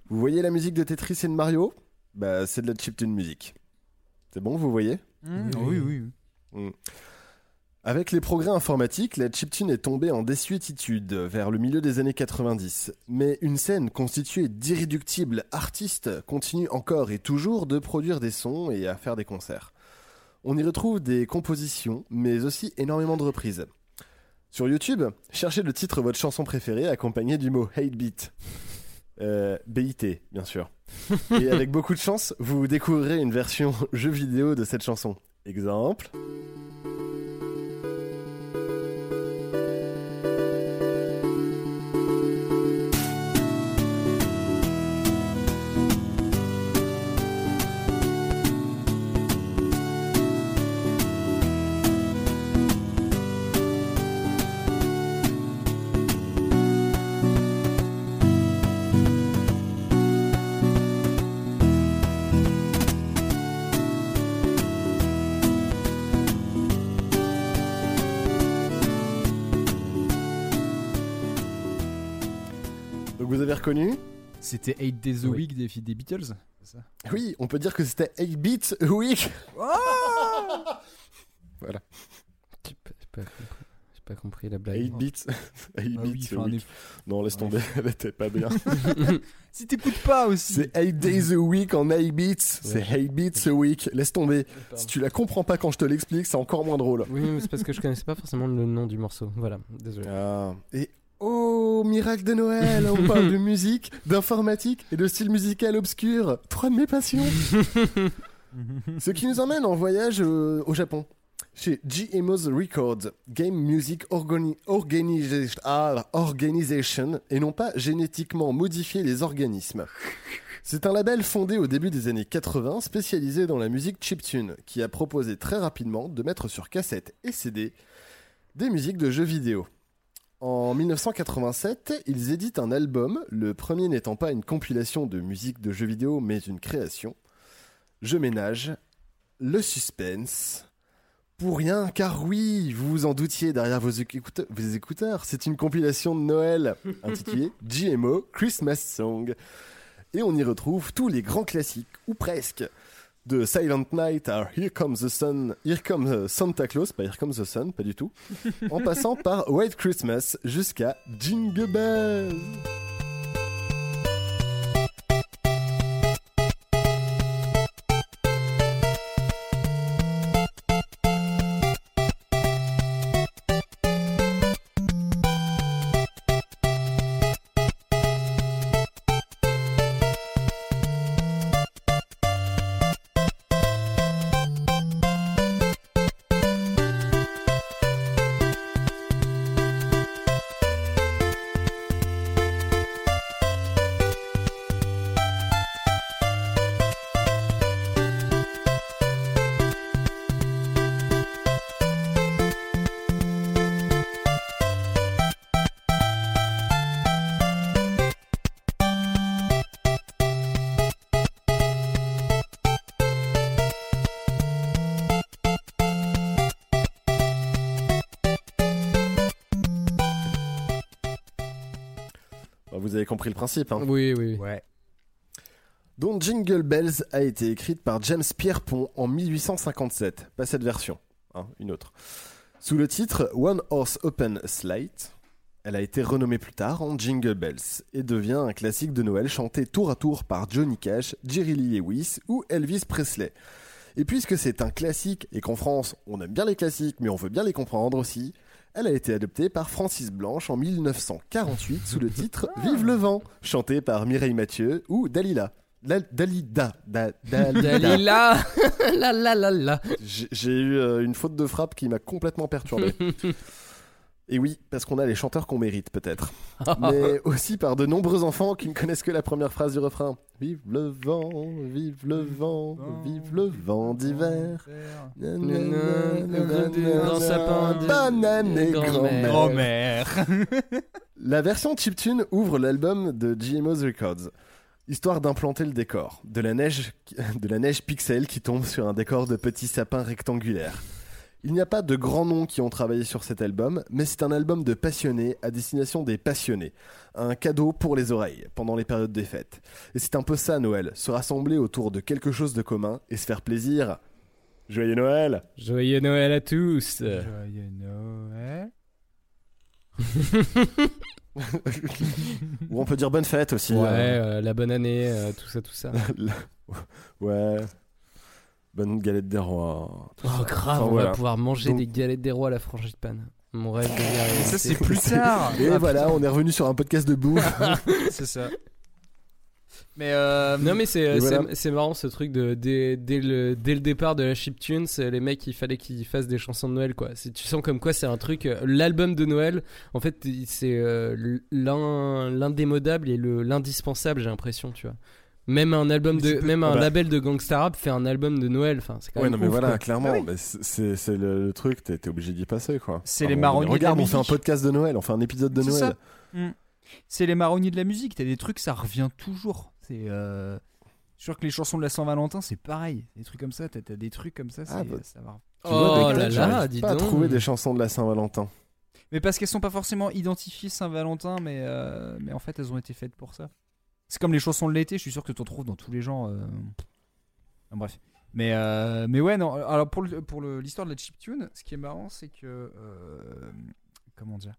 Vous voyez la musique de Tetris et de Mario? Bah, c'est de la chiptune musique. C'est bon, vous voyez? Mmh, oui, oui. Mm. Avec les progrès informatiques, la chiptune est tombée en désuétitude vers le milieu des années 90. Mais une scène constituée d'irréductibles artistes continue encore et toujours de produire des sons et à faire des concerts. On y retrouve des compositions, mais aussi énormément de reprises. Sur YouTube, cherchez le titre de votre chanson préférée accompagné du mot hate beat. Euh, BIT, bien sûr. Et avec beaucoup de chance, vous découvrirez une version jeu vidéo de cette chanson. Exemple. C'était 8 Days a Week des, des Beatles ça Oui, on peut dire que c'était 8 beats a week. voilà. J'ai pas, pas compris. La blague. 8 beats. 8 Ah oui, beats a week. Non, laisse tomber, elle était pas bien. Si t'écoutes pas aussi. C'est 8 days a week en 8 beats. C'est 8 beats a week. Laisse tomber. Si tu la comprends pas quand je te l'explique, c'est encore moins drôle. Oui, c'est parce que je connaissais pas forcément le nom du morceau. Voilà, désolé. Ah. Et oh, miracle de Noël On parle de musique, d'informatique et de style musical obscur. Trois de mes passions. Ce qui nous emmène en voyage euh, au Japon. Chez GMO's Records, Game Music Organi- Organisa- ah, Organization, et non pas génétiquement modifier les organismes. C'est un label fondé au début des années 80, spécialisé dans la musique chiptune, qui a proposé très rapidement de mettre sur cassette et CD des musiques de jeux vidéo. En 1987, ils éditent un album, le premier n'étant pas une compilation de musique de jeux vidéo, mais une création. Je ménage le suspense. Pour rien, car oui, vous vous en doutiez derrière vos, écoute- vos écouteurs, c'est une compilation de Noël intitulée GMO Christmas Song. Et on y retrouve tous les grands classiques, ou presque, de Silent Night à Here Comes the Sun, Here Comes euh, Santa Claus, pas Here Comes the Sun, pas du tout, en passant par White Christmas jusqu'à Jingle Bells. Compris le principe, hein Oui, oui. Ouais. dont Jingle Bells a été écrite par James Pierpont en 1857. Pas cette version, hein, une autre. Sous le titre One Horse Open Slate, elle a été renommée plus tard en Jingle Bells et devient un classique de Noël chanté tour à tour par Johnny Cash, Jerry Lee Lewis ou Elvis Presley. Et puisque c'est un classique et qu'en France on aime bien les classiques mais on veut bien les comprendre aussi, elle a été adoptée par Francis Blanche en 1948 sous le titre Vive le vent, chanté par Mireille Mathieu ou Dalila. La- Dalida. Da- Dalida. Dalila La la la la J'ai j'ai eu euh, une faute de frappe qui m'a complètement perturbé. Et oui, parce qu'on a les chanteurs qu'on mérite peut-être. Mais aussi par de nombreux enfants qui ne connaissent que la première phrase du refrain. Vive le vent, vive le vent, vive le vent d'hiver. grand sapin de- Banane et grand-mère. grand-mère. La version chiptune ouvre l'album de GMO's Records. Histoire d'implanter le décor. De la neige, de la neige pixel qui tombe sur un décor de petits sapins rectangulaires. Il n'y a pas de grands noms qui ont travaillé sur cet album, mais c'est un album de passionnés à destination des passionnés. Un cadeau pour les oreilles pendant les périodes des fêtes. Et c'est un peu ça Noël, se rassembler autour de quelque chose de commun et se faire plaisir. Joyeux Noël Joyeux Noël à tous. Joyeux Noël. Ou on peut dire bonne fête aussi. Ouais, euh. euh, la bonne année, euh, tout ça, tout ça. ouais. Bonne galette des rois. Oh ça. grave, Enfin, on voilà. va pouvoir manger Donc- des galettes des rois à la frangipane. Mon rêve réalité. ça, c'est plus tard. Et Ah, voilà, on est revenu sur un podcast de bouffe. c'est ça. Mais euh, Non mais c'est voilà. marrant ce truc de dès, dès le dès le départ de la chiptune, les mecs il fallait qu'ils fassent des chansons de Noël quoi. Tu sens comme quoi c'est un truc euh, l'album de Noël en fait c'est euh, l'indémodable et le l'indispensable j'ai l'impression tu vois. Même un album de même un Ah bah. label de gangsta rap fait un album de Noël enfin c'est quand Ouais, même non, mais ouf, voilà, quoi. clairement, Ah oui. mais c'est- le, le truc, t'es t'es obligé d'y passer, quoi. C'est Enfin, les on- marronniers de la Regarde, on fait un podcast de Noël, on fait un épisode de C'est Noël. ça. Mm. C'est les marronniers de la musique. T'as des trucs, ça revient toujours. C'est euh... je suis sûr que les chansons de la Saint-Valentin, c'est pareil. Des trucs comme ça, t'as t'as des trucs comme ça, Ah, bah. ça va. Tu vois, Oh là là, dis pas donc. trouver des chansons de la Saint-Valentin. Mais parce qu'elles sont pas forcément identifiées Saint-Valentin, mais, euh, mais en fait, elles ont été faites pour ça. C'est comme les chansons de l'été, je suis sûr que tu en trouves dans tous les genres. euh. Enfin, bref. Mais, euh, mais ouais, non. Alors, pour le- pour l'histoire de la chiptune, ce qui est marrant, c'est que. euh, comment dire?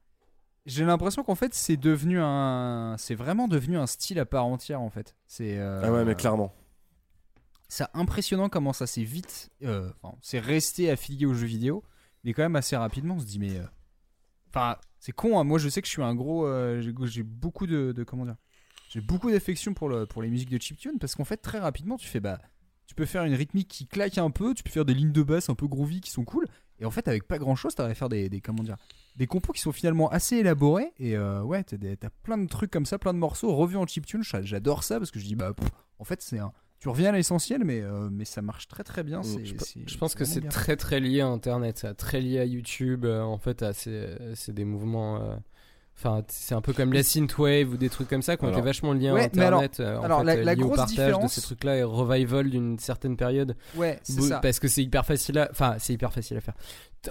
J'ai l'impression qu'en fait, c'est devenu un. C'est vraiment devenu un style à part entière, en fait. C'est. Ah ouais, mais clairement. c'est impressionnant comment ça s'est vite. Enfin, c'est resté affilié aux jeux vidéo, mais quand même assez rapidement, on se dit, mais. Enfin, c'est con, hein, moi je sais que je suis un gros. j'ai- j'ai beaucoup de, de- Comment dire J'ai beaucoup d'affection pour, le, pour les musiques de chiptune parce qu'en fait, très rapidement, tu fais bah. Tu peux faire une rythmique qui claque un peu, tu peux faire des lignes de basse un peu groovy qui sont cool, et en fait, avec pas grand chose, t'arrives à faire des, des. Comment dire Des compos qui sont finalement assez élaborés, et euh, ouais, t'as plein de trucs comme ça, plein de morceaux revus en chiptune, j'a- j'adore ça parce que je dis, bah. pff, en fait, c'est un. Tu reviens à l'essentiel, mais, euh, mais ça marche très très bien. c'est- Je, pense que c'est très très lié à Internet, ça, très lié à YouTube. euh, en fait, c'est des mouvements. Euh, Enfin, c'est un peu comme la synthwave ou des trucs comme ça qui ont Alors- été vachement liés Ouais, à mais alors- Internet. euh, en alors, fait, la- euh, la au grosse partage de ces trucs-là et revival d'une certaine période. Ouais, c'est ça. Parce que c'est hyper facile à. Enfin, c'est hyper facile à faire.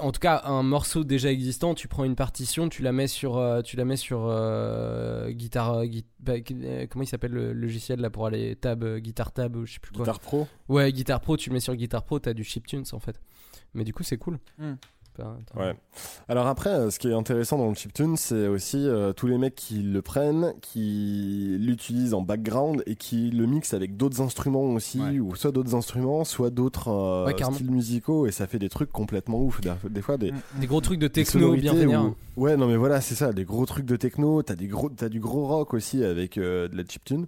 En tout cas, un morceau déjà existant, tu prends une partition, tu la mets sur, euh, tu la mets sur euh, guitare. gui- bah, euh, comment il s'appelle le logiciel là pour aller tab, euh, guitare tab ou je sais plus quoi. Guitar Pro Ouais, Guitar Pro, tu le mets sur Guitar Pro, t'as du chiptunes en fait. Mais du coup, c'est cool. Hmm. Pas- Ouais. Alors après, euh, ce qui est intéressant dans le chiptune, c'est aussi euh, tous les mecs qui le prennent, qui l'utilisent en background et qui le mixent avec d'autres instruments aussi, Ouais. ou soit d'autres instruments, soit d'autres euh, Ouais, styles musicaux, et ça fait des trucs complètement ouf. Des, des fois, des, Des gros trucs de techno bien où- Ouais, non mais voilà, c'est ça, des gros trucs de techno. T'as des gros, t'as du gros rock aussi avec euh, de la chiptune.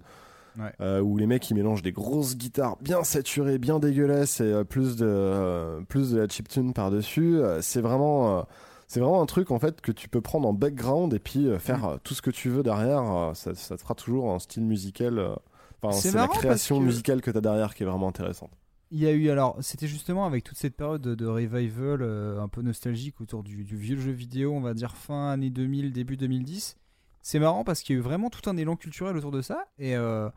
Ouais. euh, où les mecs ils mélangent des grosses guitares bien saturées, bien dégueulasses et euh, plus de euh, plus de la chiptune par dessus. c'est vraiment c'est vraiment un truc en fait que tu peux prendre en background et puis faire Mm. tout ce que tu veux derrière. ça, ça te fera toujours un style musical. Enfin, C'est la création que- musicale que t'as derrière qui est vraiment intéressante. Il y a eu alors, c'était justement avec toute cette période de, de revival euh, un peu nostalgique autour du, du vieux jeu vidéo, on va dire fin année 2000, début 2010. C'est marrant parce qu'il y a eu vraiment tout un élan culturel autour de ça et euh,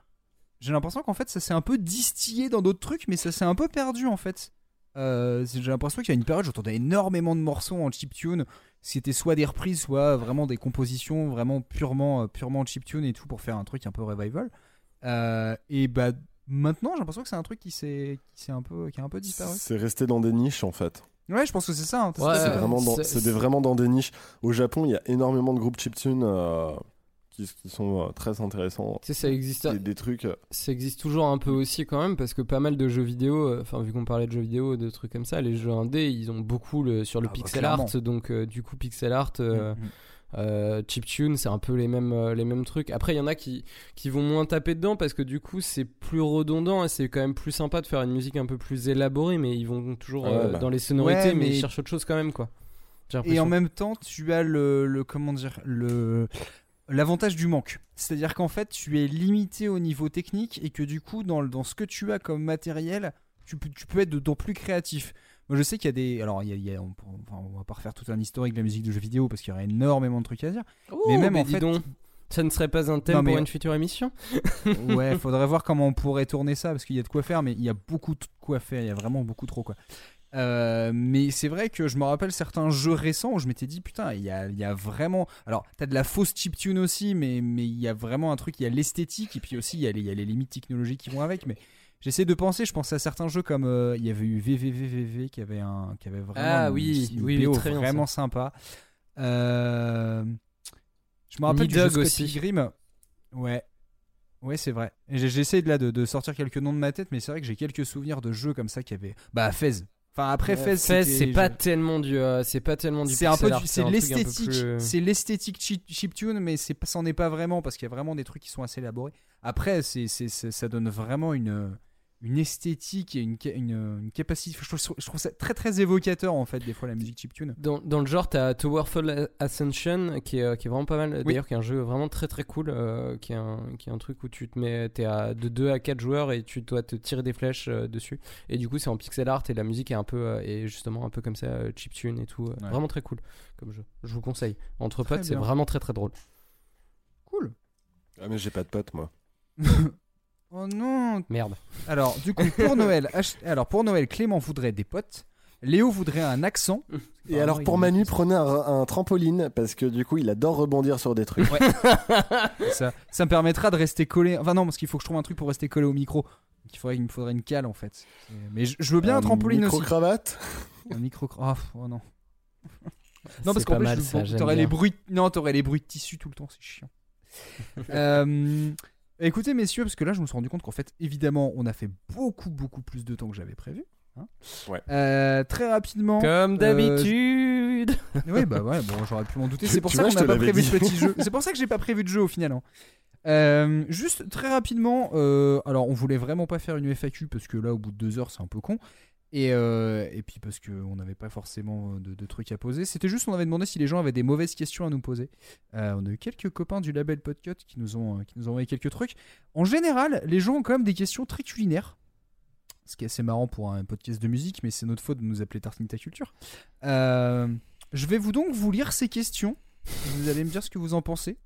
j'ai l'impression qu'en fait ça s'est un peu distillé dans d'autres trucs, mais ça s'est un peu perdu en fait. Euh, j'ai l'impression qu'il y a une période, j'entendais énormément de morceaux en chiptune. C'était soit des reprises, soit vraiment des compositions vraiment purement, euh, purement chiptune et tout pour faire un truc un peu revival. Euh, et bah maintenant, j'ai l'impression que c'est un truc qui s'est, un peu, qui a un peu disparu. C'est resté dans des niches en fait. Ouais, je pense que c'est ça. hein. Ouais, c'est vraiment, dans- c'est- c'est des- vraiment dans des niches. Au Japon, il y a énormément de groupes chiptune euh, qui, qui sont euh, très intéressants. Tu sais, ça existe. Des, des trucs. euh, Ça existe toujours un peu aussi quand même parce que pas mal de jeux vidéo, euh, enfin vu qu'on parlait de jeux vidéo, de trucs comme ça, les jeux indés ils ont beaucoup le, sur le Ah bah, pixel art, donc euh, du coup pixel art, euh, Mhm. euh, chiptune, c'est un peu les mêmes, euh, les mêmes trucs. Après il y en a qui, qui vont moins taper dedans parce que du coup c'est plus redondant et c'est quand même plus sympa de faire une musique un peu plus élaborée, mais ils vont toujours euh, bah. dans les sonorités, Ouais, mais... mais- ils cherchent autre chose quand même quoi. J'ai et en même temps, tu as le, le comment dire le l'avantage du manque. C'est-à-dire qu'en fait, tu es limité au niveau technique et que du coup, dans, dans ce que tu as comme matériel, tu peux, tu peux être d'autant plus créatif. Moi, je sais qu'il y a des. Alors, il y a, il y a- on, enfin, on va pas refaire tout un historique de la musique de jeux vidéo parce qu'il y aurait énormément de trucs à dire. mais même en dis fait. donc, ça ne serait pas un thème Non, mais- pour une future émission ouais, faudrait voir comment on pourrait tourner ça parce qu'il y a de quoi faire, mais il y a beaucoup de quoi faire. Il y a vraiment beaucoup trop quoi. Euh, mais c'est vrai que je me rappelle certains jeux récents où je m'étais dit putain, il y a, il y a vraiment. Alors, t'as de la fausse chiptune aussi, mais mais il y a vraiment un truc. Il y a l'esthétique et puis aussi il y, a les, il y a les limites technologiques qui vont avec. Mais j'essaie de penser. Je pense à certains jeux comme euh, il y avait eu VVVVV qui avait un qui avait vraiment Ah une- oui, une oui, BO vraiment ça. sympa. Euh, je me rappelle du jeu aussi. Pilgrim. Ouais. Ouais, c'est vrai. J'essaie de là de, de sortir quelques noms de ma tête, mais c'est vrai que j'ai quelques souvenirs de jeux comme ça qui avaient. Bah, Fez. Enfin, après Fez, Fez, c'était- c'est pas je- tellement du, euh, c'est pas tellement du. c'est un peu c'est l'esthétique plus, euh, c'est l'esthétique chip- chiptune mais c'est c'en est pas vraiment parce qu'il y a vraiment des trucs qui sont assez élaborés après c'est- ça donne vraiment une une esthétique et une, ca- une, une capacité je trouve, je trouve ça très très évocateur en fait des fois la musique chiptune Dans, dans le genre, t'as Towerfall Ascension qui est, euh, qui est vraiment pas mal. Oui. D'ailleurs, qui est un jeu vraiment très très cool. euh, qui, est un, qui est un truc où tu te mets. T'es à de 2 à 4 joueurs et tu dois te tirer des flèches euh, dessus. Et du coup, c'est en pixel art et la musique est un peu. euh, et justement un peu comme ça, euh, chiptune et tout. euh, Ouais. Vraiment très cool comme jeu. Je vous conseille. Entre Très potes, c'est vraiment très très drôle. cool Ah, mais j'ai pas de potes, moi. oh non Merde. alors du coup pour Noël ach- alors pour Noël Clément voudrait des potes Léo voudrait un accent Et alors pour Manu, prenez un, un trampoline parce que du coup il adore rebondir sur des trucs. Ouais. ça, ça me permettra de rester collé. Enfin non, parce qu'il faut que je trouve un truc pour rester collé au micro. Donc il faudrait, il me faudrait une cale en fait. C'est- Mais je, je veux bien un, Un trampoline aussi. micro-cravate Un micro oh, oh non. Non parce C'est qu'en pas plus je- t'aurais les bruits. Non, t'aurais les bruits de tissu tout le temps, c'est chiant. Euh, écoutez messieurs, parce que là je me suis rendu compte qu'en fait évidemment on a fait beaucoup beaucoup plus de temps que j'avais prévu. hein. Ouais. Euh, très rapidement. Comme euh, d'habitude. oui, bah ouais, bon, j'aurais pu m'en douter. C'est pour ça qu'on je n'a pas prévu de petit jeu. C'est pour ça que j'ai pas prévu de jeu au final. hein. Euh, juste très rapidement, euh, alors on voulait vraiment pas faire une FAQ parce que là, au bout de deux heures, c'est un peu con. Et, euh, et puis parce qu'on n'avait pas forcément de, trucs à poser. C'était juste, on avait demandé si les gens avaient des mauvaises questions à nous poser. Euh, on a eu quelques copains du label Podcut qui nous ont, euh, qui nous ont envoyé quelques trucs. En général, les gens ont quand même des questions très culinaires. Ce qui est assez marrant pour un podcast de musique, mais c'est notre faute de nous appeler Tartine ta culture. Je vais vous donc vous lire ces questions. Vous allez me dire ce que vous en pensez.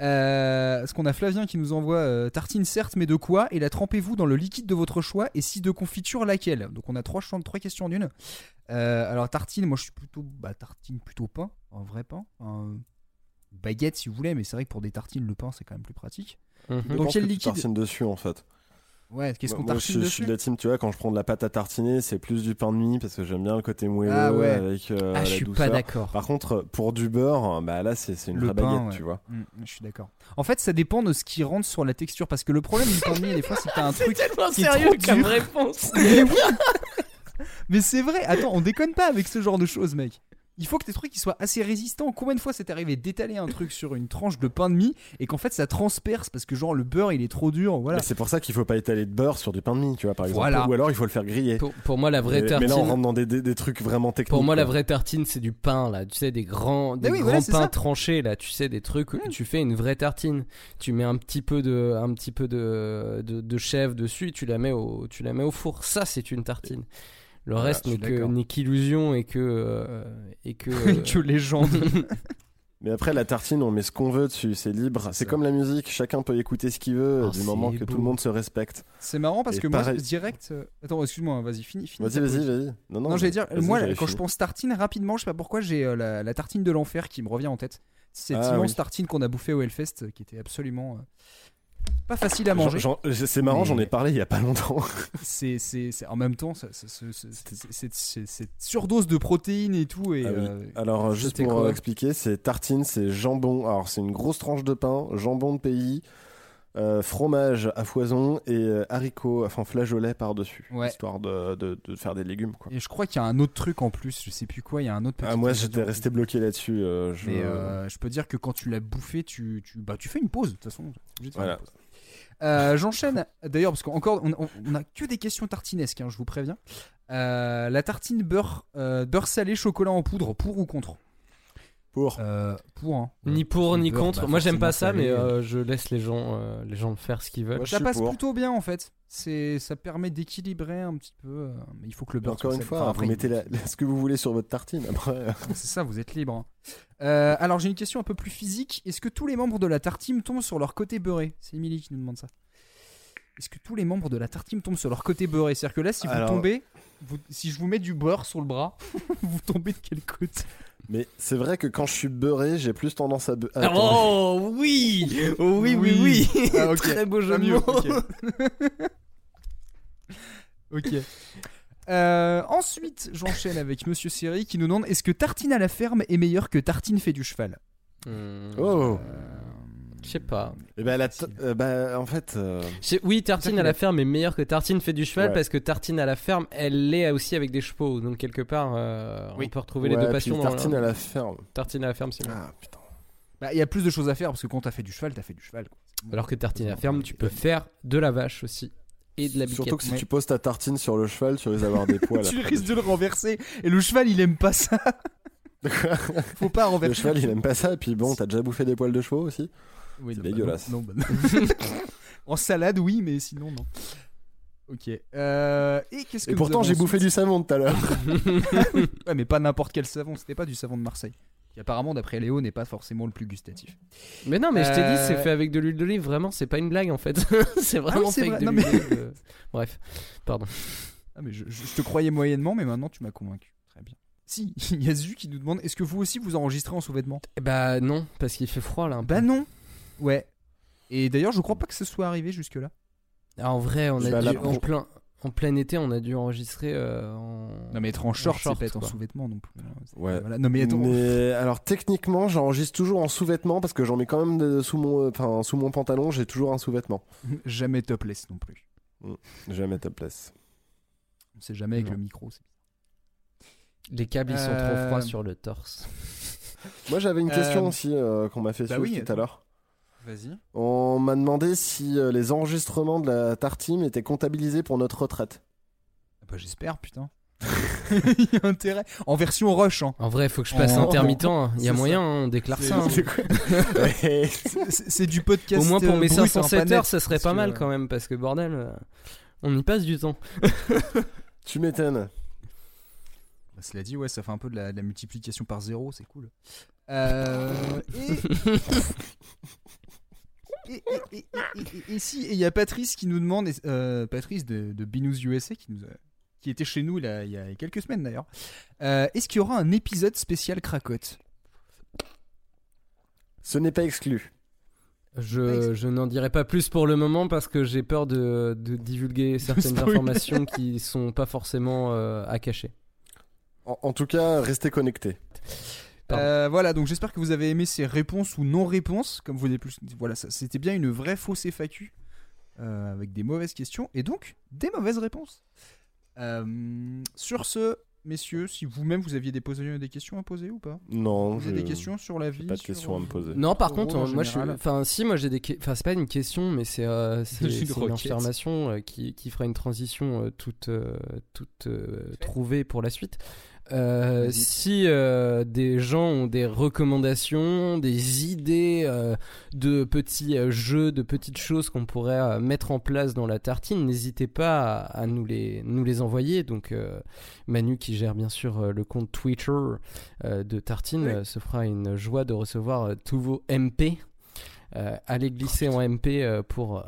Euh, parce qu'on a Flavien qui nous envoie euh, tartine certes, mais de quoi Et la trempez-vous dans le liquide de votre choix Et si de confiture, laquelle? Donc on a trois, champs- trois questions en une. Euh, alors tartine, moi je suis plutôt bah, tartine plutôt pain, un vrai pain, un baguette si vous voulez, mais c'est vrai que pour des tartines le pain c'est quand même plus pratique. Mhm. Donc pense quel que tu liquide? dessus en fait. Ouais, qu'est-ce qu'on Moi, tartine je, je suis de la team, tu vois, quand je prends de la pâte à tartiner, c'est plus du pain de mie parce que j'aime bien le côté moelleux Ah ouais. avec euh, Ah, la je suis douceur. pas d'accord. Par contre, pour du beurre, bah là, c'est c'est une Le vraie pain, baguette, ouais. tu vois. Mm, je suis d'accord. En fait, ça dépend de ce qui rentre sur la texture. Parce que le problème du pain de mie, des fois, c'est que t'as un truc tellement qui est sérieux trop comme dur. réponse. Mais oui Mais c'est vrai, attends, on déconne pas avec ce genre de choses, mec. Il faut que tes trucs ils soient assez résistants. Combien de fois c'est arrivé d'étaler un truc sur une tranche de pain de mie et qu'en fait ça transperce parce que genre le beurre il est trop dur, voilà. Mais C'est pour ça qu'il faut pas étaler de beurre sur du pain de mie, tu vois, par exemple. Voilà. Ou alors il faut le faire griller. Pour, pour moi, la vraie mais, tartine. mais là, on rentre dans des, des- des trucs vraiment techniques. Pour moi, la vraie tartine, c'est du pain, là. Tu sais, des grands, des oui, grands voilà, pains ça. tranchés, là. Tu sais, des trucs où tu fais une vraie tartine. Tu mets un petit peu de, un petit peu de, de, de chèvre dessus et tu la mets au, tu la mets au four. Ça, c'est une tartine. Le Voilà, reste n'est qu'illusion et que, euh, et que, euh, que légende. Mais après, la tartine, on met ce qu'on veut dessus, c'est libre. C'est comme la musique, chacun peut écouter ce qu'il veut, Ah, du moment que beau. tout le monde se respecte. c'est marrant parce Et que moi direct. euh, Attends, excuse-moi, vas-y, finis. finis Vas-y, vas-y, vas-y. Non, non, Non, j'allais dire, vas-y, moi, quand je fini. pense tartine, rapidement, je sais pas pourquoi, j'ai euh, la, la tartine de l'enfer qui me revient en tête. Cette Ah, immense oui. tartine qu'on a bouffée au Hellfest, qui était absolument euh, pas facile à manger. J'en- C'est marrant, Mais- j'en ai parlé il y a pas longtemps. c'est, c'est, c'est- en même temps, cette surdose de protéines et tout. Et, Ah oui. euh, Alors, juste pour euh, expliquer, c'est tartine, c'est jambon. Alors, c'est une grosse tranche de pain, jambon de pays, euh, fromage à foison et euh, haricots, enfin flageolets par-dessus, Ouais. histoire de, de- de faire des légumes. Quoi. Et je crois qu'il y a un autre truc en plus, je sais plus quoi, il y a un autre petit Ah, moi, j'étais resté bloqué là-dessus. euh, je... Mais euh, je peux dire que quand tu l'as bouffé, tu, tu, bah, tu fais une pause, de toute façon. t'es obligé de faire Voilà. une pause. Euh, J'enchaîne, d'ailleurs, parce qu'encore, on, on, on a que des questions tartinesques, hein, je vous préviens. Euh, la tartine beurre, euh, beurre salé, chocolat en poudre, pour ou contre? Pour. Euh, pour, hein. Ni pour ni contre. bah, Moi j'aime pas ça, mais euh, je laisse les gens, euh, les gens faire ce qu'ils veulent. Moi, Ça passe pour. plutôt bien en fait. C'est, ça permet d'équilibrer un petit peu. mais il faut que le beurre encore une fois, Enfin, vous après, mettez la- ce que vous voulez sur votre tartine. Après, C'est ça, vous êtes libre. hein. Euh, alors j'ai une question un peu plus physique. Est-ce que tous les membres de la tartine tombent sur leur côté beurré? C'est Émilie qui nous demande ça. Est-ce que tous les membres de la tartine tombent sur leur côté beurré? C'est-à-dire que là, si vous tombez, vous- si je vous mets du beurre sur le bras, vous tombez de quel côté? Mais c'est vrai que quand je suis beurré, j'ai plus tendance à. be- à Oh oui, Oh, oui, oui, oui. Ah. Très beau jeu de mots. ok. Euh, ensuite, j'enchaîne avec Monsieur Seri qui nous demande est-ce que tartine à la ferme est meilleur que tartine fait du cheval? Oh Je sais pas. Et ben, la t- euh, bah, en fait. euh, Oui, tartine à la ferme est meilleure que tartine fait du cheval Ouais. parce que tartine à la ferme, elle l'est aussi avec des chevaux. Donc quelque part, euh, Oui. on peut retrouver ouais, les deux puis passions. dans tartine la- à la ferme. Tartine à la ferme, c'est mieux. Ah putain. Bah, il y a plus de choses à faire parce que quand t'as fait du cheval, t'as fait du cheval. quoi. Alors que tartine à la ferme, tu peux faire de la vache aussi et de la biquette. Surtout que si Ouais. tu poses ta tartine sur le cheval, tu risques d'avoir des poils. tu après. risques de le renverser et le cheval il aime pas ça. Faut pas renverser. Le cheval, il aime pas ça. Et puis bon, t'as déjà bouffé des poils de chevaux aussi Oui, C'est non, bah, dégueulasse. non, non, bah, non. en salade, oui, mais sinon, non. Ok. Euh, et qu'est-ce que Et pourtant, j'ai bouffé du savon tout à l'heure. Ouais, mais pas n'importe quel savon. C'était pas du savon de Marseille. Qui apparemment, d'après Léo, n'est pas forcément le plus gustatif. Mais non, mais je t'ai dit, Euh, c'est fait avec de l'huile d'olive. Vraiment, c'est pas une blague en fait. c'est vraiment Ah oui, c'est fait vrai. avec de Non, l'huile mais- d'olive. euh. Bref, pardon. Ah, mais je, je- je te croyais moyennement, mais maintenant tu m'as convaincu. Très bien. Si, il y a Zu qui nous demande est-ce que vous aussi vous enregistrez en sous-vêtements? Eh Bah non, parce qu'il fait froid là. un peu. Bah non. Ouais. Et d'ailleurs, je crois pas que ce soit arrivé jusque-là. Ah, en vrai, on a dû, en plein, en plein été, on a dû enregistrer euh, en. Non, mais être en short, c'est pas être en sous-vêtements non plus. hein. Ouais. Voilà. Non, mais attends. Mais alors techniquement, j'enregistre toujours en sous-vêtements parce que j'en mets quand même de- sous mon, enfin sous mon pantalon, j'ai toujours un sous-vêtement. Jamais topless non plus. Jamais topless. On sait jamais avec Non. le micro. Les câbles, ils sont Euh, trop froids sur le torse. Moi, j'avais une Euh, question aussi euh, qu'on m'a fait bah suivre oui, tout à l'heure. Vas-y. On m'a demandé si euh, les enregistrements de la tartine étaient comptabilisés pour notre retraite. Bah, j'espère, putain. Il y a intérêt. En version rush, hein. En vrai, faut que je passe En- intermittent. hein. Il y a C'est moyen, ça. hein, on déclare C'est- ça. hein. c'est du podcast. Au moins pour euh, mes brut, hein, 507 pas heures, ça serait pas que, mal euh, quand même, parce que bordel, on y passe du temps. tu m'étonnes. Bah, cela dit, ouais, ça fait un peu de la, de la multiplication par zéro, c'est cool. Euh, et... Et, et- et- si, il y a Patrice qui nous demande, euh, Patrice de, de Binous USA, qui, nous a- qui était chez nous là, il y a quelques semaines d'ailleurs, euh, est-ce qu'il y aura un épisode spécial cracotte? Ce n'est pas exclu. Je, je n'en dirai pas plus pour le moment parce que j'ai peur de, de divulguer certaines informations qui sont pas forcément euh, à cacher. En, en tout cas, restez connectés. Euh, Voilà, donc j'espère que vous avez aimé ces réponses ou non-réponses, comme vous l'avez plus. Voilà, ça- c'était bien une vraie fausse FAQ euh, avec des mauvaises questions et donc des mauvaises réponses. Euh, sur ce, messieurs, si vous-même vous aviez des, posé- des questions à poser ou pas? Non, Vous avez je- des questions sur la vie pas de sur- questions à me poser. Non, par contre, moi, je, suis- général? enfin, si, moi, j'ai des, que- enfin, c'est pas une question, mais c'est, euh, une affirmation euh, qui, qui fera une transition euh, toute, euh, toute euh, trouvée pour la suite. Euh, si euh, des gens ont des recommandations, des idées euh, de petits jeux, de petites choses qu'on pourrait mettre en place dans la tartine, n'hésitez pas à, à nous, les, nous les envoyer. Donc Manu qui gère bien sûr le compte Twitter de Tartine Oui. se fera une joie de recevoir tous vos MP. Euh, allez glisser en MP euh, pour euh,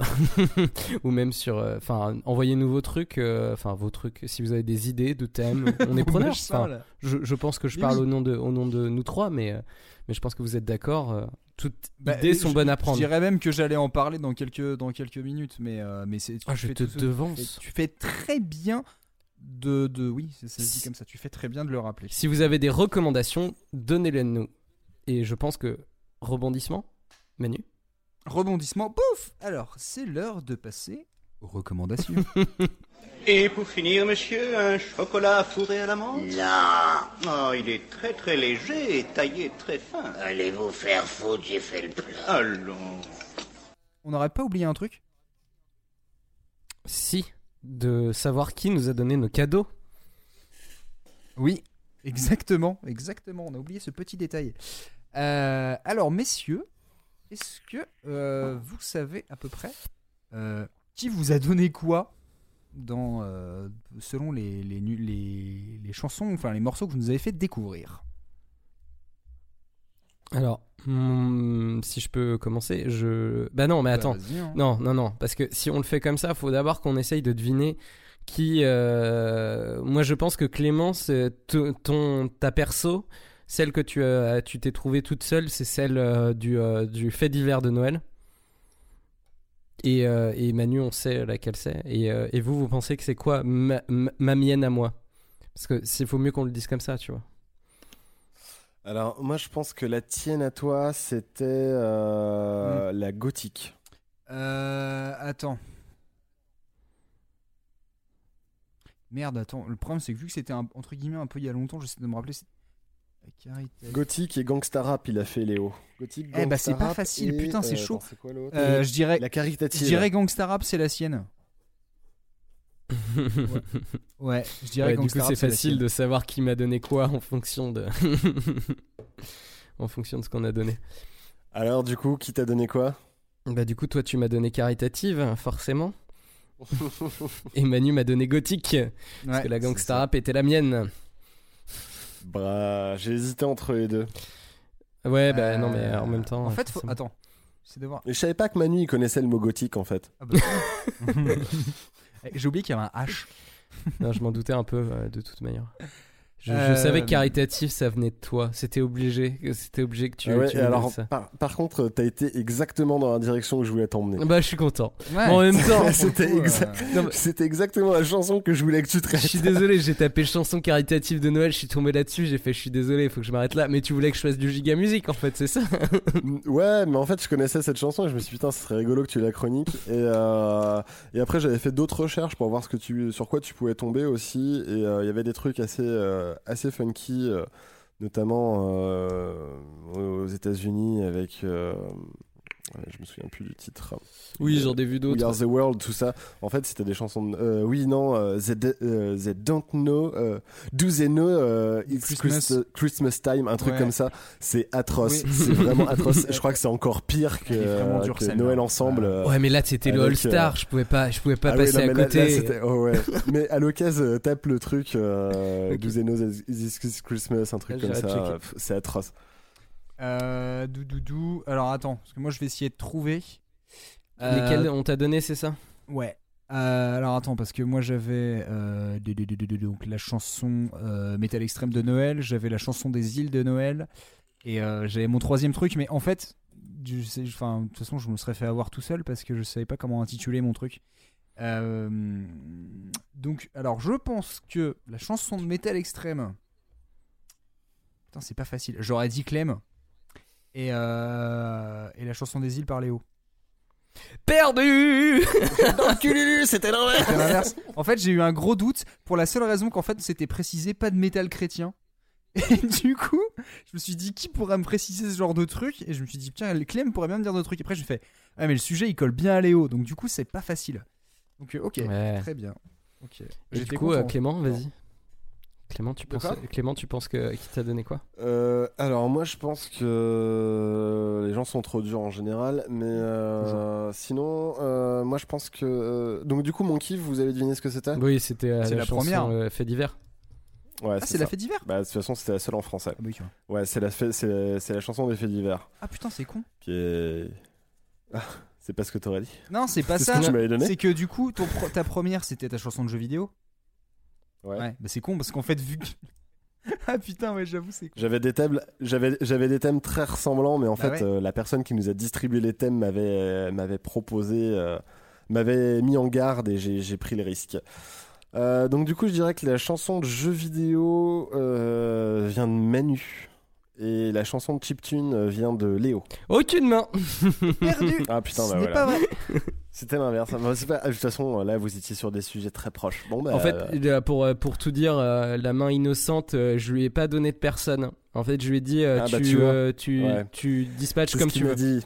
ou même sur euh, enfin envoyez-nous vos trucs enfin vos trucs si vous avez des idées de thèmes on est preneurs je je, pense que je parle oui. au nom de au nom de nous trois mais mais je pense que vous êtes d'accord toutes Bah, idées sont je- bonnes à prendre Je dirais même que j'allais en parler dans quelques, dans quelques minutes, mais, mais c'est. Ah, je te devance. Tu fais très bien de. de oui, se dit comme ça. Tu fais très bien de le rappeler. si vous avez des recommandations donnez-les nous et je pense que rebondissement Manu Rebondissement, pouf Alors, c'est l'heure de passer aux recommandations. Et pour finir, monsieur, un chocolat fourré à la menthe? Non. Oh, il est très très léger et taillé très fin. Allez vous faire foutre, j'ai fait le plat. Allons. On n'aurait pas oublié un truc? Si, de savoir qui nous a donné nos cadeaux. Oui, exactement, exactement. On a oublié ce petit détail. Euh, alors, messieurs, est-ce que euh, vous savez à peu près euh, qui vous a donné quoi dans, euh, selon les, les, nu- les, les chansons, enfin les morceaux que vous nous avez fait découvrir? Alors, hmm, si je peux commencer, je. Bah non, mais Bah, attends. hein. Non, non, non. Parce que si on le fait comme ça, faut d'abord qu'on essaye de deviner qui. Moi, je pense que Clémence, ton, ta perso, celle que tu as, tu t'es trouvée toute seule, c'est celle euh, du, euh, du fait divers de Noël. Et, euh, et Manu, on sait laquelle c'est. Et, euh, et vous, vous pensez que c'est quoi ma, ma- ma mienne à moi? Parce que s'il faut mieux qu'on le dise comme ça, tu vois. Alors, moi, je pense que la tienne à toi, c'était euh, la gothique. Euh, attends. Merde, attends. Le problème, c'est que vu que c'était un- entre guillemets un peu il y a longtemps, j'essaie de me rappeler. Gothique et Gangsta Rap, il a fait Léo. Gothique, Eh bah, c'est pas facile, et, putain, c'est euh, chaud. attends, quoi Euh, je dirais. La caritative. Je dirais Gangsta Rap, c'est la sienne. Ouais, Ouais, je dirais Ouais, du coup, c'est facile de savoir qui m'a donné quoi en fonction de. en fonction de ce qu'on a donné. Alors, du coup, qui t'a donné quoi? Bah, du coup, toi, tu m'as donné caritative, forcément. Et Manu m'a donné gothique. parce que la gangsta rap était la mienne. Bah, j'ai hésité entre les deux. Ouais, bah non, mais Euh, en même temps. En fait, faut... attends. C'est de voir. Je savais pas que Manu, il connaissait le mot gothique, en fait. Ah bah, Eh, J'ai oublié qu'il y avait un H. Non, je m'en doutais un peu, euh, de toute manière. Je, je Euh, savais que caritatif, ça venait de toi. C'était obligé. que- C'était obligé que tu. Ah ouais, tu alors, ça. par, par contre, t'as été exactement dans la direction où je voulais t'emmener. Bah, je suis content. Ouais. En même temps, C'était euh, mais- c'était exactement la chanson que je voulais que tu traites. Je suis désolé, j'ai tapé chanson caritative de Noël, je suis tombé là-dessus, j'ai fait je suis désolé, il faut que je m'arrête là. Mais tu voulais que je fasse du giga musique en fait, c'est ça? Ouais, mais en fait, je connaissais cette chanson et je me suis dit, putain, ce serait rigolo que tu la chronique. Et, euh, et après, j'avais fait d'autres recherches pour voir ce que tu, sur quoi tu pouvais tomber aussi. Et euh, il y avait des trucs assez, euh, assez funky, euh, notamment euh, aux États-Unis avec. Euh, ouais, je me souviens plus du titre. Oui, j'en ai vu We d'autres. Are the World, tout ça. En fait, c'était des chansons. De... euh, oui, non, euh, they, euh, they don't know. euh, do they know euh, it's Christmas. Christ- Christmas time, un truc Ouais. comme ça. C'est atroce. Oui. C'est vraiment atroce. Je crois que c'est encore pire que, dure, que. Noël ensemble. euh, Ouais, mais là c'était le avec, All-Star, euh, je pouvais pas, je pouvais pas ah oui, passer non, à là- côté. là, oh ouais. mais à l'occasion, euh, tape le truc. Euh. Do they know it's Christmas, un truc Là, comme ça. C'est atroce. Euh, doudoudou. Alors attends, parce que moi je vais essayer de trouver. Euh, Lesquels on t'a donné, c'est ça Ouais. Euh, alors attends, parce que moi j'avais euh, donc la chanson euh, Metal Extrême de Noël, j'avais la chanson des îles de Noël, et euh, j'avais mon troisième truc, mais en fait, enfin, de toute façon, je me serais fait avoir tout seul parce que je savais pas comment intituler mon truc. Euh, donc, alors je pense que la chanson de Metal Extrême. Putain, c'est pas facile. J'aurais dit Clem. Et, euh, et la chanson des îles par Léo. Perdu c'était C'est l'inverse. En fait, j'ai eu un gros doute pour la seule raison qu'en fait, c'était précisé pas de métal chrétien. Et du coup, je me suis dit qui pourrait me préciser ce genre de truc? Et je me suis dit tiens, Clem pourrait bien me dire de trucs. Après, j'ai fait ah mais le sujet il colle bien à Léo, donc du coup c'est pas facile. Donc euh, ok, Ouais. très bien. Ok. Et du coup, euh, content. Clément, vas-y. Clément, tu penses, quoi Clément, tu penses que qui t'a donné quoi? Euh, alors moi je pense que les gens sont trop durs en général, mais euh, sinon euh, moi je pense que euh, donc du coup mon kiff vous avez deviné ce que c'était? Oui, c'était euh, C'est la chanson, première. euh, fait divers. Ouais, Ah c'est la fête d'hiver. Bah de toute façon c'était la seule en français. Ah bah oui, tu vois. Ouais c'est la la, c'est la chanson des faits divers Ah putain c'est con. qui est Ah, c'est pas ce que t'aurais dit? Non c'est pas C'est ce ça. que tu m'avais donné? C'est que du coup ton ta première c'était ta chanson de jeu vidéo. Ouais. Ouais. Bah c'est con parce qu'en fait vu que ah putain ouais j'avoue c'est con. J'avais des thèmes, j'avais, j'avais des thèmes très ressemblants, mais en Bah fait, ouais. euh, la personne qui nous a distribué les thèmes m'avait, euh, m'avait proposé, euh, m'avait mis en garde et j'ai, j'ai pris le risque. Euh, donc du coup, je dirais que la chanson de jeu vidéo euh, vient de Manu Et la chanson de Chiptune vient de Léo. Aucune main Perdu Ah putain, Ce bah n'est voilà. pas vrai. C'était l'inverse. De toute façon, là, vous étiez sur des sujets très proches. Bon, bah, En fait, euh, euh, pour, euh, pour tout dire, euh, la main innocente, euh, je lui ai pas donné de personne. En fait, je lui ai dit, euh, Ah, tu, bah, tu vois. euh, tu, Ouais. tu dispatches comme ce tu veux. dit.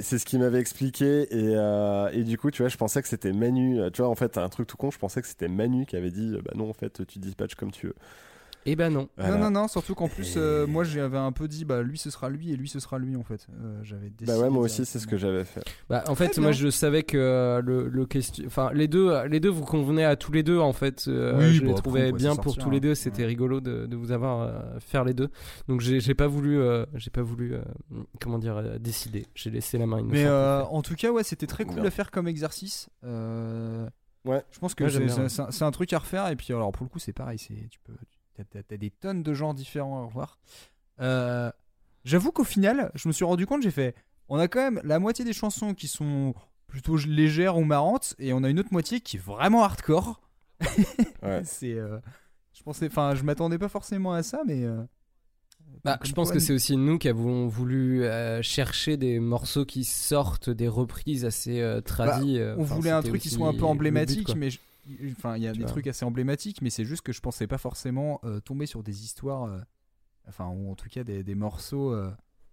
C'est ce qu'il m'avait expliqué et, euh, et du coup tu vois je pensais que c'était Manu tu vois en fait un truc tout con je pensais que c'était Manu qui avait dit euh, bah non en fait tu dispatches comme tu veux Eh ben non. Voilà. Non, non, non, surtout qu'en plus, euh, moi j'avais un peu dit, bah lui ce sera lui et lui ce sera lui en fait. Euh, j'avais décidé. bah ouais moi aussi c'est ce que j'avais fait Bah, en fait, moi, je savais que euh, le, le question, enfin, les deux, les deux vous convenaient à tous les deux, en fait. Euh, Oui, je bon, les après, trouvais bien pour sortir, tous les hein. deux. C'était rigolo de, de vous avoir euh, faire les deux. Donc, j'ai pas voulu, euh, j'ai pas voulu, euh, comment dire, euh, décider. J'ai laissé la main. Mais euh, en tout cas, ouais, c'était très cool Bien. à faire comme exercice. Euh, ouais Je pense que Ouais, c'est- un truc à refaire. Et puis, alors pour le coup, c'est pareil. C'est tu peux, t'as- t'as t'as des tonnes de genres différents à revoir. Euh, J'avoue qu'au final, je me suis rendu compte, j'ai fait, on a quand même la moitié des chansons qui sont plutôt légères ou marrantes, et on a une autre moitié qui est vraiment hardcore. Ouais. c'est, euh, je pensais, enfin, je m'attendais pas forcément à ça, mais. euh, Bah, je pense quoi, que c'est aussi nous qui avons voulu euh, chercher des morceaux qui sortent des reprises assez euh, tradies. Bah, on enfin, voulait un truc qui soit un peu but, emblématique, mais je- enfin, il y a Tu des vois. trucs assez emblématiques, mais c'est juste que je pensais pas forcément euh, tomber sur des histoires, euh, enfin, ou en tout cas des, des morceaux euh,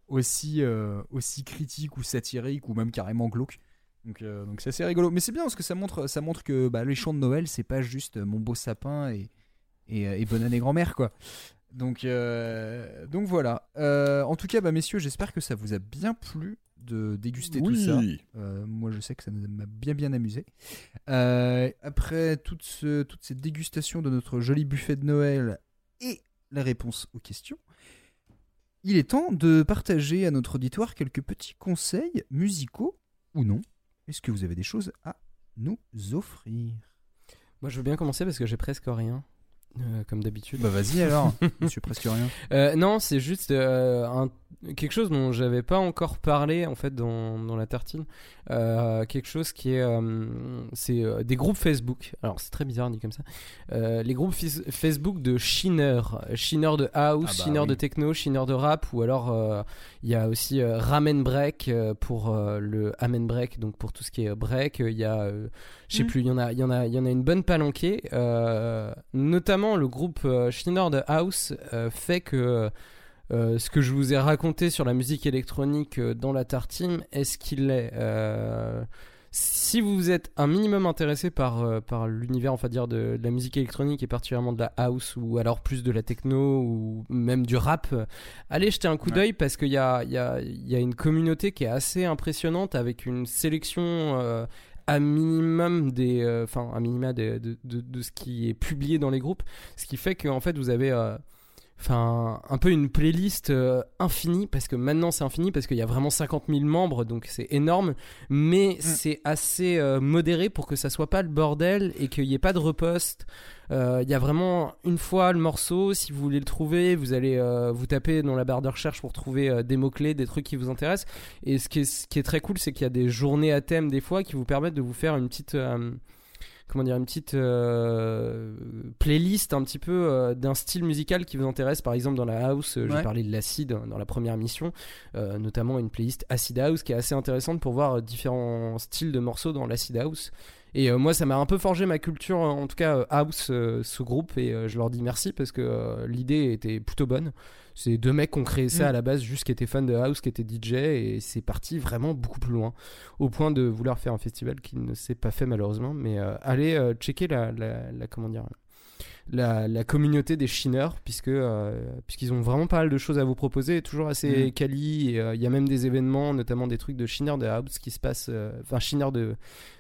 aussi, aussi critiques ou satiriques ou même carrément glauques. Donc, donc c'est assez rigolo. Mais c'est bien parce que ça montre, ça montre que bah, les chants de Noël, c'est pas juste mon beau sapin et, et, et bonne année grand-mère, quoi. Donc, euh, donc voilà. Euh, en tout cas, bah, messieurs, j'espère que ça vous a bien plu de déguster tout ça. Euh, moi, je sais que ça m'a bien bien amusé. Euh, après toute, ce- toute cette dégustation de notre joli buffet de Noël et la réponse aux questions, il est temps de partager à notre auditoire quelques petits conseils musicaux ou non. Est-ce que vous avez des choses à nous offrir? Moi, je veux bien commencer parce que j'ai presque rien. Euh, comme d'habitude. Bah vas-y alors, monsieur presque rien. Euh, non, c'est juste euh, un- quelque chose dont j'avais pas encore parlé en fait dans, dans la tartine. Quelque chose qui est, c'est des groupes Facebook. Alors c'est très bizarre dit comme ça. Les groupes Facebook de Shiner, Shiner de house, Ah bah oui. de techno, Shiner de rap, ou alors il y a aussi Ramen Break pour le Amen Break, donc pour tout ce qui est break. Il y a, je sais Mm. plus, il y en a, y en a, il y en a une bonne palanquée. Euh, notamment le groupe euh, Shiner de house euh, fait que ce que je vous ai raconté sur la musique électronique dans la tartine, est-ce qu'il est, si vous êtes un minimum intéressé par, euh, par l'univers, enfin dire de, de la musique électronique et particulièrement de la house ou alors plus de la techno ou même du rap, euh, allez jeter un coup Ouais. d'œil parce qu'il y a, y, a, y a une communauté qui est assez impressionnante avec une sélection euh, à minimum des, euh, enfin à minima de, de, de ce qui est publié dans les groupes, ce qui fait qu'en fait vous avez euh, enfin un peu une playlist euh, infinie parce que maintenant c'est infini parce qu'il y a vraiment 50 000 membres donc c'est énorme. Mais c'est assez euh, modéré pour que ça soit pas le bordel et qu'il n'y ait pas de repost il y a vraiment une fois le morceau si vous voulez le trouver vous allez euh, vous taper dans la barre de recherche pour trouver euh, des mots clés des trucs qui vous intéressent. Et ce qui est, ce qui est très cool c'est qu'il y a des journées à thème des fois qui vous permettent de vous faire une petite euh, comment dire une petite euh, playlist un petit peu euh, d'un style musical qui vous intéresse. Par exemple dans la house euh, j'ai Ouais. parlé de l'acide dans la première mission euh, notamment une playlist acid house qui est assez intéressante pour voir euh, différents styles de morceaux dans l'acid house et euh, moi ça m'a un peu forgé ma culture euh, en tout cas euh, house ce groupe et je leur dis merci parce que l'idée était plutôt bonne c'est deux mecs qui ont créé ça Mm. à la base juste qui étaient fans de house qui étaient DJ et c'est parti vraiment beaucoup plus loin au point de vouloir faire un festival qui ne s'est pas fait malheureusement. Mais euh, allez euh, checker la, la, la- comment dire la, la communauté des chineurs puisque euh, puisqu'ils ont vraiment pas mal de choses à vous proposer, toujours assez Mm. quali. euh, Il y a même des événements, notamment des trucs de chineurs de house qui se passent, euh, enfin chineurs de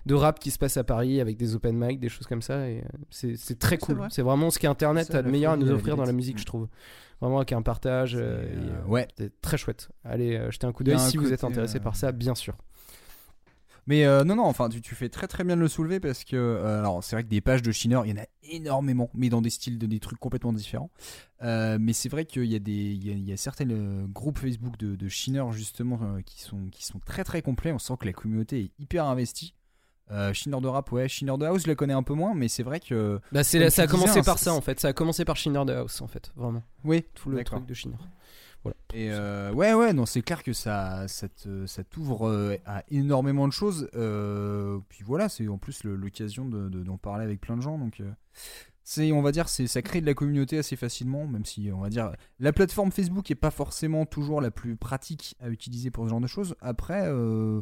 de rap qui se passent à Paris avec des open mic, des choses comme ça. Et euh, c'est très cool. vrai. C'est vraiment ce qu'Internet Ça, a de meilleur à nous offrir dans la musique, je trouve. Vraiment avec un partage. euh, et, euh, euh, ouais. c'est très chouette. Allez euh, jeter un coup d'œil si vous êtes intéressé euh, par ça, bien sûr. Mais euh, non, non, enfin, tu, tu fais très très bien de le soulever parce que, euh, alors, c'est vrai que des pages de Shiner, il y en a énormément, mais dans des styles, de, des trucs complètement différents. Euh, mais c'est vrai qu'il y a des, il y a, il y a certains groupes Facebook de, de Shiner justement qui sont, qui sont très très complets. On sent que la communauté est hyper investie. Euh, Shiner de rap, ouais, Shiner de house, je la connais un peu moins, mais c'est vrai que. Bah c'est ça a disais, commencé hein, par ça en fait. Ça a commencé par Shiner de House en fait, vraiment. Oui, Tout le truc de Shiner. Voilà. Et euh, ouais, ouais, non, c'est clair que ça, ça te- ça t'ouvre euh, à énormément de choses. euh, puis voilà, c'est en plus l'occasion de- de- d'en parler avec plein de gens. Donc, euh, c'est, on va dire, c'est, ça crée de la communauté assez facilement, même si, on va dire, la plateforme Facebook est pas forcément toujours la plus pratique à utiliser pour ce genre de choses. Après, euh,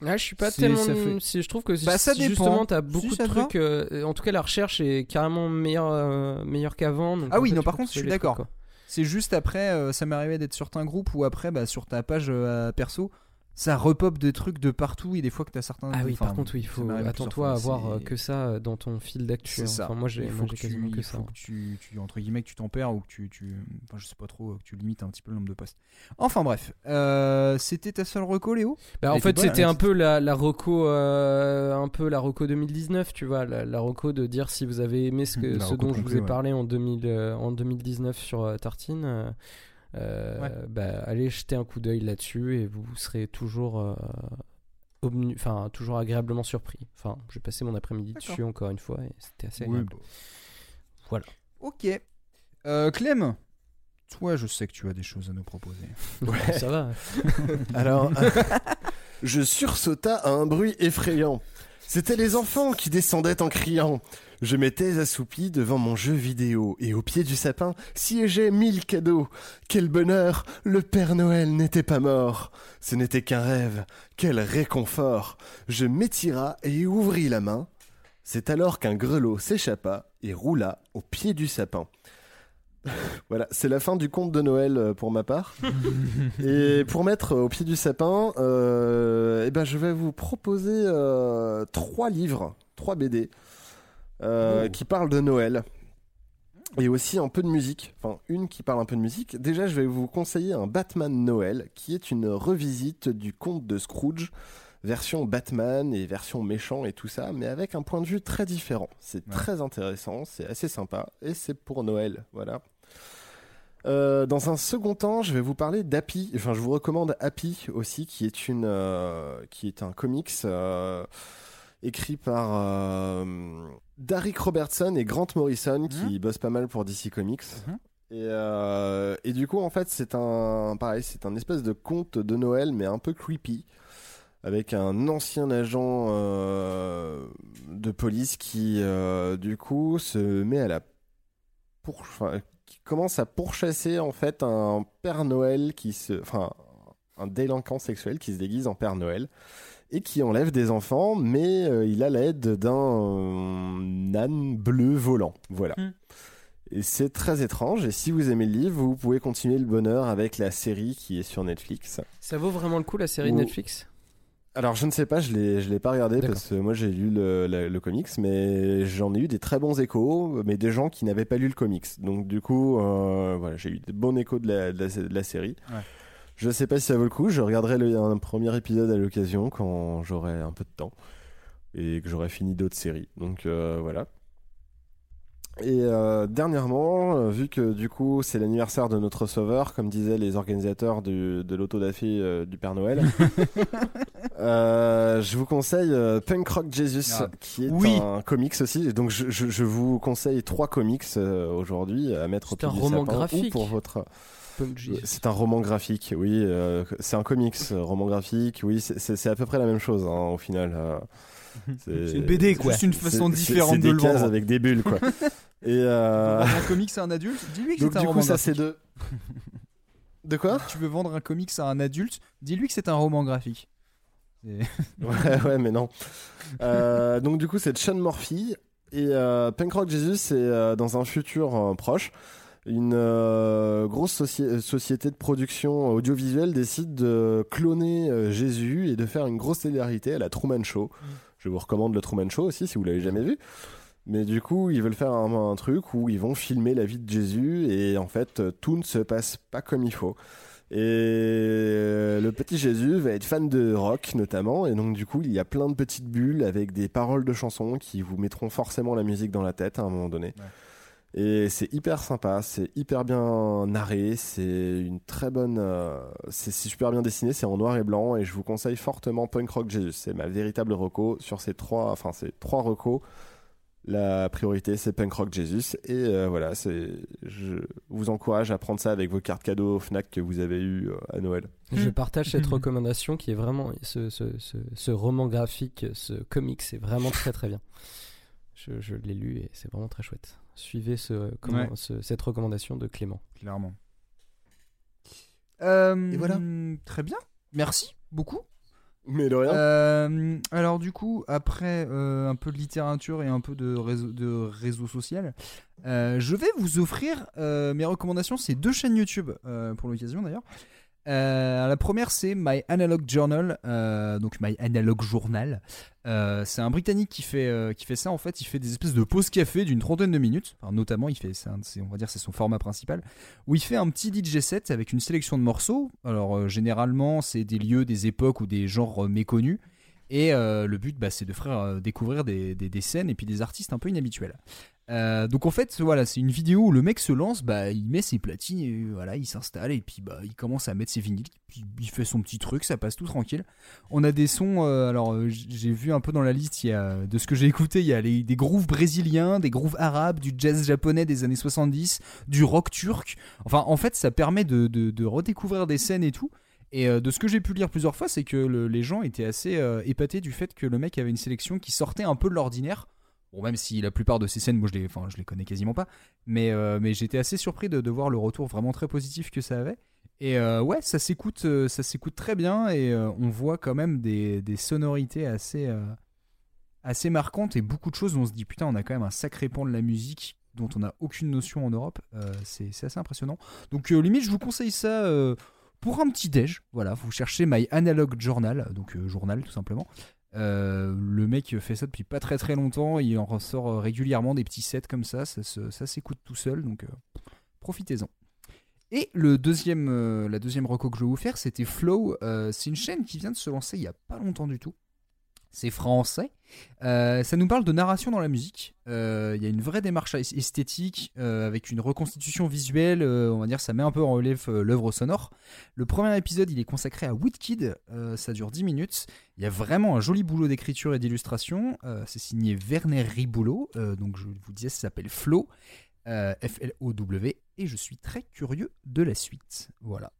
Ouais, je suis pas c'est- tellement. fait- si je trouve que Bah, ça si dépend. justement t'as Si, beaucoup ça de trucs. euh, en tout cas, la recherche est carrément meilleure, euh, meilleure qu'avant. donc Ah oui, fait, non, par contre, je suis d'accord. C'est juste après, euh, ça m'est arrivé d'être sur certains groupes ou après, bah, sur ta page euh, perso, ça repop des trucs de partout et des fois que t'as certains. Ah oui, enfin, par contre, oui, il faut attends-toi à avoir euh, que ça euh, dans ton fil d'actu. C'est hein. ça. Enfin, moi, j'ai tu, quasiment que il ça. faut que tu, tu- entre guillemets, que tu t'en perds ou que tu, tu, enfin, je sais pas trop, que tu limites un petit peu le nombre de posts. Enfin bref, euh, c'était ta seule reco, Léo? Bah, en fait, c'était hein, un peu la, la reco, euh, un peu la reco 2019, tu vois, la, la reco de dire si vous avez aimé ce, que, dont je vous ai ouais. parlé en, 2000, euh, en 2019 sur euh, Tartine. Euh, euh, Ouais. bah, allez jeter un coup d'œil là-dessus et vous serez toujours, euh, obnu- enfin, toujours agréablement surpris. Enfin, j'ai passé mon après-midi dessus encore une fois et c'était assez Oui, agréable. bon. Voilà. Ok. Euh, Clem, toi, je sais que tu as des choses à nous proposer. Ouais. Ça va. Alors, je sursauta à un bruit effrayant. C'étaient les enfants qui descendaient en criant. Je m'étais assoupi devant mon jeu vidéo et au pied du sapin siégeaient mille cadeaux. Quel bonheur Le Père Noël n'était pas mort. Ce n'était qu'un rêve. Quel réconfort Je m'étira et ouvris la main. C'est alors qu'un grelot s'échappa et roula au pied du sapin. Voilà, c'est la fin du conte de Noël euh, pour ma part. Et pour mettre au pied du sapin, euh, eh ben, je vais vous proposer euh, trois livres, trois BD, euh, Oh. qui parlent de Noël. Et aussi un peu de musique, enfin une qui parle un peu de musique. Déjà, je vais vous conseiller un Batman Noël, qui est une revisite du conte de Scrooge, version Batman et version méchant et tout ça, mais avec un point de vue très différent. C'est Ouais. très intéressant, c'est assez sympa, et c'est pour Noël, voilà. Euh, dans un second temps, je vais vous parler d'Happy. Enfin, je vous recommande Happy aussi, qui est une, euh, qui est un comics euh, écrit par Derek Robertson et Grant Morrison, qui bossent pas mal pour DC Comics. Et, euh, et du coup, en fait, c'est un, pareil, c'est un espèce de conte de Noël, mais un peu creepy, avec un ancien agent euh, de police qui, euh, du coup, se met à la pour, enfin, commence à pourchasser en fait un Père Noël qui se, enfin, un délinquant sexuel qui se déguise en Père Noël et qui enlève des enfants, mais euh, il a l'aide d'un euh, âne bleu volant. Voilà. Hmm. Et c'est très étrange. Et si vous aimez le livre, vous pouvez continuer le bonheur avec la série qui est sur Netflix. Ça vaut vraiment le coup la série Ou- Netflix? Alors je ne sais pas, je l'ai, je l'ai pas regardé parce que moi j'ai lu le, le- le comics, mais j'en ai eu des très bons échos, mais des gens qui n'avaient pas lu le comics. Donc du coup, euh, voilà, j'ai eu des bons échos de la, de la, de la série. Ouais. Je sais pas si ça vaut le coup. Je regarderai le- un premier épisode à l'occasion quand j'aurai un peu de temps et que j'aurai fini d'autres séries. Donc euh, voilà. Et euh, dernièrement, euh, vu que du coup c'est l'anniversaire de notre sauveur, comme disaient les organisateurs du- de l'autodafé euh, du Père Noël, euh, je vous conseille euh, Punk Rock Jesus, Ah, qui est oui. un comics aussi. Et Donc je, je- je vous conseille trois comics euh, aujourd'hui à mettre au C'est pied un du roman sapin, ou graphique. pour votre. Punk Jesus. C'est un roman graphique, oui. euh, c'est un comics, roman graphique, oui. c'est- C'est c'est à peu près la même chose hein, au final. euh, C'est une BD, quoi. Juste une façon c'est- différente c'est de des le cases vendre. avec des bulles, quoi. Et euh, un comics à un adulte, dis-lui que donc c'est un du coup, roman ça c'est deux. De quoi? Tu veux vendre un comics à un adulte, dis-lui que c'est un roman graphique. Ouais, ouais, mais non. Euh, donc du coup, c'est Sean Murphy et euh, Punk Rock Jesus, c'est euh, dans un futur proche. Une euh, grosse soci- société de production audiovisuelle décide de cloner euh, Jésus et de faire une grosse télé-réalité à la Truman Show. Je vous recommande le Truman Show aussi si vous l'avez jamais vu. Mais du coup, ils veulent faire un, un truc où ils vont filmer la vie de Jésus et en fait, euh, tout ne se passe pas comme il faut. Et euh, le petit Jésus va être fan de rock notamment, et donc du coup il y a plein de petites bulles avec des paroles de chansons qui vous mettront forcément la musique dans la tête à un moment donné. Et c'est hyper sympa, c'est hyper bien narré, c'est une très bonne, euh, c'est super bien dessiné, c'est en noir et blanc, et je vous conseille fortement Punk Rock Jesus. C'est ma véritable reco sur ces trois, enfin ces trois recos. La priorité, c'est Punk Rock Jesus. Et euh, voilà, c'est, je vous encourage à prendre ça avec vos cartes cadeaux Fnac que vous avez eues euh, à Noël. Je partage cette recommandation qui est vraiment ce, ce, ce, ce roman graphique, ce comic, c'est vraiment très très bien. Je, je l'ai lu et c'est vraiment très chouette. Suivez ce, comment- Ouais. ce- cette recommandation de Clément. Clairement. Euh, Et voilà. Très bien. Merci beaucoup. Mais de rien. Euh, alors du coup, après euh, un peu de littérature et un peu de réseau, de social, euh, je vais vous offrir mes recommandations. C'est deux chaînes YouTube pour l'occasion d'ailleurs. Euh, la première c'est My Analog Journal, euh, donc My Analog Journal. Euh, c'est un Britannique qui fait ça en fait. Il fait des espèces de pauses café d'une trentaine de minutes. Notamment, il fait, on va dire, c'est son format principal où il fait un petit DJ set avec une sélection de morceaux. Alors généralement, c'est des lieux, des époques ou des genres méconnus. Et euh, le but, bah, c'est de faire euh, découvrir des, des- des scènes et puis des artistes un peu inhabituels. Euh, donc en fait, voilà, c'est une vidéo où le mec se lance, bah, il met ses platines, et voilà, il s'installe et puis bah, il commence à mettre ses vinyles, puis il fait son petit truc, ça passe tout tranquille. On a des sons, alors j'ai vu un peu dans la liste, il y a, de ce que j'ai écouté, il y a des grooves brésiliens, des grooves arabes, du jazz japonais des années 70, du rock turc. Enfin, en fait, ça permet de- de redécouvrir des scènes et tout. Et euh, de ce que j'ai pu lire plusieurs fois, c'est que le- les gens étaient assez euh, épatés du fait que le mec avait une sélection qui sortait un peu de l'ordinaire. Bon, même si la plupart de ces scènes, moi je les, les connais quasiment pas, mais, euh, j'étais assez surpris de, voir le retour vraiment très positif que ça avait. Et ouais, ça s'écoute, ça s'écoute très bien et on voit quand même des, sonorités assez, marquantes et beaucoup de choses où on se dit putain, on a quand même un sacré pan de la musique dont on n'a aucune notion en Europe. C'est assez impressionnant. Donc euh, limite, je vous conseille ça pour un petit déj. Voilà, vous cherchez My Analog Journal, donc euh, journal tout simplement. Euh, le mec fait ça depuis pas très très longtemps. Il en ressort euh, régulièrement des petits sets comme ça. Ça, s'écoute tout seul, donc profitez-en. Et la deuxième reco que je vais vous faire, c'était Flow. C'est une chaîne qui vient de se lancer il y a pas longtemps du tout. C'est français. Euh, ça nous parle de narration dans la musique. Euh, Il y a une vraie démarche es- esthétique euh, avec une reconstitution visuelle. on va dire ça met un peu en relief l'œuvre sonore. Le premier épisode, il est consacré à. Euh, ça dure 10 minutes. Il y a vraiment un joli boulot d'écriture et d'illustration. C'est signé Werner Riboulot. Donc je vous disais, ça s'appelle Flow. F-L-O-W. Et je suis très curieux de la suite. Voilà.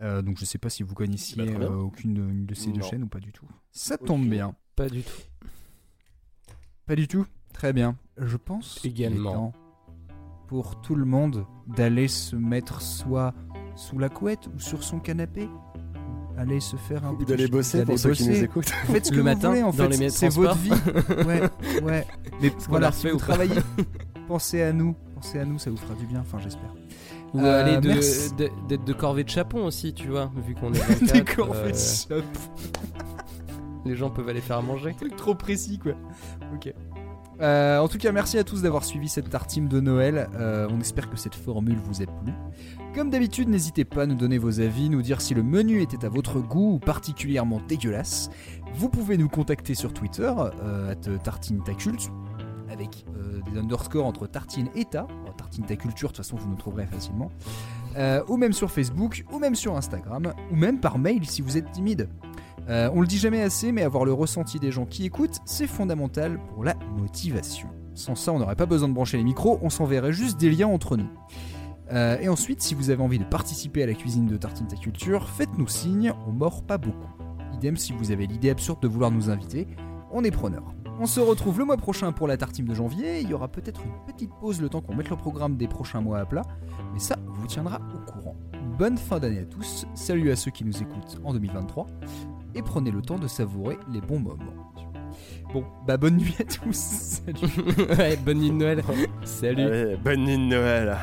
Euh, donc je sais pas si vous connaissiez Bah, euh, aucune de, une de ces deux chaînes ou pas du tout. Ça tombe bien. Pas du tout. Pas du tout. Très bien. Je pense qu'il est Également. temps pour tout le monde d'aller se mettre soit sous la couette ou sur son canapé. Aller se faire un Ou petit- d'aller bosser d'aller pour ceux qui nous bosser. écoutent. Faites ce que Le vous matin, voulez, en dans fait. C'est votre vie. Ouais, ouais. Mais voilà, si vous travaillez, pensez à nous. Pensez à nous, ça vous fera du bien. Enfin, j'espère. Ou Euh, aller de- de- d'être de, corvée de chapon aussi, tu vois, vu qu'on est 24, Des corvées euh, de chapeau. Les gens peuvent aller faire à manger. truc trop précis quoi. Ok. Euh, en tout cas, merci à tous d'avoir suivi cette tartine de Noël. Euh, on espère que cette formule vous a plu. Comme d'habitude, n'hésitez pas à nous donner vos avis, nous dire si le menu était à votre goût ou particulièrement dégueulasse. Vous pouvez nous contacter sur Twitter, euh, at tartine ta culte, avec des underscores entre tartine et ta. Alors, tartine ta culture, de toute façon, vous nous trouverez facilement. Euh, ou même sur Facebook, ou même sur Instagram, ou même par mail si vous êtes timide. Euh, on le dit jamais assez, mais avoir le ressenti des gens qui écoutent, c'est fondamental pour la motivation. Sans ça, on n'aurait pas besoin de brancher les micros, on s'enverrait juste des liens entre nous. Euh, et ensuite, si vous avez envie de participer à la cuisine de Tartine Ta Culture, faites-nous signe, on mord pas beaucoup. Idem si vous avez l'idée absurde de vouloir nous inviter, on est preneur. On se retrouve le mois prochain pour la tartine de janvier, il y aura peut-être une petite pause le temps qu'on mette le programme des prochains mois à plat, mais ça on vous tiendra au courant. Bonne fin d'année à tous, salut à ceux qui nous écoutent en 2023, et prenez le temps de savourer les bons moments. Bon, bah bonne nuit à tous. Salut. ouais, bonne nuit de Noël. Salut. Allez, bonne nuit de Noël.